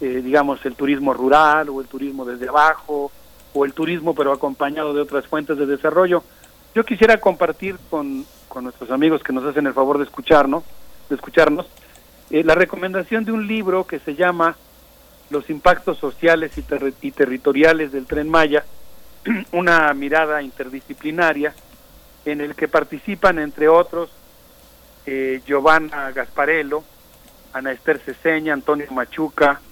eh, digamos el turismo rural o el turismo desde abajo o el turismo pero acompañado de otras fuentes de desarrollo. Yo quisiera compartir con, nuestros amigos que nos hacen el favor de escucharnos, de escucharnos, eh, la recomendación de un libro que se llama Los impactos sociales y, territoriales del tren Maya, <clears throat> una mirada interdisciplinaria en el que participan entre otros eh, Giovanna Gasparello, Ana Esther Ceseña, Antonio Machuca,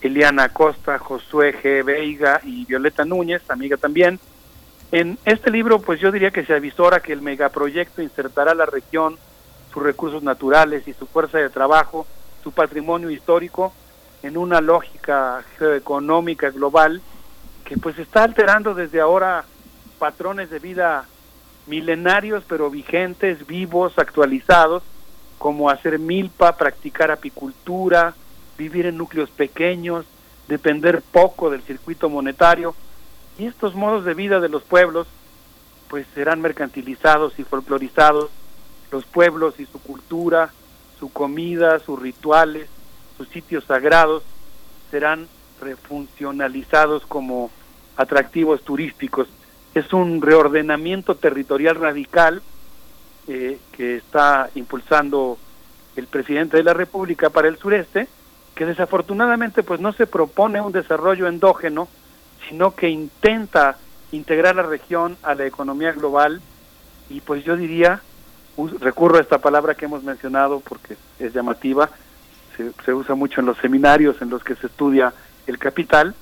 Eliana Costa, Josué G. Veiga y Violeta Núñez, amiga también, en este libro, pues yo diría que se avisora que el megaproyecto insertará la región sus recursos naturales y su fuerza de trabajo, su patrimonio histórico, en una lógica geoeconómica global que pues está alterando desde ahora patrones de vida milenarios pero vigentes, vivos, actualizados, como hacer milpa, practicar apicultura, vivir en núcleos pequeños, depender poco del circuito monetario, y estos modos de vida de los pueblos pues serán mercantilizados y folclorizados, los pueblos y su cultura, su comida, sus rituales, sus sitios sagrados serán refuncionalizados como atractivos turísticos. Es un reordenamiento territorial radical eh, que está impulsando el presidente de la República para el sureste, que desafortunadamente pues no se propone un desarrollo endógeno, sino que intenta integrar la región a la economía global y pues yo diría, recurro a esta palabra que hemos mencionado porque es llamativa, se, se usa mucho en los seminarios en los que se estudia el capital,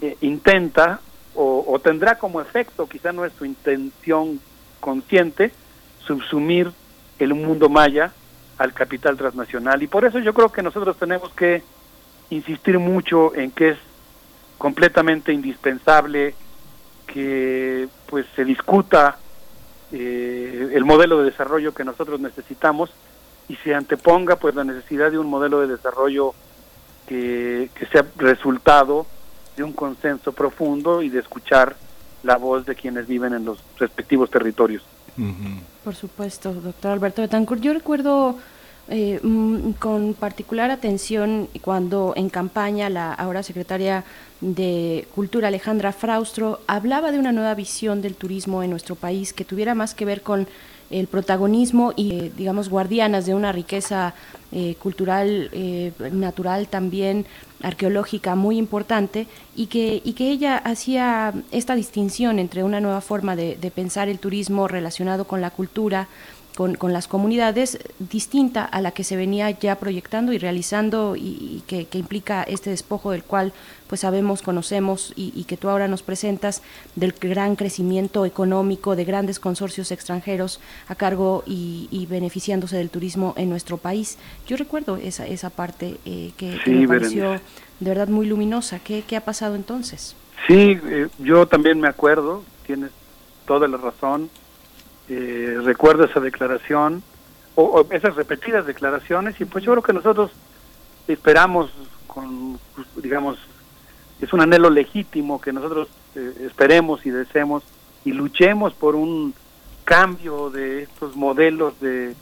eh, intenta o, o tendrá como efecto, quizá no es su intención consciente, subsumir el mundo maya al capital transnacional. Y por eso yo creo que nosotros tenemos que insistir mucho en que es completamente indispensable que pues se discuta eh, el modelo de desarrollo que nosotros necesitamos y se anteponga pues la necesidad de un modelo de desarrollo que, que sea resultado de un consenso profundo y de escuchar la voz de quienes viven en los respectivos territorios. Por supuesto, doctor Alberto Betancourt. Yo recuerdo eh, mm, con particular atención cuando en campaña la ahora secretaria de Cultura Alejandra Fraustro hablaba de una nueva visión del turismo en nuestro país que tuviera más que ver con el protagonismo y, eh, digamos, guardianas de una riqueza eh, cultural, eh, natural también, arqueológica muy importante y que, y que ella hacía esta distinción entre una nueva forma de, de pensar el turismo relacionado con la cultura, con, con, las comunidades distinta a la que se venía ya proyectando y realizando y, y que, que, implica este despojo del cual pues sabemos, conocemos y, y, que tú ahora nos presentas del gran crecimiento económico de grandes consorcios extranjeros a cargo y, y beneficiándose del turismo en nuestro país. Yo recuerdo esa, esa parte eh, que, Sí, que me pareció Berenice. de verdad muy luminosa. ¿Qué, qué ha pasado entonces? Sí, eh, yo también me acuerdo, tienes toda la razón. Eh, recuerdo esa declaración, o, o esas repetidas declaraciones, y pues yo creo que nosotros esperamos, con, pues, digamos, es un anhelo legítimo que nosotros eh, esperemos y deseemos y luchemos por un cambio de estos modelos de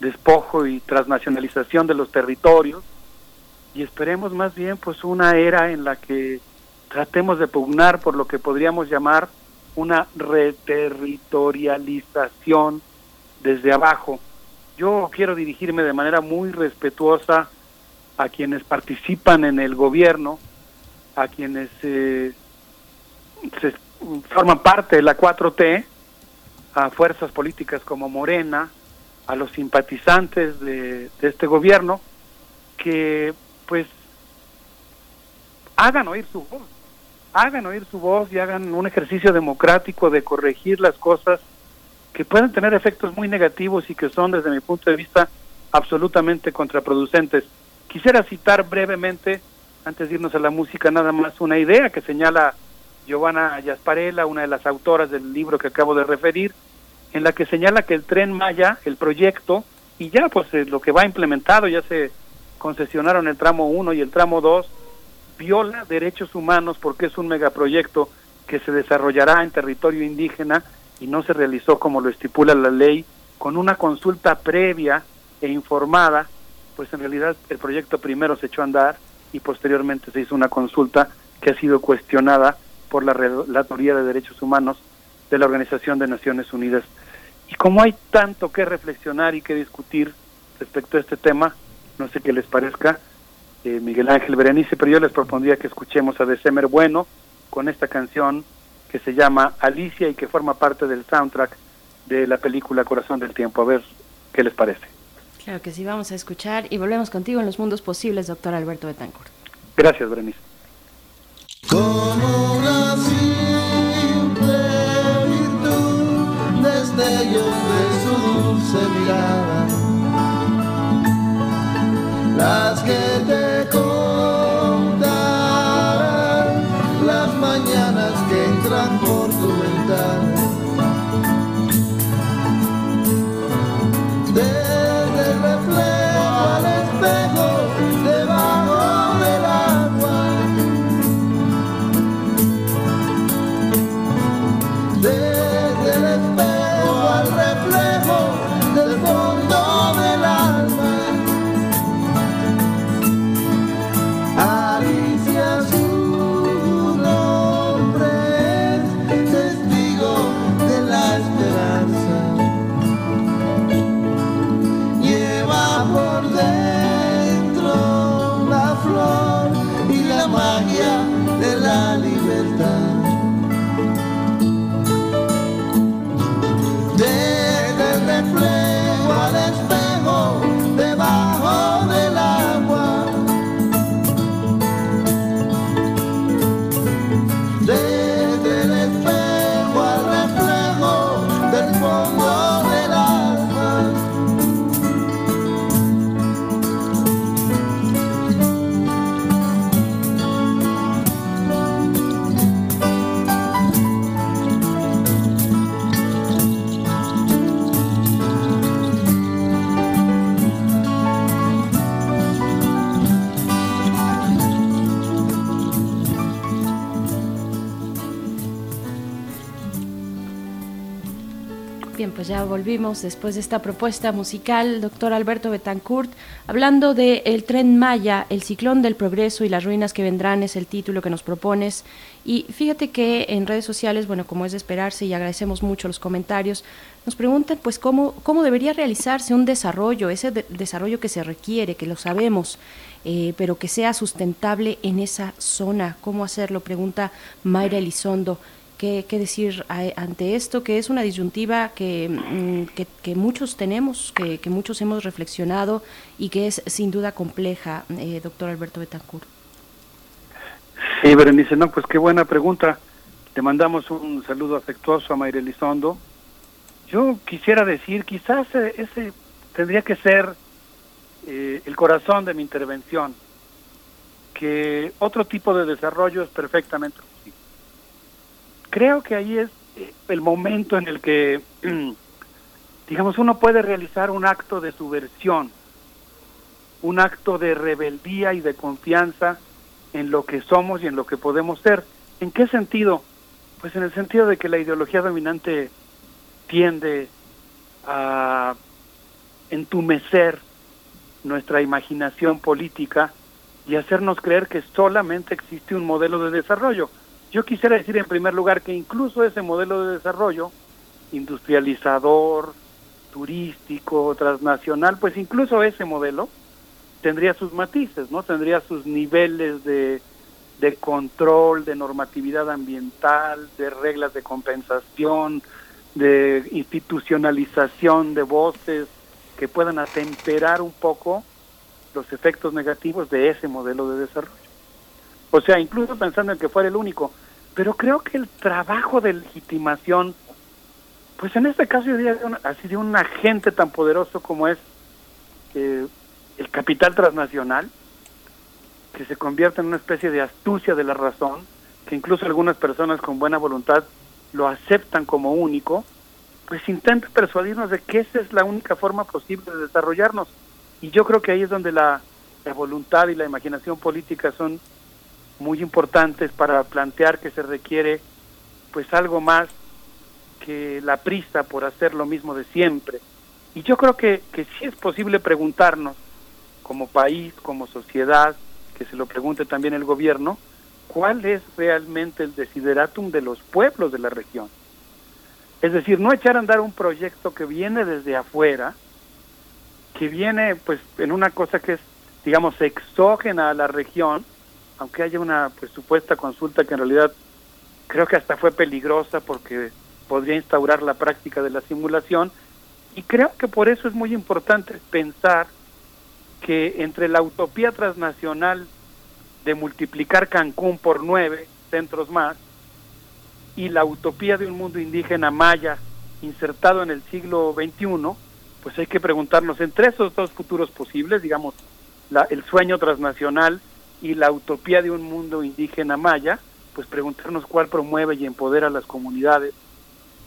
despojo y transnacionalización de los territorios y esperemos más bien pues una era en la que tratemos de pugnar por lo que podríamos llamar una reterritorialización desde abajo. Yo quiero dirigirme de manera muy respetuosa a quienes participan en el gobierno, a quienes eh, se, forman parte de la 4T, a fuerzas políticas como Morena, a los simpatizantes de, de este gobierno, que pues hagan oír su voz, hagan oír su voz y hagan un ejercicio democrático de corregir las cosas que pueden tener efectos muy negativos y que son desde mi punto de vista absolutamente contraproducentes. Quisiera citar brevemente, antes de irnos a la música, nada más una idea que señala Giovanna Yasparela, una de las autoras del libro que acabo de referir, en la que señala que el tren Maya, el proyecto, y ya pues eh, lo que va implementado, ya se concesionaron el tramo 1 y el tramo 2, viola derechos humanos porque es un megaproyecto que se desarrollará en territorio indígena y no se realizó como lo estipula la ley, con una consulta previa e informada, pues en realidad el proyecto primero se echó a andar y posteriormente se hizo una consulta que ha sido cuestionada por la Relatoría de Derechos Humanos de la Organización de Naciones Unidas. Y como hay tanto que reflexionar y que discutir respecto a este tema, no sé qué les parezca, eh, Miguel Ángel Berenice, pero yo les propondría que escuchemos a December Bueno con esta canción que se llama Alicia y que forma parte del soundtrack de la película Corazón del Tiempo. A ver qué les parece. Claro que sí, vamos a escuchar y volvemos contigo en los mundos posibles, doctor Alberto Betancourt. Gracias, Berenice. Como una simple virtud, destellos de su dulce mirada, las que te pues ya volvimos después de esta propuesta musical, doctor Alberto Betancourt, hablando de El tren Maya, el ciclón del progreso y las ruinas que vendrán es el título que nos propones. Y fíjate que en redes sociales, bueno, como es de esperarse y agradecemos mucho los comentarios, nos preguntan pues cómo, cómo debería realizarse un desarrollo, ese desarrollo que se requiere, que lo sabemos, eh, pero que sea sustentable en esa zona. ¿Cómo hacerlo? Pregunta Mayra Elizondo. ¿Qué, decir ante esto? Que es una disyuntiva que, mm, que, muchos tenemos, que, muchos hemos reflexionado y que es sin duda compleja, eh, doctor Alberto Betancourt. Sí, Berenice, no, pues qué buena pregunta. Le mandamos un saludo afectuoso a Mayra Elizondo. Yo quisiera decir, quizás ese tendría que ser eh, el corazón de mi intervención, que otro tipo de desarrollo es perfectamente creo que ahí es eh, el momento en el que, <clears throat> digamos, uno puede realizar un acto de subversión, un acto de rebeldía y de confianza en lo que somos y en lo que podemos ser. ¿En qué sentido? Pues en el sentido de que la ideología dominante tiende a entumecer nuestra imaginación política y hacernos creer que solamente existe un modelo de desarrollo. Yo quisiera decir en primer lugar que incluso ese modelo de desarrollo industrializador, turístico, transnacional, pues incluso ese modelo tendría sus matices, ¿no? Tendría sus niveles de, de control, de normatividad ambiental, de reglas de compensación, de institucionalización de voces que puedan atemperar un poco los efectos negativos de ese modelo de desarrollo. O sea, incluso pensando en que fuera el único, pero creo que el trabajo de legitimación, pues en este caso yo diría así de un agente tan poderoso como es eh, el capital transnacional, que se convierte en una especie de astucia de la razón, que incluso algunas personas con buena voluntad lo aceptan como único, pues intenta persuadirnos de que esa es la única forma posible de desarrollarnos. Y yo creo que ahí es donde la, la voluntad y la imaginación política son muy importantes para plantear que se requiere pues algo más que la prisa por hacer lo mismo de siempre. Y yo creo que, que sí es posible preguntarnos, como país, como sociedad, que se lo pregunte también el gobierno, cuál es realmente el desideratum de los pueblos de la región. Es decir, no echar a andar un proyecto que viene desde afuera, que viene pues en una cosa que es, digamos, exógena a la región, aunque haya una pues, supuesta consulta que en realidad creo que hasta fue peligrosa porque podría instaurar la práctica de la simulación, y creo que por eso es muy importante pensar que entre la utopía transnacional de multiplicar Cancún por nueve centros más y la utopía de un mundo indígena maya insertado en el siglo XXI, pues hay que preguntarnos entre esos dos futuros posibles, digamos, la, el sueño transnacional y la utopía de un mundo indígena maya, pues preguntarnos cuál promueve y empodera a las comunidades,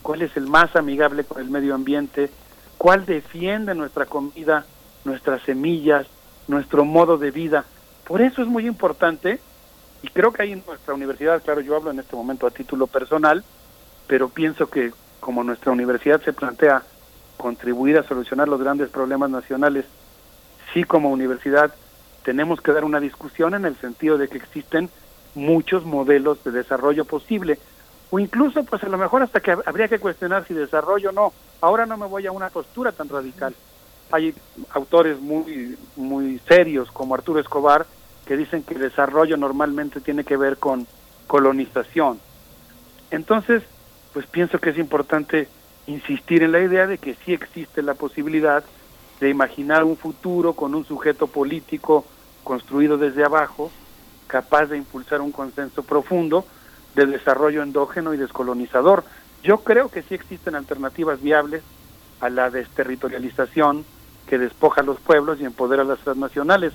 cuál es el más amigable con el medio ambiente, cuál defiende nuestra comida, nuestras semillas, nuestro modo de vida. Por eso es muy importante, y creo que ahí en nuestra universidad, claro, yo hablo en este momento a título personal, pero pienso que como nuestra universidad se plantea contribuir a solucionar los grandes problemas nacionales, sí como universidad tenemos que dar una discusión en el sentido de que existen muchos modelos de desarrollo posible o incluso pues a lo mejor hasta que habría que cuestionar si desarrollo o no. Ahora no me voy a una postura tan radical. Hay autores muy muy serios como Arturo Escobar que dicen que desarrollo normalmente tiene que ver con colonización. Entonces, pues pienso que es importante insistir en la idea de que sí existe la posibilidad de imaginar un futuro con un sujeto político construido desde abajo, capaz de impulsar un consenso profundo de desarrollo endógeno y descolonizador. Yo creo que sí existen alternativas viables a la desterritorialización que despoja a los pueblos y empodera a las transnacionales.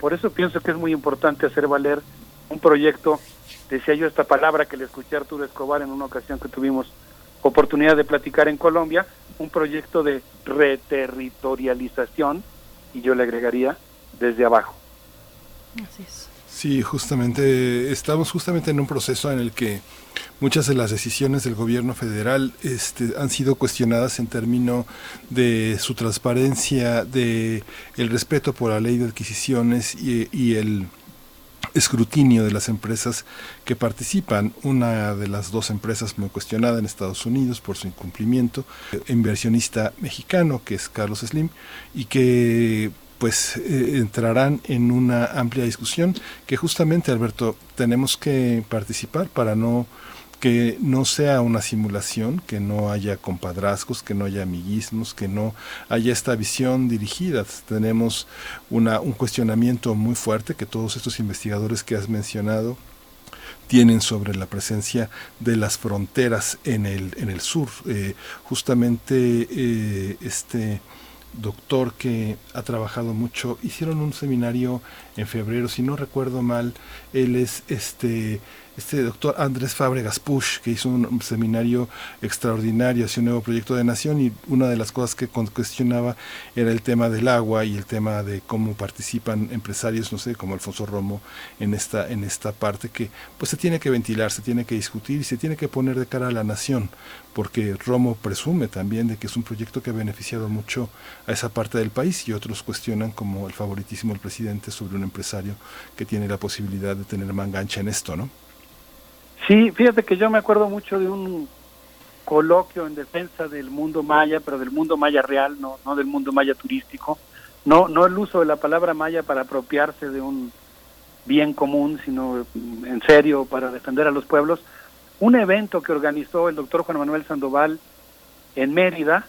Por eso pienso que es muy importante hacer valer un proyecto, decía yo esta palabra que le escuché a Arturo Escobar en una ocasión que tuvimos oportunidad de platicar en Colombia, un proyecto de reterritorialización, y yo le agregaría desde abajo. Sí, justamente estamos justamente en un proceso en el que muchas de las decisiones del gobierno federal este, han sido cuestionadas en términos de su transparencia, de el respeto por la ley de adquisiciones y, y el escrutinio de las empresas que participan. Una de las dos empresas muy cuestionada en Estados Unidos por su incumplimiento, inversionista mexicano que es Carlos Slim y que pues eh, entrarán en una amplia discusión que justamente Alberto tenemos que participar para no que no sea una simulación, que no haya compadrazgos, que no haya amiguismos, que no haya esta visión dirigida. Tenemos una, un cuestionamiento muy fuerte que todos estos investigadores que has mencionado tienen sobre la presencia de las fronteras en el, en el sur. Eh, justamente eh, este doctor que ha trabajado mucho, hicieron un seminario en febrero, si no recuerdo mal, él es este este doctor Andrés Fábregas Push, que hizo un, seminario extraordinario hacia un nuevo proyecto de nación y una de las cosas que cuestionaba era el tema del agua y el tema de cómo participan empresarios, no sé, como Alfonso Romo en esta, en esta parte que pues se tiene que ventilar, se tiene que discutir y se tiene que poner de cara a la nación, porque Romo presume también de que es un proyecto que ha beneficiado mucho a esa parte del país y otros cuestionan como el favoritísimo del presidente sobre un empresario que tiene la posibilidad de tener mangancha en esto, ¿no? Sí, fíjate que yo me acuerdo mucho de un coloquio en defensa del mundo maya, pero del mundo maya real, no, no del mundo maya turístico. No, no el uso de la palabra maya para apropiarse de un bien común, sino en serio para defender a los pueblos. Un evento que organizó el doctor Juan Manuel Sandoval en Mérida,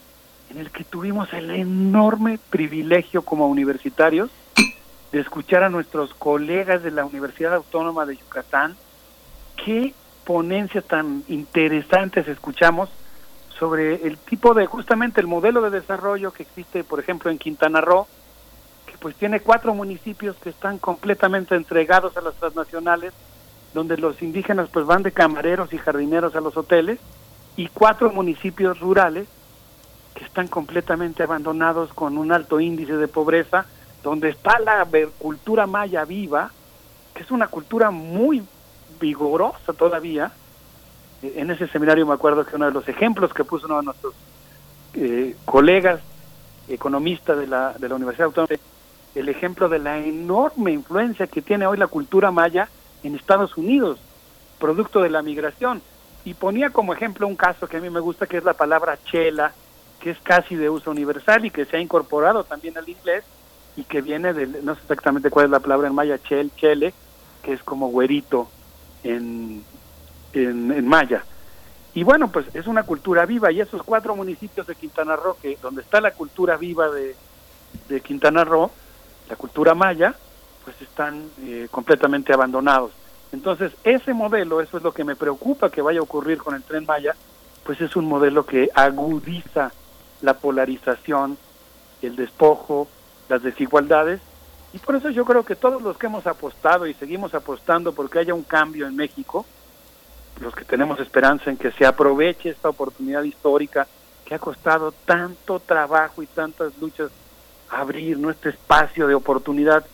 en el que tuvimos el enorme privilegio como universitarios de escuchar a nuestros colegas de la Universidad Autónoma de Yucatán, qué ponencias tan interesantes escuchamos sobre el tipo de, justamente el modelo de desarrollo que existe, por ejemplo, en Quintana Roo, que pues tiene cuatro municipios que están completamente entregados a las transnacionales, donde los indígenas pues van de camareros y jardineros a los hoteles, y cuatro municipios rurales que están completamente abandonados con un alto índice de pobreza, donde está la cultura maya viva, que es una cultura muy vigorosa todavía. En ese seminario me acuerdo que uno de los ejemplos que puso uno de nuestros eh, colegas economistas de la, de la Universidad Autónoma, el ejemplo de la enorme influencia que tiene hoy la cultura maya en Estados Unidos, producto de la migración. Y ponía como ejemplo un caso que a mí me gusta, que es la palabra chela, que es casi de uso universal y que se ha incorporado también al inglés y que viene de, no sé exactamente cuál es la palabra en maya, chel, chele, que es como güerito en, en, Maya. Y bueno, pues es una cultura viva y esos cuatro municipios de Quintana Roo, que, donde está la cultura viva de, de Quintana Roo, la cultura maya, pues están eh, completamente abandonados. Entonces, ese modelo, eso es lo que me preocupa que vaya a ocurrir con el tren Maya, pues es un modelo que agudiza la polarización, el despojo, las desigualdades y por eso yo creo que todos los que hemos apostado y seguimos apostando porque haya un cambio en México, los que tenemos esperanza en que se aproveche esta oportunidad histórica que ha costado tanto trabajo y tantas luchas abrir nuestro espacio de oportunidad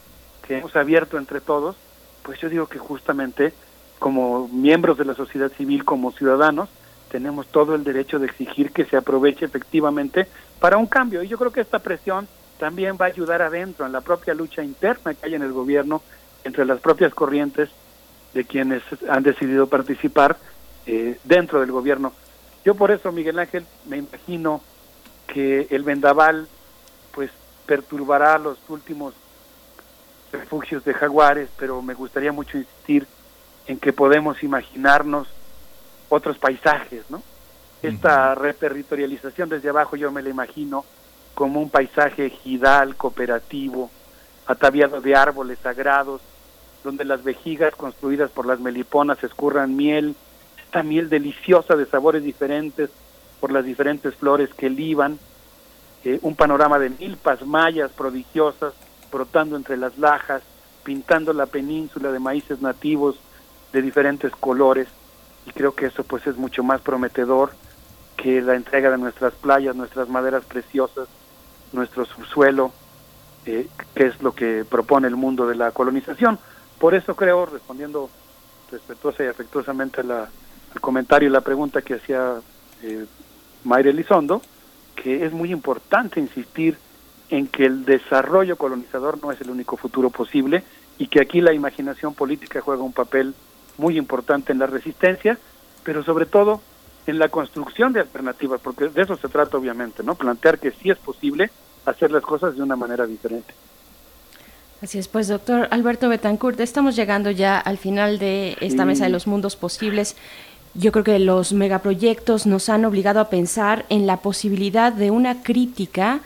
que hemos abierto entre todos, pues yo digo que justamente como miembros de la sociedad civil, como ciudadanos, tenemos todo el derecho de exigir que se aproveche efectivamente para un cambio. Y yo creo que esta presión también va a ayudar adentro, en la propia lucha interna que hay en el gobierno, entre las propias corrientes de quienes han decidido participar eh, dentro del gobierno. Yo por eso, Miguel Ángel, me imagino que el vendaval pues perturbará los últimos refugios de jaguares, pero me gustaría mucho insistir en que podemos imaginarnos otros paisajes, ¿no? Esta reterritorialización desde abajo yo me la imagino como un paisaje ejidal, cooperativo, ataviado de árboles sagrados, donde las vejigas construidas por las meliponas escurran miel, esta miel deliciosa de sabores diferentes por las diferentes flores que liban, eh, un panorama de milpas mayas prodigiosas brotando entre las lajas, pintando la península de maíces nativos de diferentes colores, y creo que eso pues es mucho más prometedor que la entrega de nuestras playas, nuestras maderas preciosas, nuestro subsuelo, eh, que es lo que propone el mundo de la colonización. Por eso creo, respondiendo respetuosa y afectuosamente la, al comentario y la pregunta que hacía eh, Mayra Elizondo, que es muy importante insistir en que el desarrollo colonizador no es el único futuro posible y que aquí la imaginación política juega un papel muy importante en la resistencia, pero sobre todo en la construcción de alternativas, porque de eso se trata obviamente, ¿no? Plantear que sí es posible hacer las cosas de una manera diferente. Así es, pues doctor Alberto Betancourt, estamos llegando ya al final de esta mesa de los mundos posibles. Yo creo que los megaproyectos nos han obligado a pensar en la posibilidad de una crítica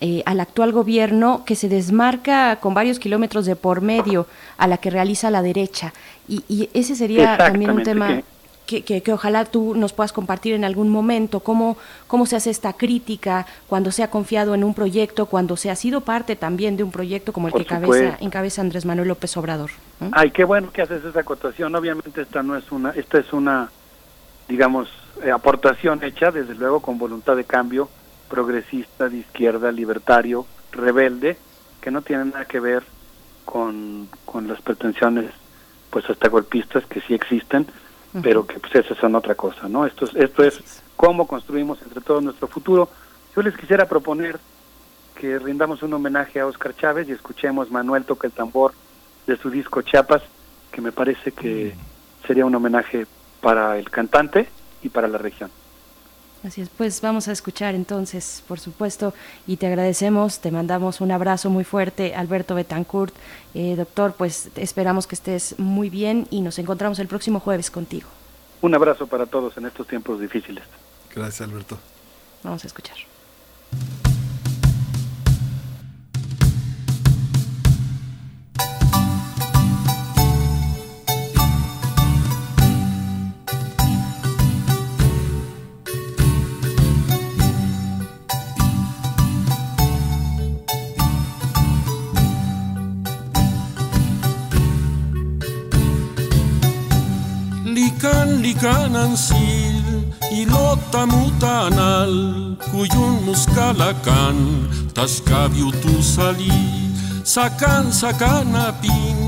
eh, al actual gobierno que se desmarca con varios kilómetros de por medio a la que realiza la derecha. Y, ese sería también un tema que, que, ojalá tú nos puedas compartir en algún momento, cómo, cómo se hace esta crítica cuando se ha confiado en un proyecto, cuando se ha sido parte también de un proyecto como el que cabeza, encabeza Andrés Manuel López Obrador. Ay, qué bueno que haces esa acotación. Obviamente esta no es una, esta es una, digamos, eh, aportación hecha desde luego con voluntad de cambio, progresista, de izquierda, libertario, rebelde, que no tiene nada que ver con, con las pretensiones pues hasta golpistas que sí existen, pero que pues esas son otra cosa, ¿no? Esto es, esto es cómo construimos entre todos nuestro futuro. Yo les quisiera proponer que rindamos un homenaje a Oscar Chávez y escuchemos Manuel toca el tambor de su disco Chiapas, que me parece que sería un homenaje para el cantante y para la región. Así es, pues vamos a escuchar entonces, por supuesto, y te agradecemos, te mandamos un abrazo muy fuerte, Alberto Betancourt. Eh, doctor, pues esperamos que estés muy bien y nos encontramos el próximo jueves contigo. Un abrazo para todos en estos tiempos difíciles. Gracias, Alberto. Vamos a escuchar. likan sil ilota mutanal cuyun muscalacan tascabiu tu salí sacanapin jajai apin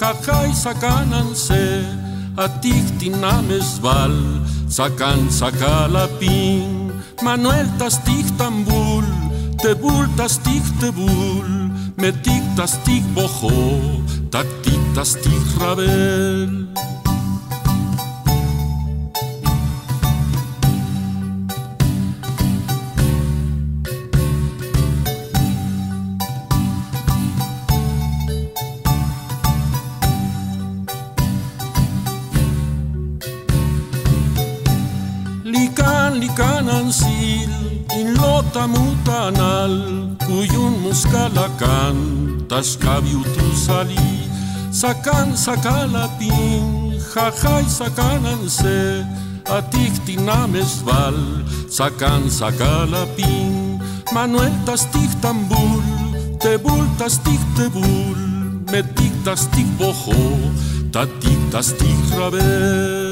jajay sacan anse atictinamesval sacan sacalapin manuel tastic tambul tebul tastic tebul metic tastic bojo tactic tastic rabel canansil inlota mutanal cuyun muscalacan tashkabiutusali sacan sacalapin jajay sacananse atictinamesval sacan sacalapin manuel tastictambul tebul tastictebul metic tastic bojo tatic tastic rabel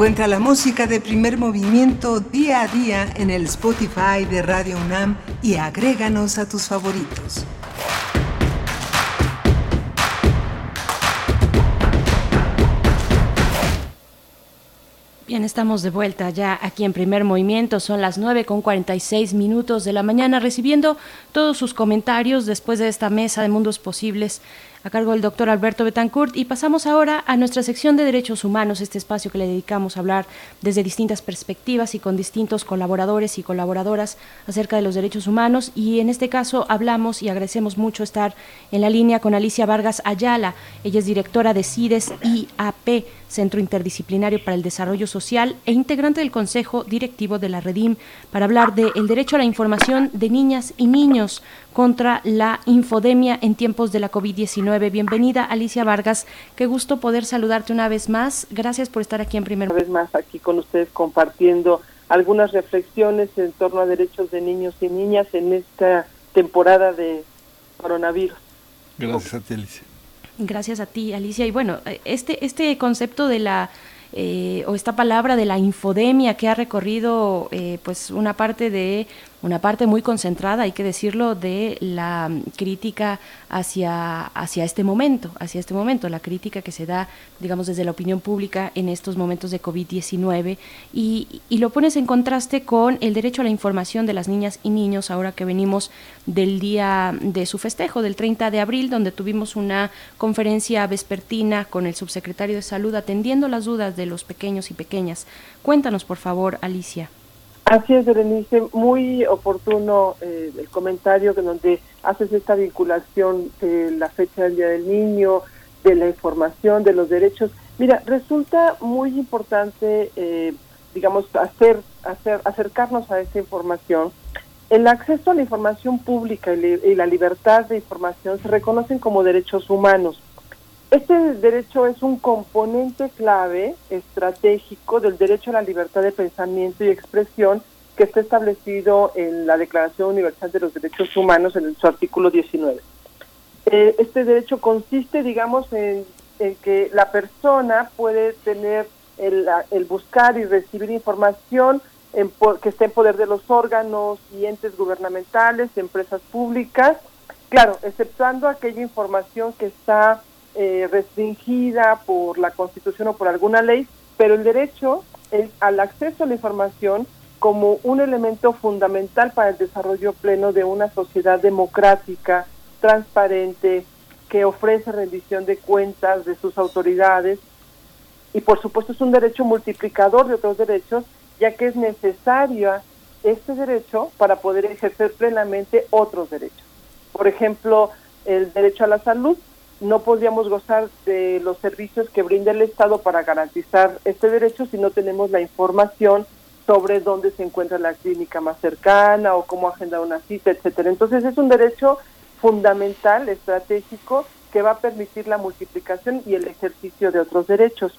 Encuentra la música de primer movimiento día a día en el Spotify de Radio UNAM y agréganos a tus favoritos. Bien, estamos de vuelta ya aquí en primer movimiento. Son las 9 con 46 minutos de la mañana, recibiendo todos sus comentarios después de esta mesa de mundos posibles a cargo del doctor Alberto Betancourt. Y pasamos ahora a nuestra sección de derechos humanos, este espacio que le dedicamos a hablar desde distintas perspectivas y con distintos colaboradores y colaboradoras acerca de los derechos humanos. Y en este caso hablamos y agradecemos mucho estar en la línea con Alicia Vargas Ayala. Ella es directora de CIDES IAP, Centro Interdisciplinario para el Desarrollo Social, e integrante del Consejo Directivo de la Redim, para hablar del derecho a la información de niñas y niños contra la infodemia en tiempos de la COVID-19. Bienvenida, Alicia Vargas. Qué gusto poder saludarte una vez más. Gracias por estar aquí en primer Una vez más aquí con ustedes compartiendo algunas reflexiones en torno a derechos de niños y niñas en esta temporada de coronavirus. Gracias a ti, Alicia. Gracias a ti, Alicia. Y bueno, este, este concepto de la eh, o esta palabra de la infodemia que ha recorrido eh, pues una parte de una parte muy concentrada, hay que decirlo, de la crítica hacia, hacia este momento, hacia este momento, la crítica que se da, digamos, desde la opinión pública en estos momentos de COVID-19 y, y, lo pones en contraste con el derecho a la información de las niñas y niños, ahora que venimos del día de su festejo, del 30 de abril, donde tuvimos una conferencia vespertina con el subsecretario de Salud atendiendo las dudas de los pequeños y pequeñas. Cuéntanos, por favor, Alicia. Así es, Berenice, muy oportuno eh, el comentario que donde haces esta vinculación de la fecha del Día del Niño, de la información, de los derechos. Mira, resulta muy importante, eh, digamos, hacer, hacer, acercarnos a esta información. El acceso a la información pública y la libertad de información se reconocen como derechos humanos. Este derecho es un componente clave, estratégico, del derecho a la libertad de pensamiento y expresión que está establecido en la Declaración Universal de los Derechos Humanos en su artículo 19. Eh, este derecho consiste, digamos, en, que la persona puede tener el, buscar y recibir información en, que esté en poder de los órganos y entes gubernamentales, empresas públicas, claro, exceptuando aquella información que está eh, restringida por la Constitución o por alguna ley, pero el derecho al acceso a la información como un elemento fundamental para el desarrollo pleno de una sociedad democrática, transparente, que ofrece rendición de cuentas de sus autoridades y por supuesto es un derecho multiplicador de otros derechos, ya que es necesario este derecho para poder ejercer plenamente otros derechos. Por ejemplo, el derecho a la salud no podríamos gozar de los servicios que brinda el Estado para garantizar este derecho si no tenemos la información sobre dónde se encuentra la clínica más cercana o cómo agendar una cita, etcétera. Entonces es un derecho fundamental, estratégico, que va a permitir la multiplicación y el ejercicio de otros derechos.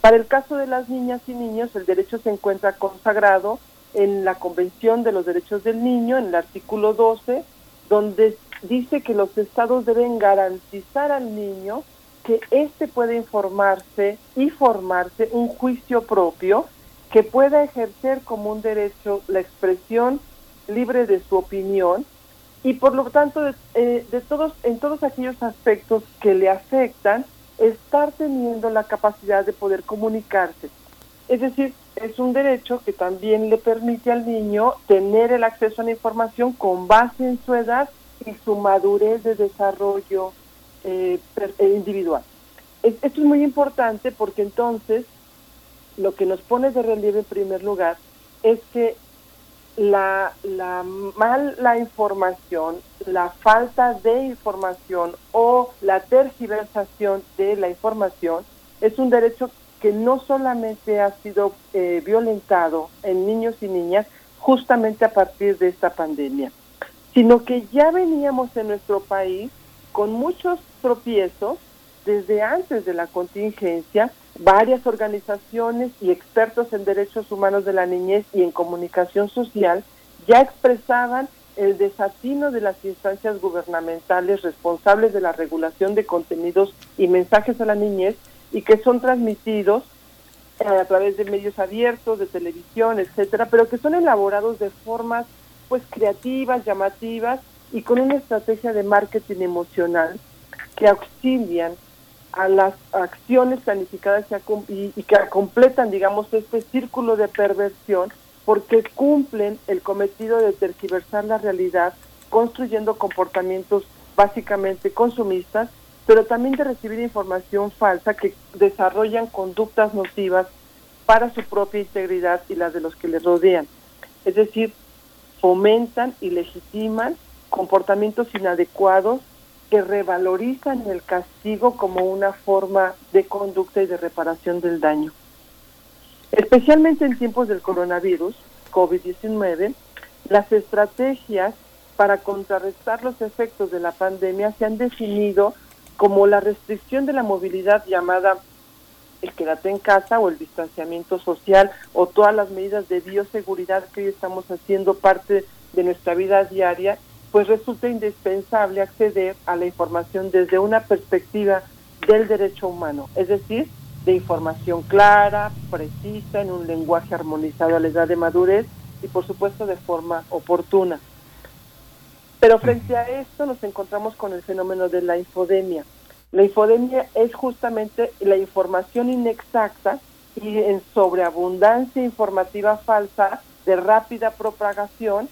Para el caso de las niñas y niños, el derecho se encuentra consagrado en la Convención de los Derechos del Niño, en el artículo 12, donde dice que los estados deben garantizar al niño que éste puede informarse y formarse un juicio propio que pueda ejercer como un derecho la expresión libre de su opinión y por lo tanto de, eh, de, todos en todos aquellos aspectos que le afectan estar teniendo la capacidad de poder comunicarse. Es decir es un derecho que también le permite al niño tener el acceso a la información con base en su edad y su madurez de desarrollo eh, eh, individual. Esto es muy importante porque entonces lo que nos pone de relieve en primer lugar es que la, la mala información, la falta de información o la tergiversación de la información es un derecho que no solamente ha sido eh, violentado en niños y niñas justamente a partir de esta pandemia, sino que ya veníamos en nuestro país con muchos tropiezos desde antes de la contingencia, varias organizaciones y expertos en derechos humanos de la niñez y en comunicación social ya expresaban el desatino de las instancias gubernamentales responsables de la regulación de contenidos y mensajes a la niñez y que son transmitidos eh, a través de medios abiertos, de televisión, etcétera, pero que son elaborados de formas pues creativas, llamativas y con una estrategia de marketing emocional que auxilian a las acciones planificadas y, que completan, digamos, este círculo de perversión porque cumplen el cometido de tergiversar la realidad, construyendo comportamientos básicamente consumistas, pero también de recibir información falsa que desarrollan conductas nocivas para su propia integridad y la de los que les rodean. Es decir, fomentan y legitiman comportamientos inadecuados que revalorizan el castigo como una forma de conducta y de reparación del daño. Especialmente en tiempos del coronavirus, COVID-19, las estrategias para contrarrestar los efectos de la pandemia se han definido como la restricción de la movilidad llamada el quédate en casa o el distanciamiento social o todas las medidas de bioseguridad que hoy estamos haciendo parte de nuestra vida diaria pues resulta indispensable acceder a la información desde una perspectiva del derecho humano, es decir, de información clara, precisa, en un lenguaje armonizado a la edad de madurez y por supuesto de forma oportuna. Pero frente a esto nos encontramos con el fenómeno de la infodemia. La infodemia es justamente la información inexacta y en sobreabundancia informativa falsa de rápida propagación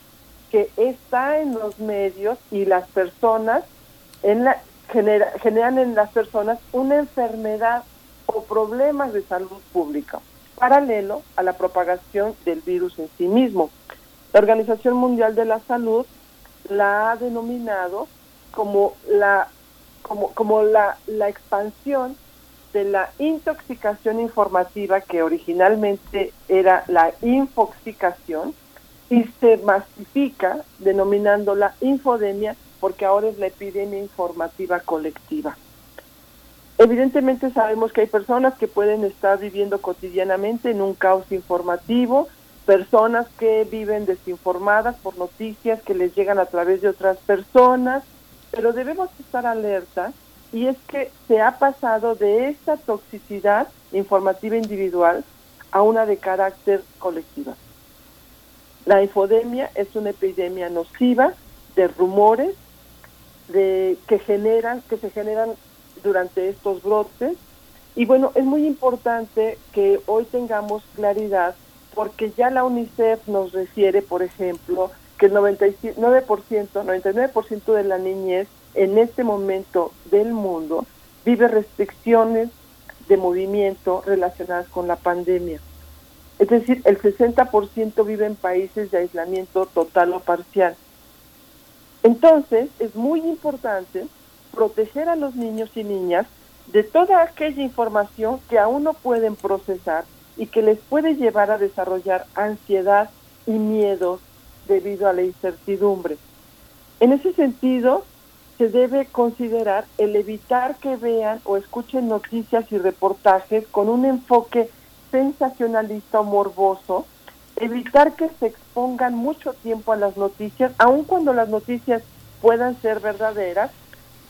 que está en los medios y las personas en la, genera, generan en las personas una enfermedad o problemas de salud pública, paralelo a la propagación del virus en sí mismo. La Organización Mundial de la Salud la ha denominado como la como, como la, la expansión de la intoxicación informativa que originalmente era la infoxicación y se masifica denominándola infodemia porque ahora es la epidemia informativa colectiva. Evidentemente sabemos que hay personas que pueden estar viviendo cotidianamente en un caos informativo, personas que viven desinformadas por noticias que les llegan a través de otras personas, pero debemos estar alerta y es que se ha pasado de esta toxicidad informativa individual a una de carácter colectiva. La infodemia es una epidemia nociva de rumores de que generan que se generan durante estos brotes y bueno, es muy importante que hoy tengamos claridad porque ya la UNICEF nos refiere, por ejemplo, que el 99%, 99% de la niñez en este momento del mundo vive restricciones de movimiento relacionadas con la pandemia. Es decir, el 60% vive en países de aislamiento total o parcial. Entonces, es muy importante proteger a los niños y niñas de toda aquella información que aún no pueden procesar y que les puede llevar a desarrollar ansiedad y miedos debido a la incertidumbre. En ese sentido, se debe considerar el evitar que vean o escuchen noticias y reportajes con un enfoque sensacionalista o morboso, evitar que se expongan mucho tiempo a las noticias, aun cuando las noticias puedan ser verdaderas,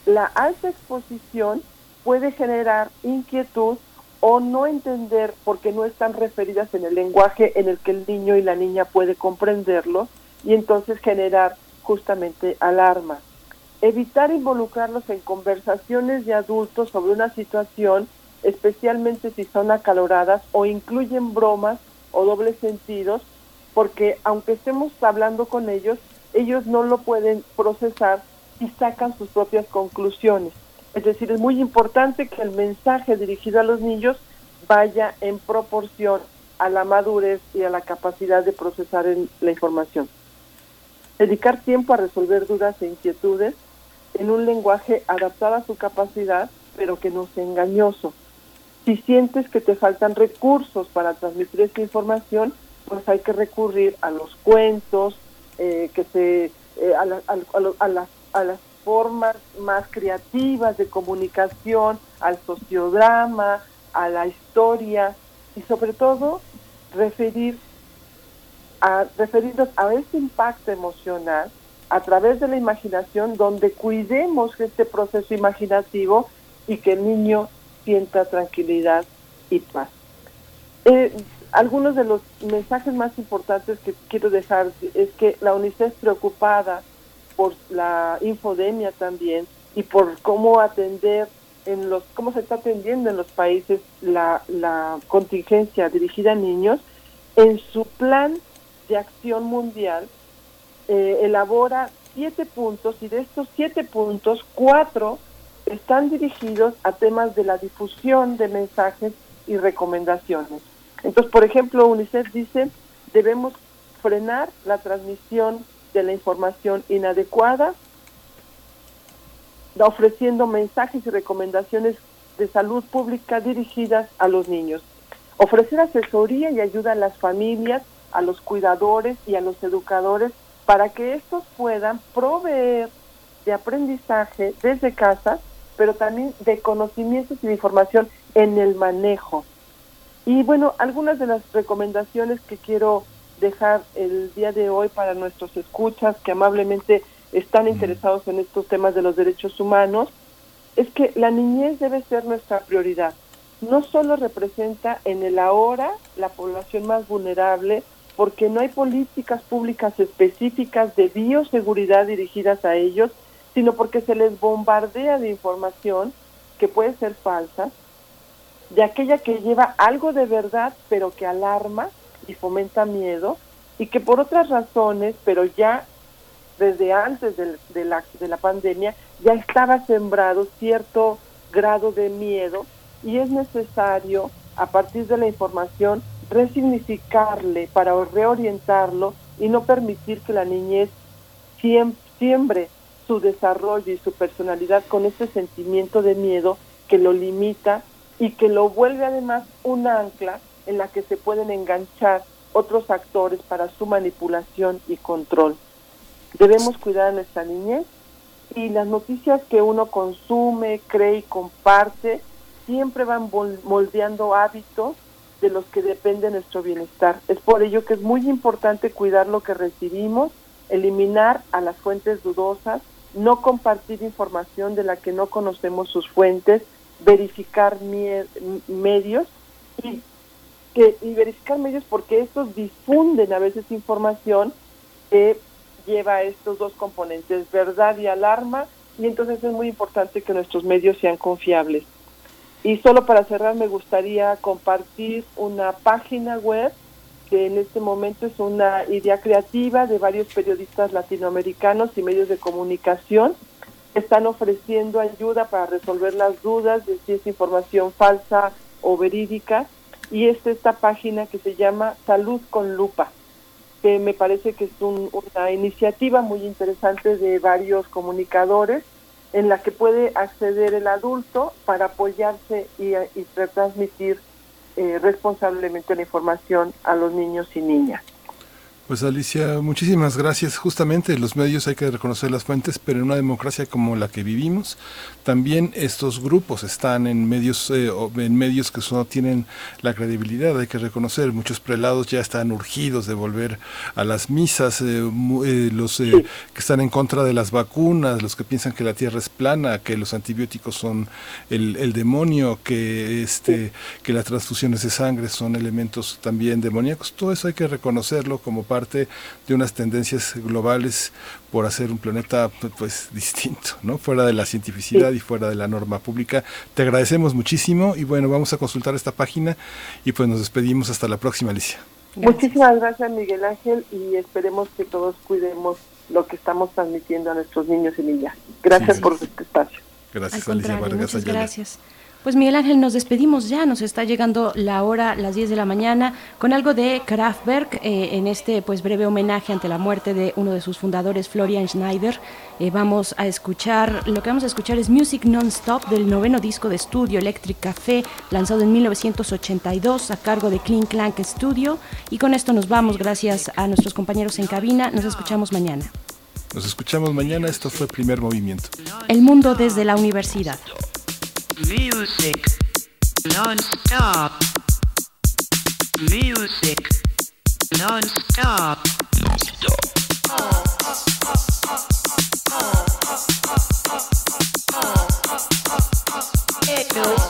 la alta exposición puede generar inquietud o no entender porque no están referidas en el lenguaje en el que el niño y la niña puede comprenderlo y entonces generar justamente alarma. Evitar involucrarlos en conversaciones de adultos sobre una situación especialmente si son acaloradas o incluyen bromas o dobles sentidos, porque aunque estemos hablando con ellos, ellos no lo pueden procesar y sacan sus propias conclusiones. Es decir, es muy importante que el mensaje dirigido a los niños vaya en proporción a la madurez y a la capacidad de procesar la información. Dedicar tiempo a resolver dudas e inquietudes en un lenguaje adaptado a su capacidad, pero que no sea engañoso. Si sientes que te faltan recursos para transmitir esta información, pues hay que recurrir a los cuentos, eh, que se, eh, a, a, las, a las formas más creativas de comunicación, al sociodrama, a la historia y sobre todo referir a, referirnos a ese impacto emocional a través de la imaginación donde cuidemos este proceso imaginativo y que el niño sienta tranquilidad y paz. Eh, algunos de los mensajes más importantes que quiero dejar es que la UNICEF preocupada por la infodemia también y por cómo atender en los cómo se está atendiendo en los países la, contingencia dirigida a niños en su plan de acción mundial eh, elabora siete puntos y de estos siete puntos cuatro están dirigidos a temas de la difusión de mensajes y recomendaciones. Entonces, por ejemplo, UNICEF dice, debemos frenar la transmisión de la información inadecuada, ofreciendo mensajes y recomendaciones de salud pública dirigidas a los niños. Ofrecer asesoría y ayuda a las familias, a los cuidadores y a los educadores para que estos puedan proveer de aprendizaje desde casa pero también de conocimientos y de información en el manejo. Y bueno, algunas de las recomendaciones que quiero dejar el día de hoy para nuestros escuchas que amablemente están interesados en estos temas de los derechos humanos, es que la niñez debe ser nuestra prioridad. No solo representa en el ahora la población más vulnerable, porque no hay políticas públicas específicas de bioseguridad dirigidas a ellos, sino porque se les bombardea de información que puede ser falsa, de aquella que lleva algo de verdad, pero que alarma y fomenta miedo, y que por otras razones, pero ya desde antes de, la, de la pandemia, ya estaba sembrado cierto grado de miedo y es necesario, a partir de la información, resignificarle para reorientarlo y no permitir que la niñez siembre su desarrollo y su personalidad con este sentimiento de miedo que lo limita y que lo vuelve además un ancla en la que se pueden enganchar otros actores para su manipulación y control. Debemos cuidar a nuestra niñez y las noticias que uno consume, cree y comparte siempre van moldeando hábitos de los que depende nuestro bienestar. Es por ello que es muy importante cuidar lo que recibimos, eliminar a las fuentes dudosas, no compartir información de la que no conocemos sus fuentes, verificar medios y, que, y verificar medios porque estos difunden a veces información que lleva estos dos componentes, verdad y alarma, y entonces es muy importante que nuestros medios sean confiables. Y solo para cerrar me gustaría compartir una página web que en este momento es una idea creativa de varios periodistas latinoamericanos y medios de comunicación que están ofreciendo ayuda para resolver las dudas de si es información falsa o verídica y es esta página que se llama Salud con Lupa que me parece que es una iniciativa muy interesante de varios comunicadores en la que puede acceder el adulto para apoyarse y, y retransmitir eh, responsablemente la información a los niños y niñas. Pues Alicia, muchísimas gracias. Justamente los medios hay que reconocer las fuentes, pero en una democracia como la que vivimos, también estos grupos están en medios eh, en medios que no tienen la credibilidad. Hay que reconocer muchos prelados ya están urgidos de volver a las misas, eh, eh, los que están en contra de las vacunas, los que piensan que la tierra es plana, que los antibióticos son el, el demonio, que este que las transfusiones de sangre son elementos también demoníacos. Todo eso hay que reconocerlo como parte de unas tendencias globales por hacer un planeta pues distinto, ¿no? Fuera de la cientificidad y fuera de la norma pública. Te agradecemos muchísimo y bueno, vamos a consultar esta página y pues nos despedimos hasta la próxima, Alicia. Muchísimas gracias, Miguel Ángel, y esperemos que todos cuidemos lo que estamos transmitiendo a nuestros niños y niñas. Gracias por este espacio. Gracias, Alicia Vargas Muchas gracias. Pues Miguel Ángel, nos despedimos ya, nos está llegando la hora, las 10 de la mañana, con algo de Kraftwerk, eh, en este pues breve homenaje ante la muerte de uno de sus fundadores, Florian Schneider. Eh, vamos a escuchar, lo que vamos a escuchar es Music Non-Stop del noveno disco de estudio Electric Café, lanzado en 1982 a cargo de Clean Clank Studio. Y con esto nos vamos, gracias a nuestros compañeros en cabina, nos escuchamos mañana. Nos escuchamos mañana, esto fue Primer Movimiento. El mundo desde la universidad. Music. Non-stop. Music. Non-stop. Non-stop. Oh, oh, oh, oh, oh, oh, oh, oh, oh, oh, oh, oh, oh, oh, oh, oh, oh, oh,